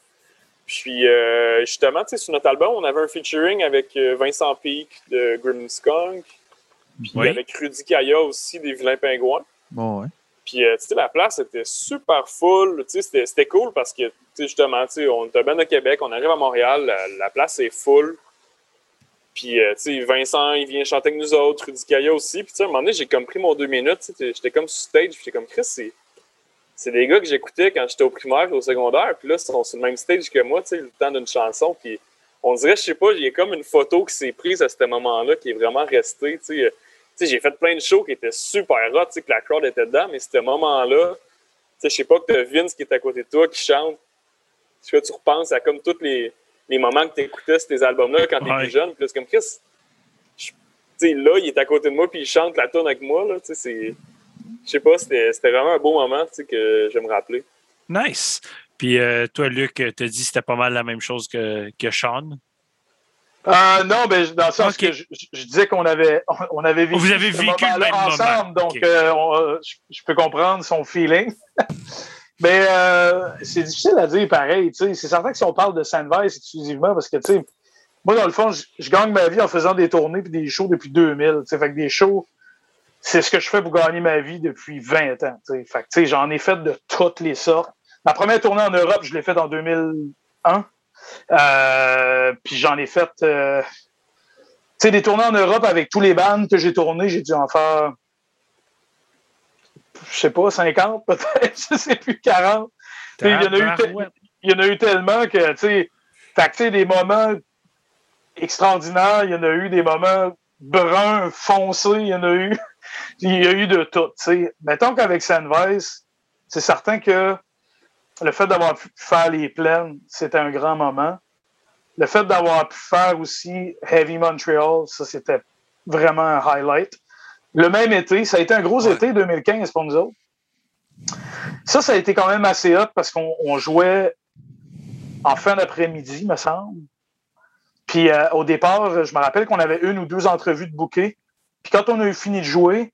Puis, euh, justement, sur notre album, on avait un featuring avec euh, Vincent Peake de Grim Skunk. Puis avec Rudy Kaya aussi des Vilains Pingouins. Bon, ouais. Puis, euh, tu sais, la place était super full. Tu sais, c'était cool parce que sais, justement, tu sais, on est un band de Québec, on arrive à Montréal, la, la place est full. Puis, euh, tu sais, Vincent, il vient chanter avec nous autres, Rudy Kaya aussi. Puis, tu sais, à un moment donné, j'ai comme pris mon deux minutes, j'étais comme sur stage, puis j'étais comme, Chris, c'est, des gars que j'écoutais quand j'étais au primaire et au secondaire, puis là, ils sont sur le même stage que moi, tu sais, le temps d'une chanson, puis on dirait, je sais pas, il y a comme une photo qui s'est prise à ce moment-là qui est vraiment restée, tu sais. Tu sais, j'ai fait plein de shows qui étaient super hot, tu sais, que la crowd était dedans, mais ce moment-là, tu sais, je sais pas que t'as Vince qui est à côté de toi, qui chante. Tu vois, tu repenses à comme tous les, les moments que tu écoutais ces albums-là quand tu Ouais. jeune. Puis là, c'est comme Chris. Tu sais, là, il est à côté de moi, puis il chante la tune avec moi. Là, tu sais, c'est. Je sais pas, c'était vraiment un beau moment tu sais, que je vais me rappeler. Nice. Puis euh, toi, Luc, t'as dit que c'était pas mal la même chose que, que Sean? Euh, non, ben, dans le sens que je, disais qu'on avait, on avait vécu, Vous avez vécu le moment-là même moment. ensemble, donc euh, on- euh, je, je peux comprendre son feeling. Mais euh, c'est difficile à dire pareil. tu sais. C'est certain que si on parle de Sandvice exclusivement, parce que tu sais, moi, dans le fond, je, je gagne ma vie en faisant des tournées puis des shows depuis 2000. tu sais. Fait que des shows, c'est ce que je fais pour gagner ma vie depuis 20 ans. tu sais. Fait que tu sais, j'en ai fait de toutes les sortes. Ma première tournée en Europe, je l'ai faite en 2001. Euh, puis j'en ai fait, euh, tu sais, des tournées en Europe avec tous les bands que j'ai tournés, j'ai dû en faire, je sais pas, 50 peut-être, je sais plus, 40. Tu sais, Il y, en a eu te- Tabarouette. il y en a eu tellement que, tu sais, fait que, tu sais, des moments extraordinaires, il y en a eu des moments bruns, foncés, il y en a eu, il y a eu de tout. Mettons qu'avec Sandvice, c'est certain que le fait d'avoir pu faire les plaines, c'était un grand moment. Le fait d'avoir pu faire aussi Heavy Montreal, ça, c'était vraiment un highlight. Le même été, ça a été un gros Ouais. été 2015 pour nous autres. Ça, ça a été quand même assez hot parce qu'on on jouait en fin d'après-midi, me semble. Puis euh, au départ, je me rappelle qu'on avait une ou deux entrevues de bouquet. Puis quand on a eu fini de jouer,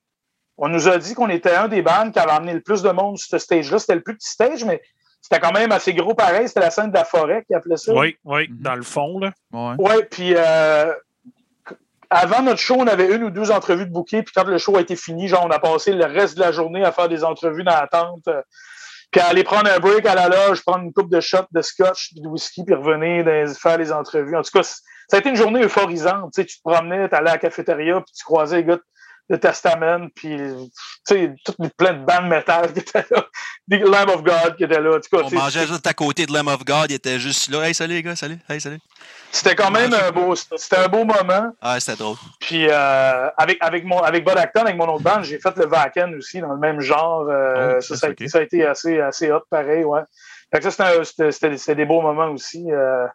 on nous a dit qu'on était un des bands qui avait amené le plus de monde sur ce stage-là. C'était le plus petit stage, mais c'était quand même assez gros pareil. C'était la scène de la forêt qui appelait ça. Oui, oui, Mhm. dans le fond, là. Ouais. Ouais, puis euh, avant notre show, on avait une ou deux entrevues de bouquet, puis quand le show a été fini, genre, on a passé le reste de la journée à faire des entrevues dans la tente, euh, puis à aller prendre un break à la loge, prendre une coupe de shots de scotch, puis de whisky, puis revenir dans- faire les entrevues. En tout cas, ça a été une journée euphorisante. Tu sais, tu te promenais, tu allais à la cafétéria, puis tu croisais les gars de Testament, puis tu sais, toutes les plein de bandes métal qui étaient là, des Lamb of God qui étaient là. Cas, On mangeait juste à côté de Lamb of God, il était juste là. Hey, salut les gars, salut, hey, salut. c'était quand même un beau, c'était un beau moment. Ah, c'était drôle. Puis euh, avec, avec, mon, avec Bud Acton, avec mon autre band, j'ai fait le Vaken aussi dans le même genre. Euh, Oh, ça, ça, a, ok. ça a été assez, assez hot, pareil, ouais. Fait que ça, c'était des beaux moments aussi. euh.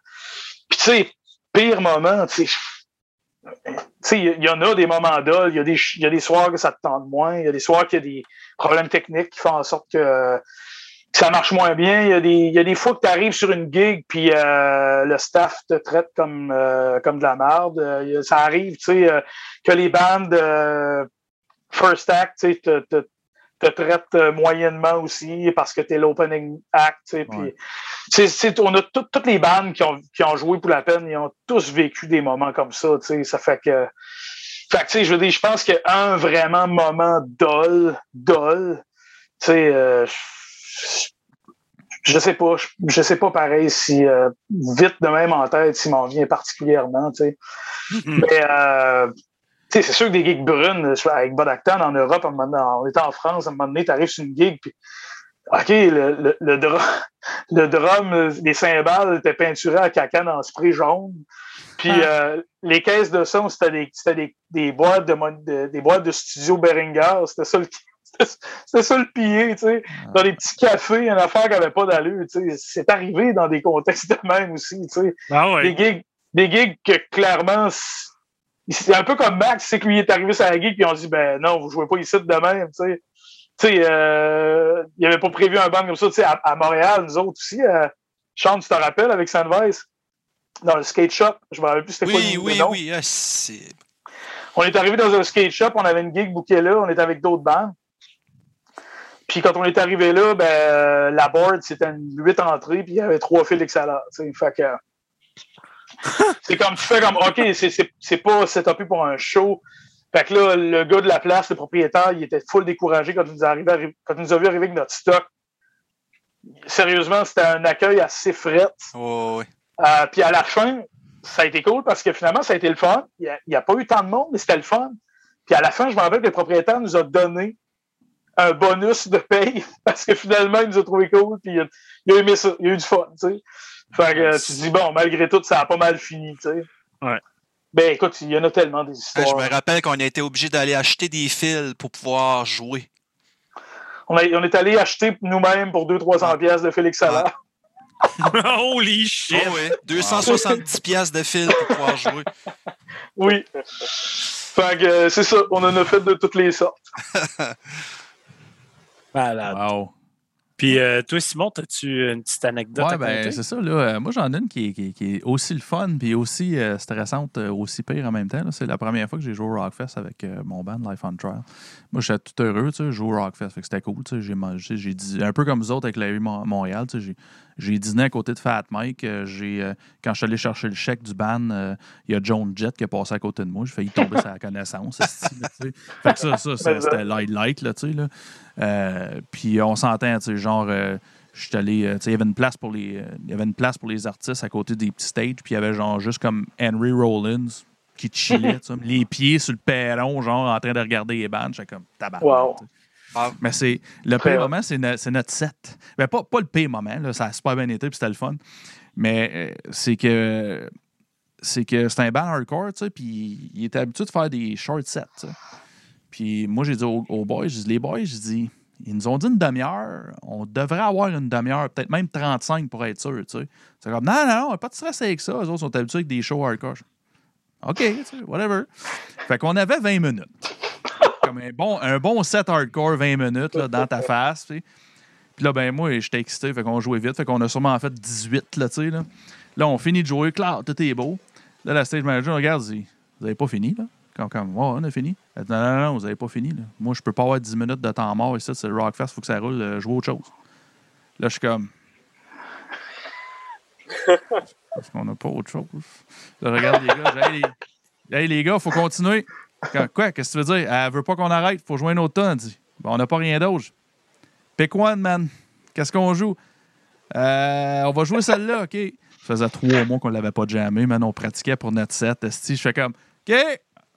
Puis tu sais, pire moment, tu sais. Il y en a des moments dol, il y, y a des soirs que ça te tente moins, il y a des soirs qu'il y a des problèmes techniques qui font en sorte que, ça marche moins bien. Il y a des, il y a des fois que tu arrives sur une gig puis euh, le staff te traite comme, euh, comme de la merde. Euh, ça arrive, tu sais, que les bandes First Act, tu sais, te, te traitent euh, moyennement aussi parce que tu es l'opening act, Ouais. c'est- on a tout- toutes les bandes qui ont, qui ont joué pour la peine, ils ont tous vécu des moments comme ça, ça fait que, fait que, je veux dire, je pense qu'un vraiment moment dol, dol, tu sais, euh, je- sais pas, je, je sais pas pareil si euh, vite de même en tête s'il m'en vient particulièrement, tu sais. Mais euh, c'est sûr que des gigs brunes, je- avec Bud Acton en Europe, à un moment donné, on était en France, à un moment donné, t'arrives sur une gig, puis OK, le, le, le, drum, le drum, euh, les cymbales étaient peinturés à caca en spray jaune. Puis euh, les caisses de son, c'était des, des, des boîtes de, des boîtes de studio Behringer. C'était ça le c'était ça le pillé, tu sais. Dans des petits cafés, une affaire qui n'avait pas d'allure, tu sais. C'est arrivé dans des contextes de même aussi, tu sais Ah ouais. des gigs, des gigs que clairement, c'est- un peu comme Max, c'est que lui est arrivé sur la gig, puis on dit, ben non, vous jouez pas ici de même, tu sais. Tu sais, euh, il n'y avait pas prévu un band comme ça, tu sais, à, à Montréal, nous autres aussi, euh, Sean, tu te rappelles, avec Sandvice, dans le skate shop, je me rappelle plus c'était quoi Oui, le oui, nom. oui. ah, c'est- On est arrivé dans un skate shop, on avait une gig bookée là, on était avec d'autres bandes. Puis quand on est arrivé là, ben, euh, la board, c'était une huit entrées, puis il y avait trois fils sais. Fait que. c'est comme tu fais comme OK, c'est- pas setupé pour un show. Fait que là, le gars de la place, le propriétaire, il était full découragé quand il nous, arrivé, arri- quand il nous a vu arriver avec notre stock. sérieusement, c'était un accueil assez fret. Oh, oui. Euh, puis à la fin, ça a été cool parce que finalement, ça a été le fun. Il n'y a, pas eu tant de monde, mais c'était le fun. Puis à la fin, je me rappelle que le propriétaire nous a donné un bonus de paye parce que finalement, il nous a trouvé cool. Puis il a, aimé ça. Il a eu du fun, tu sais. Fait que tu te dis, bon, malgré tout, ça a pas mal fini, tu sais. Ouais. Ben écoute, il y en a tellement des histoires. je me rappelle qu'on a été obligé d'aller acheter des fils pour pouvoir jouer. On, on est allé acheter nous-mêmes pour 200-300 pièces de Félix Salah. Holy shit! Oh, oui. 270 pièces de fil pour pouvoir jouer. Oui. Fait que euh, c'est ça, on en a fait de toutes les sortes. Malade. Wow. Puis euh, toi, Simon, as-tu une petite anecdote Ouais, à ben, c'est ça. Là, Euh, moi, j'en ai une qui est, qui est- qui est aussi le fun puis aussi euh, stressante, aussi pire en même temps. C'est la première fois que j'ai joué au Rockfest avec euh, mon band Life on Trial. Moi, j'étais tout heureux, tu sais, je joue au Rockfest. Fait que c'était cool. tu sais, J'ai mangé, j'ai dit, un peu comme vous autres avec la rue Mon- Montréal. tu sais, J'ai, dîné à côté de Fat Mike. euh, j'ai, euh, quand je suis allé chercher le chèque du band, euh, il y a John Jett qui est passé à côté de moi. J'ai failli tomber la connaissance. fait que ça, ça, c'était light light, là, tu sais. Là. Euh, puis on s'entend, tu sais, genre. euh, je suis allé, il y avait une place pour les, il y avait une place pour les artistes à côté des petits stages, puis il y avait genre juste comme Henry Rollins qui chillait, tu sais, les pieds sur le perron, genre en train de regarder les bandes, j'étais comme tabac. Wow. Mais c'est le pire moment, c'est no- c'est notre set. Ben, pas, pas le pire moment, là, ça a super bien été, puis c'était le fun. Mais euh, c'est que c'est que c'est un band hardcore, tu sais, puis il était habitué de faire des short sets. Puis moi, j'ai dit aux, aux boys, les boys, je dis, ils nous ont dit une demi-heure, on devrait avoir une demi-heure, peut-être même 35 pour être sûr, tu sais. C'est comme, non, non, non, pas de stress avec ça. Les autres sont habitués avec des shows hardcore. OK, tu sais, whatever. Fait qu'on avait 20 minutes. Comme un bon, un bon set hardcore, 20 minutes, là, dans ta face. Puis là, ben moi, j'étais excité, fait qu'on jouait vite, fait qu'on a sûrement fait 18, là, tu sais, là. Là, on finit de jouer, clair, tout est beau. Là, la stage manager regarde, dit, vous avez pas fini, là? Comme, comme, on a fini. Elle dit, non, non, non, vous avez pas fini, là. Moi, je peux pas avoir 10 minutes de temps mort ici, c'est le Rockfest, faut que ça roule, euh, jouer autre chose. Là, je suis comme. Parce qu'on n'a pas autre chose. Là, regarde les gars, j'ai, hey, les... hey, les gars, faut continuer. Quoi, qu'est-ce que tu veux dire? Elle veut pas qu'on arrête, faut jouer un autre. Elle dit, on n'a pas rien d'autre. Pick one, man. Qu'est-ce qu'on joue? Euh, on va jouer celle-là, OK. Ça faisait trois mois qu'on l'avait pas jamais, man. On pratiquait pour notre set. esti. Je fais comme, OK,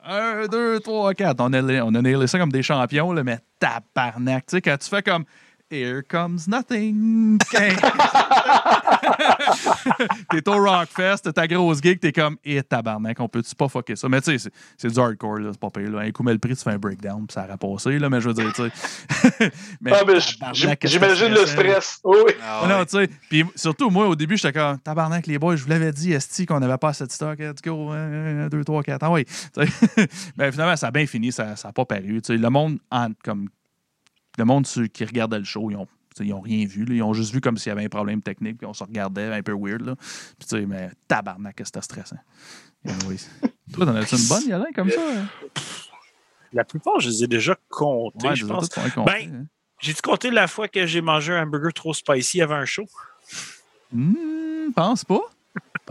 un, deux, trois, quatre. On a, on a ça comme des champions, là, mais tabarnak. Tu sais, quand tu fais comme, Here comes nothing. t'es au Rockfest, t'as ta grosse gig, t'es comme, et tabarnak, on peut-tu pas fucker ça? Mais tu sais, c'est- du hardcore, là, c'est pas pire. Là. Un coup, mais le prix, tu fais un breakdown, puis ça a rappassé, là, mais je veux dire, tu sais. mais, Ah, J'imagine le stress. Oui, oui. Ah, non, tu sais. Puis surtout, moi, au début, j'étais comme, tabarnak, les boys, je vous l'avais dit, Esti, qu'on n'avait pas assez de stock. Let's go, 1, 2, 3, 4. Ah oui. Mais finalement, ça a bien fini, ça n'a pas paru. Tu sais, le monde, en- comme, le monde qui regardait le show, ils ont, ils ont rien vu. là. Ils ont juste vu comme s'il y avait un problème technique, puis on se regardait un peu weird. Là. Puis tu sais, mais tabarnak, que c'était stressant. Toi, t'en as-tu une bonne, Yolin, comme ça? hein? La plupart, je les ai déjà comptés, Ouais, je pense. Ben, hein. J'ai-tu compté la fois que j'ai mangé un burger trop spicy avant un show? Hmm, pense pas.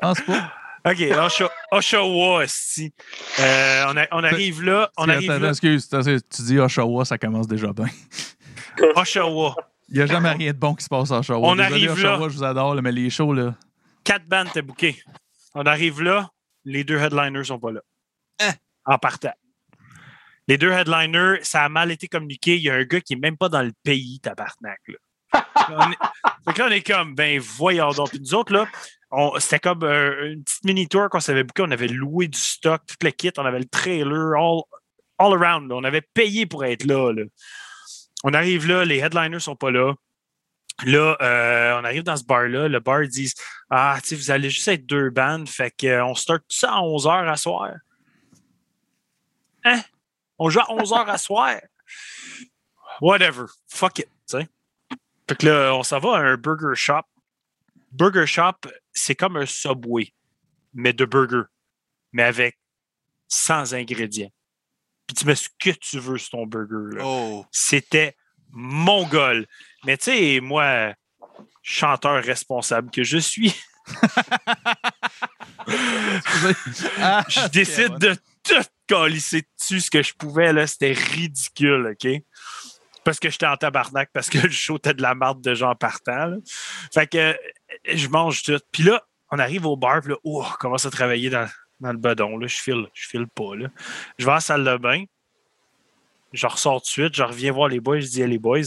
Pense pas. OK, Osha- Oshawa, esti. Euh, on, a- on arrive là, on Attends, arrive attends, là. excuse, tu dis Oshawa, ça commence déjà bien. Oshawa. Il n'y a jamais rien de bon qui se passe à Oshawa. On Désolé, arrive là. Oshawa, je vous adore, là, mais les shows, là. Quatre bandes étaient bookées. On arrive là, les deux headliners sont pas là. Hein? En partant. Les deux headliners, ça a mal été communiqué. Il y a un gars qui est même pas dans le pays, tabarnak. Là. on est... Fait que là, on est comme, ben voyons donc. Puis nous autres, là, on- c'était comme euh, une petite mini-tour qu'on s'avait booké. On avait loué du stock, tout le kit. On avait le trailer, all, all around. là. On avait payé pour être là, là. On arrive là, les headliners sont pas là. Là, euh, on arrive dans ce bar-là. Le bar dit Ah, tu vous allez juste être deux bandes, fait qu'on start tout ça à 11h à soir. Hein? On joue à 11h à soir? Whatever. Fuck it, tu sais. Fait que là, on s'en va à un burger shop. Burger shop, c'est comme un Subway, mais de burger, mais avec sans ingrédients. Puis tu mets ce que tu veux sur ton burger. là Oh. c'était mongol. Mais tu sais, moi, chanteur responsable que je suis, Ah, je décide de tout calisser dessus ce que je pouvais. là. C'était ridicule, OK? parce que j'étais en tabarnak, parce que le show était de la marde de gens partant. là. Fait que euh, je mange tout. Puis là, on arrive au bar, puis là, oh, on commence à travailler dans, dans le bedon. Là. Je file, je file pas. Là. Je vais à la salle de bain. Je ressors tout de suite. Je reviens voir les boys. Je dis, Hey, les boys,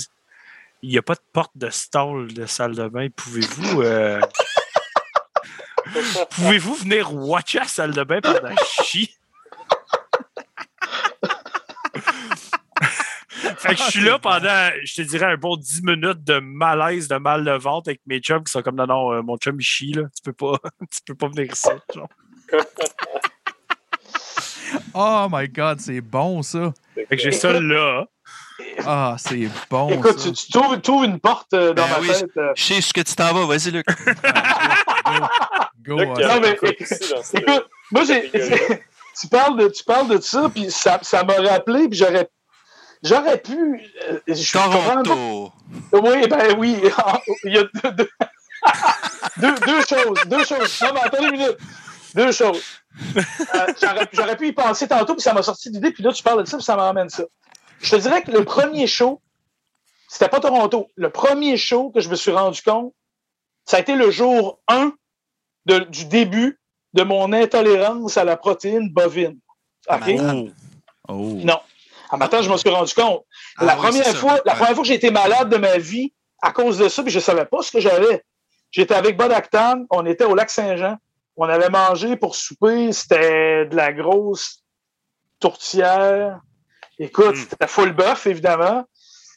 il n'y a pas de porte de stall de salle de bain. Pouvez-vous. euh, Pouvez-vous venir watcher la salle de bain pendant chie? fait que je suis là pendant, je te dirais, un bon 10 minutes de malaise, de mal de ventre avec mes chums qui sont comme non, non, euh, mon chum il chie, là. Tu peux pas, tu peux pas venir ici. genre. Oh my god, c'est bon ça. Fait que j'ai ça là. Ah, c'est bon Écoute, ça. tu, tu trouves, trouves une porte euh, dans Ben ma oui, tête. euh. Je sais ce que tu t'en vas. Vas-y, Luc. Go, y a Non, mais- Écoute, moi, j'ai, tu, parles de, tu parles de ça, puis ça, ça m'a rappelé, puis j'aurais, j'aurais pu. euh, je Toronto. Oui, ben oui. Il y a deux, deux, deux, deux choses. Deux choses. Non, mais attendez une minute. Deux choses. Euh, j'aurais, pu y penser tantôt, puis ça m'a sorti d'idée, puis là, tu parles de ça, puis ça me ramène ça. Je te dirais que le premier show, c'était pas Toronto. Le premier show que je me suis rendu compte, ça a été le jour 1 de- du début de mon intolérance à la protéine bovine. OK? Malade. Oh. Non. À matin, je me suis rendu compte. Ah la, oui, première fois, la première fois que j'ai été malade de ma vie à cause de ça, puis je savais pas ce que j'avais. J'étais avec Bod Actan, on était au lac Saint-Jean. On avait mangé pour souper, c'était de la grosse tourtière. Écoute, Mm. c'était full bœuf, évidemment.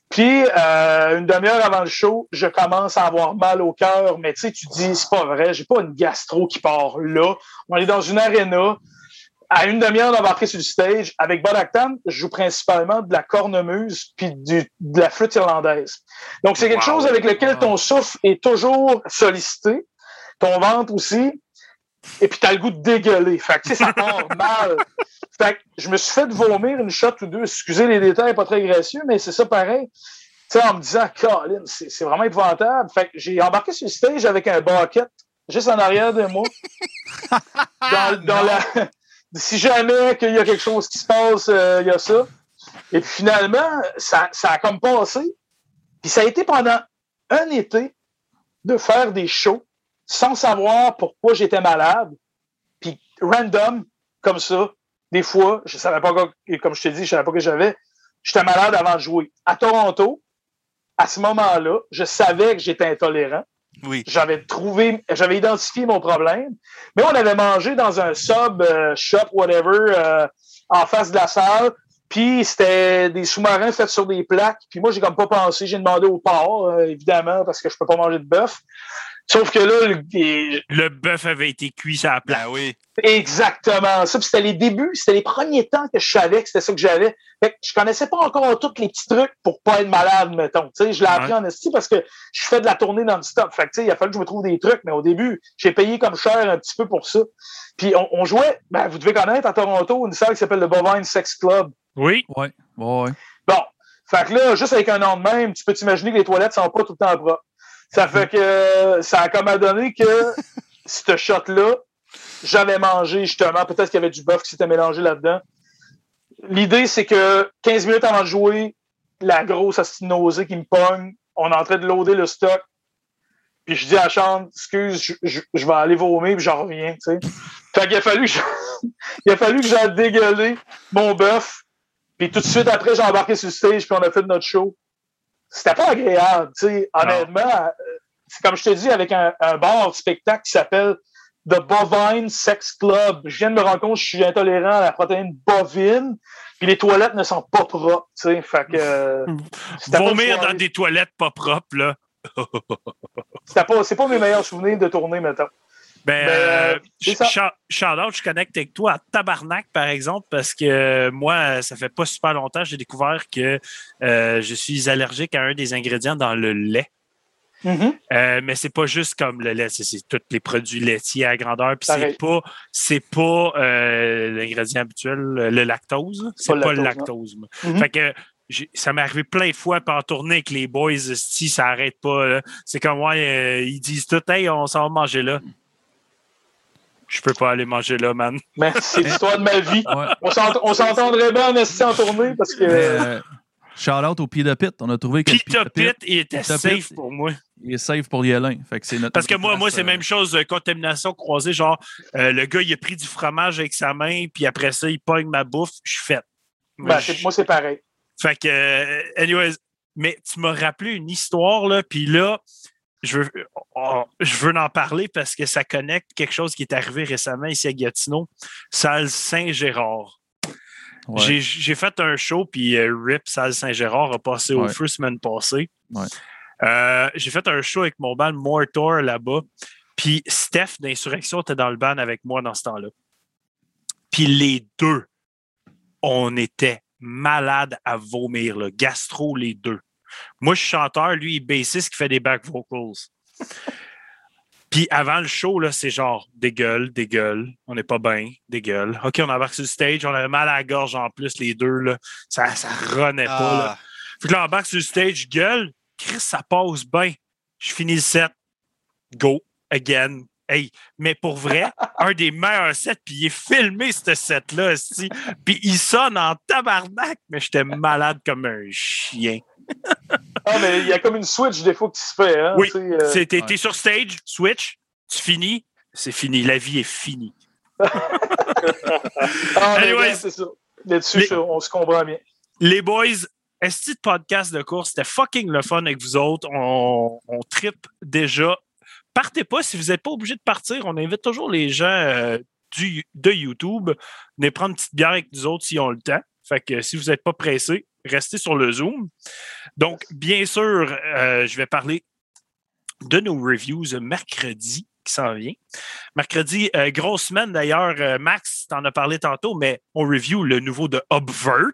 Puis, euh, une demi-heure avant le show, je commence à avoir mal au cœur, mais tu sais, tu dis, c'est pas vrai, j'ai pas une gastro qui part là. On est dans une arena. À une demi-heure d'embarquer sur le stage, avec Bod Actan, je joue principalement de la cornemuse puis du- de la flûte irlandaise. Donc, c'est quelque Wow. chose avec lequel ton souffle est toujours sollicité, ton ventre aussi, et puis tu as le goût de dégueuler. Fait que, tu sais, ça part mal. Fait que je me suis fait vomir une shot ou deux. Excusez les détails, pas très gracieux, mais c'est ça pareil. Tu sais, en me disant, Colin, c'est vraiment épouvantable. Fait que j'ai embarqué sur le stage avec un bucket juste en arrière de moi. dans, dans la... Si jamais qu'il y a quelque chose qui se passe, euh, il y a ça. Et puis finalement, ça, ça a comme passé. Puis ça a été pendant un été de faire des shows sans savoir pourquoi j'étais malade. Puis random, comme ça, des fois, je savais pas, comme je t'ai dit, je savais pas que j'avais. J'étais malade avant de jouer. À Toronto, à ce moment-là, je savais que j'étais intolérant. Oui. J'avais trouvé, j'avais identifié mon problème. Mais on avait mangé dans un sub euh, shop, whatever, euh, en face de la salle. Puis c'était des sous-marins faits sur des plaques. Puis moi, j'ai comme pas pensé. J'ai demandé au porc, euh, évidemment, parce que je peux pas manger de bœuf. Sauf que là, le- Le bœuf avait été cuit sur la. Ben oui. exactement ça. Puis c'était les débuts, c'était les premiers temps que je savais que c'était ça que j'avais. Fait que je connaissais pas encore tous les petits trucs pour pas être malade, mettons. Tu sais, je l'ai appris Ouais. en esti parce que je fais de la tournée non-stop. Fait que, tu sais, il a fallu que je me trouve des trucs, mais au début, j'ai payé comme cher un petit peu pour ça. Puis on, on jouait, ben, vous devez connaître à Toronto, une salle qui s'appelle le Bovine Sex Club. Oui. Ouais. Bon. Fait que là, juste avec un nom de même, tu peux t'imaginer que les toilettes sont pas tout le temps propres. Ça fait que ça a comme à donner que ce shot-là, j'avais mangé justement, peut-être qu'il y avait du bœuf qui s'était mélangé là-dedans. L'idée, c'est que 15 minutes avant de jouer, la grosse asti de nausée qui me pogne, on est en train de loader le stock. Puis je dis à Chante, excuse, je, vais aller vomir, puis j'en reviens, tu sais. Fait qu'il a fallu il a fallu que j'aille dégueuler mon bœuf. Puis tout de suite après, j'ai embarqué sur le stage, puis on a fait notre show. C'était pas agréable, tu sais. Honnêtement, euh, c'est comme je te dis, avec un, un bar de spectacle qui s'appelle The Bovine Sex Club. Je viens de me rendre compte que je suis intolérant à la protéine bovine, puis les toilettes ne sont pas propres, tu sais. Fait que. euh, Vomir dans des toilettes pas propres, là. c'était pas, c'est pas mes meilleurs souvenirs de tournée, mettons. Ben, Ben, euh, je connecte avec toi à Tabarnak, par exemple, parce que euh, moi, ça fait pas super longtemps, j'ai découvert que euh, je suis allergique à un des ingrédients dans le lait. Mhm. Euh, mais c'est pas juste comme le lait, c'est, tous les produits laitiers à grandeur. Puis c'est pas, c'est pas l'ingrédient habituel, le lactose. C'est Pas pas, le lactose. Mhm. Fait que ça m'est arrivé plein de fois en tournée avec les boys, si ça arrête pas. C'est comme ouais, euh, ils disent tout, hey, on s'en va manger là. Je peux pas aller manger là, man. Mais c'est l'histoire de ma vie. Ouais. On s'ent- on s'entendrait bien en esti en tournée parce que. Euh, Shout out au Peter Pit. On a trouvé que le Pita Pit, il était Pita safe pour moi. il est safe pour Yelin. Fait que c'est notre Parce que moi, moi c'est euh, la même chose, euh, contamination croisée. Genre, euh, le gars, il a pris du fromage avec sa main, puis après ça, il pogne ma bouffe, je suis fait. Ben, moi, c'est pareil. Fait que, euh, anyways, mais tu m'as rappelé une histoire, là, puis là, je veux, oh, je veux en parler parce que ça connecte quelque chose qui est arrivé récemment ici à Gatineau, salle Saint-Gérard. ouais. J'ai- fait un show, puis euh, RIP Salle Saint-Gérard a passé au feu semaine passée. Ouais. Euh, J'ai fait un show avec mon band Mortor là-bas, puis Steph d'Insurrection était dans le band avec moi dans ce temps-là. Puis les deux, on était malades à vomir, là. gastro les deux. Moi, je suis chanteur, lui, il bassiste qui fait des back vocals. Puis avant le show, là, c'est genre des gueules, des gueules, on n'est pas bien, des gueules. OK, on embarque sur le stage, on avait mal à la gorge en plus, les deux, là. Ça, ça renaît pas. Là. Ah, Fait que là, on embarque sur le stage, gueule, Chris, ça passe bien. Je finis le set. Go, again. Hey, mais pour vrai, un des meilleurs sets, puis il est filmé, ce set-là, esti. puis il sonne en tabarnak, mais j'étais malade comme un chien. Ah, mais il y a comme une switch des fois qui se fait. Hein, Oui, euh, C'est- T'es ouais. sur stage, switch, tu finis, c'est fini, la vie est finie. ah, regarde, c'est ça. Là-dessus, on se comprend bien. Les boys, est-ce de podcast de course? C'était fucking le fun avec vous autres. On, on tripe déjà. Partez pas si vous n'êtes pas obligé de partir. On invite toujours les gens euh, du, de YouTube. Venez prendre une petite bière avec nous autres s'ils ont le temps. Fait que si vous n'êtes pas pressés, restez sur le Zoom. Donc, bien sûr, euh, je vais parler de nos reviews mercredi qui s'en vient. Mercredi, euh, grosse semaine d'ailleurs. Euh, Max, t'en as parlé tantôt, mais on review le nouveau de Obvert.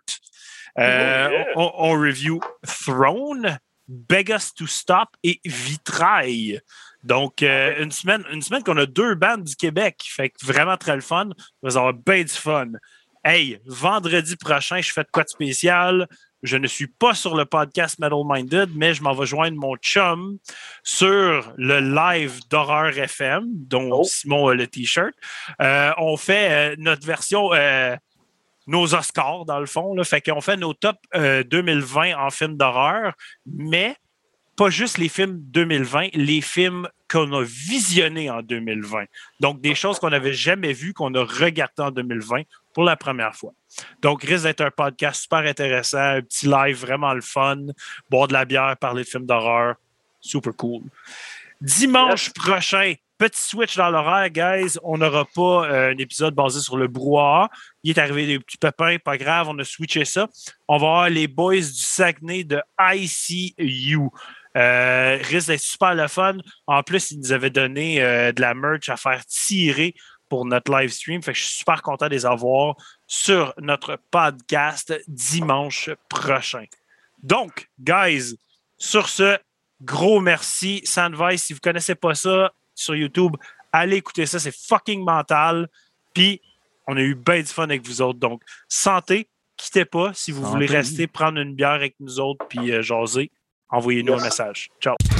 Euh, yeah. on, on review Throne, Beg Us to Stop et Vitrail. Donc, euh, une semaine, une semaine qu'on a deux bandes du Québec. Fait que vraiment très le fun. On va avoir bien du fun. Hey, vendredi prochain, je fais de quoi de spécial? Je ne suis pas sur le podcast Metal Minded, mais je m'en vais joindre mon chum sur le live d'Horreur FM, dont Oh. Simon a le T-shirt. Euh, on fait euh, notre version, euh, nos Oscars, dans le fond. Là. Fait qu'on fait nos top euh, 2020 en films d'horreur, mais pas juste les films 2020, les films qu'on a visionnés en 2020. Donc, des choses qu'on n'avait jamais vues, qu'on a regardées en 2020 pour la première fois. Donc, risque d'être un podcast super intéressant, un petit live vraiment le fun, boire de la bière, parler de films d'horreur. Super cool. Dimanche prochain, petit switch dans l'horaire, guys. On n'aura pas euh, un épisode basé sur le brouhaha. Il est arrivé des petits pépins, pas grave, on a switché ça. On va avoir les boys du Saguenay de ICU. Euh, risque d'être super le fun. En plus, ils nous avaient donné euh, de la merch à faire tirer pour notre live stream. Fait que je suis super content de les avoir sur notre podcast dimanche prochain. Donc, guys, sur ce, gros merci. Sandvice, si vous ne connaissez pas ça sur YouTube, allez écouter ça. C'est fucking mental. Puis, on a eu bien du fun avec vous autres. Donc, santé, quittez pas. Si vous Santé. voulez rester, prendre une bière avec nous autres, puis euh, jaser, envoyez-nous Yes. un message. Ciao.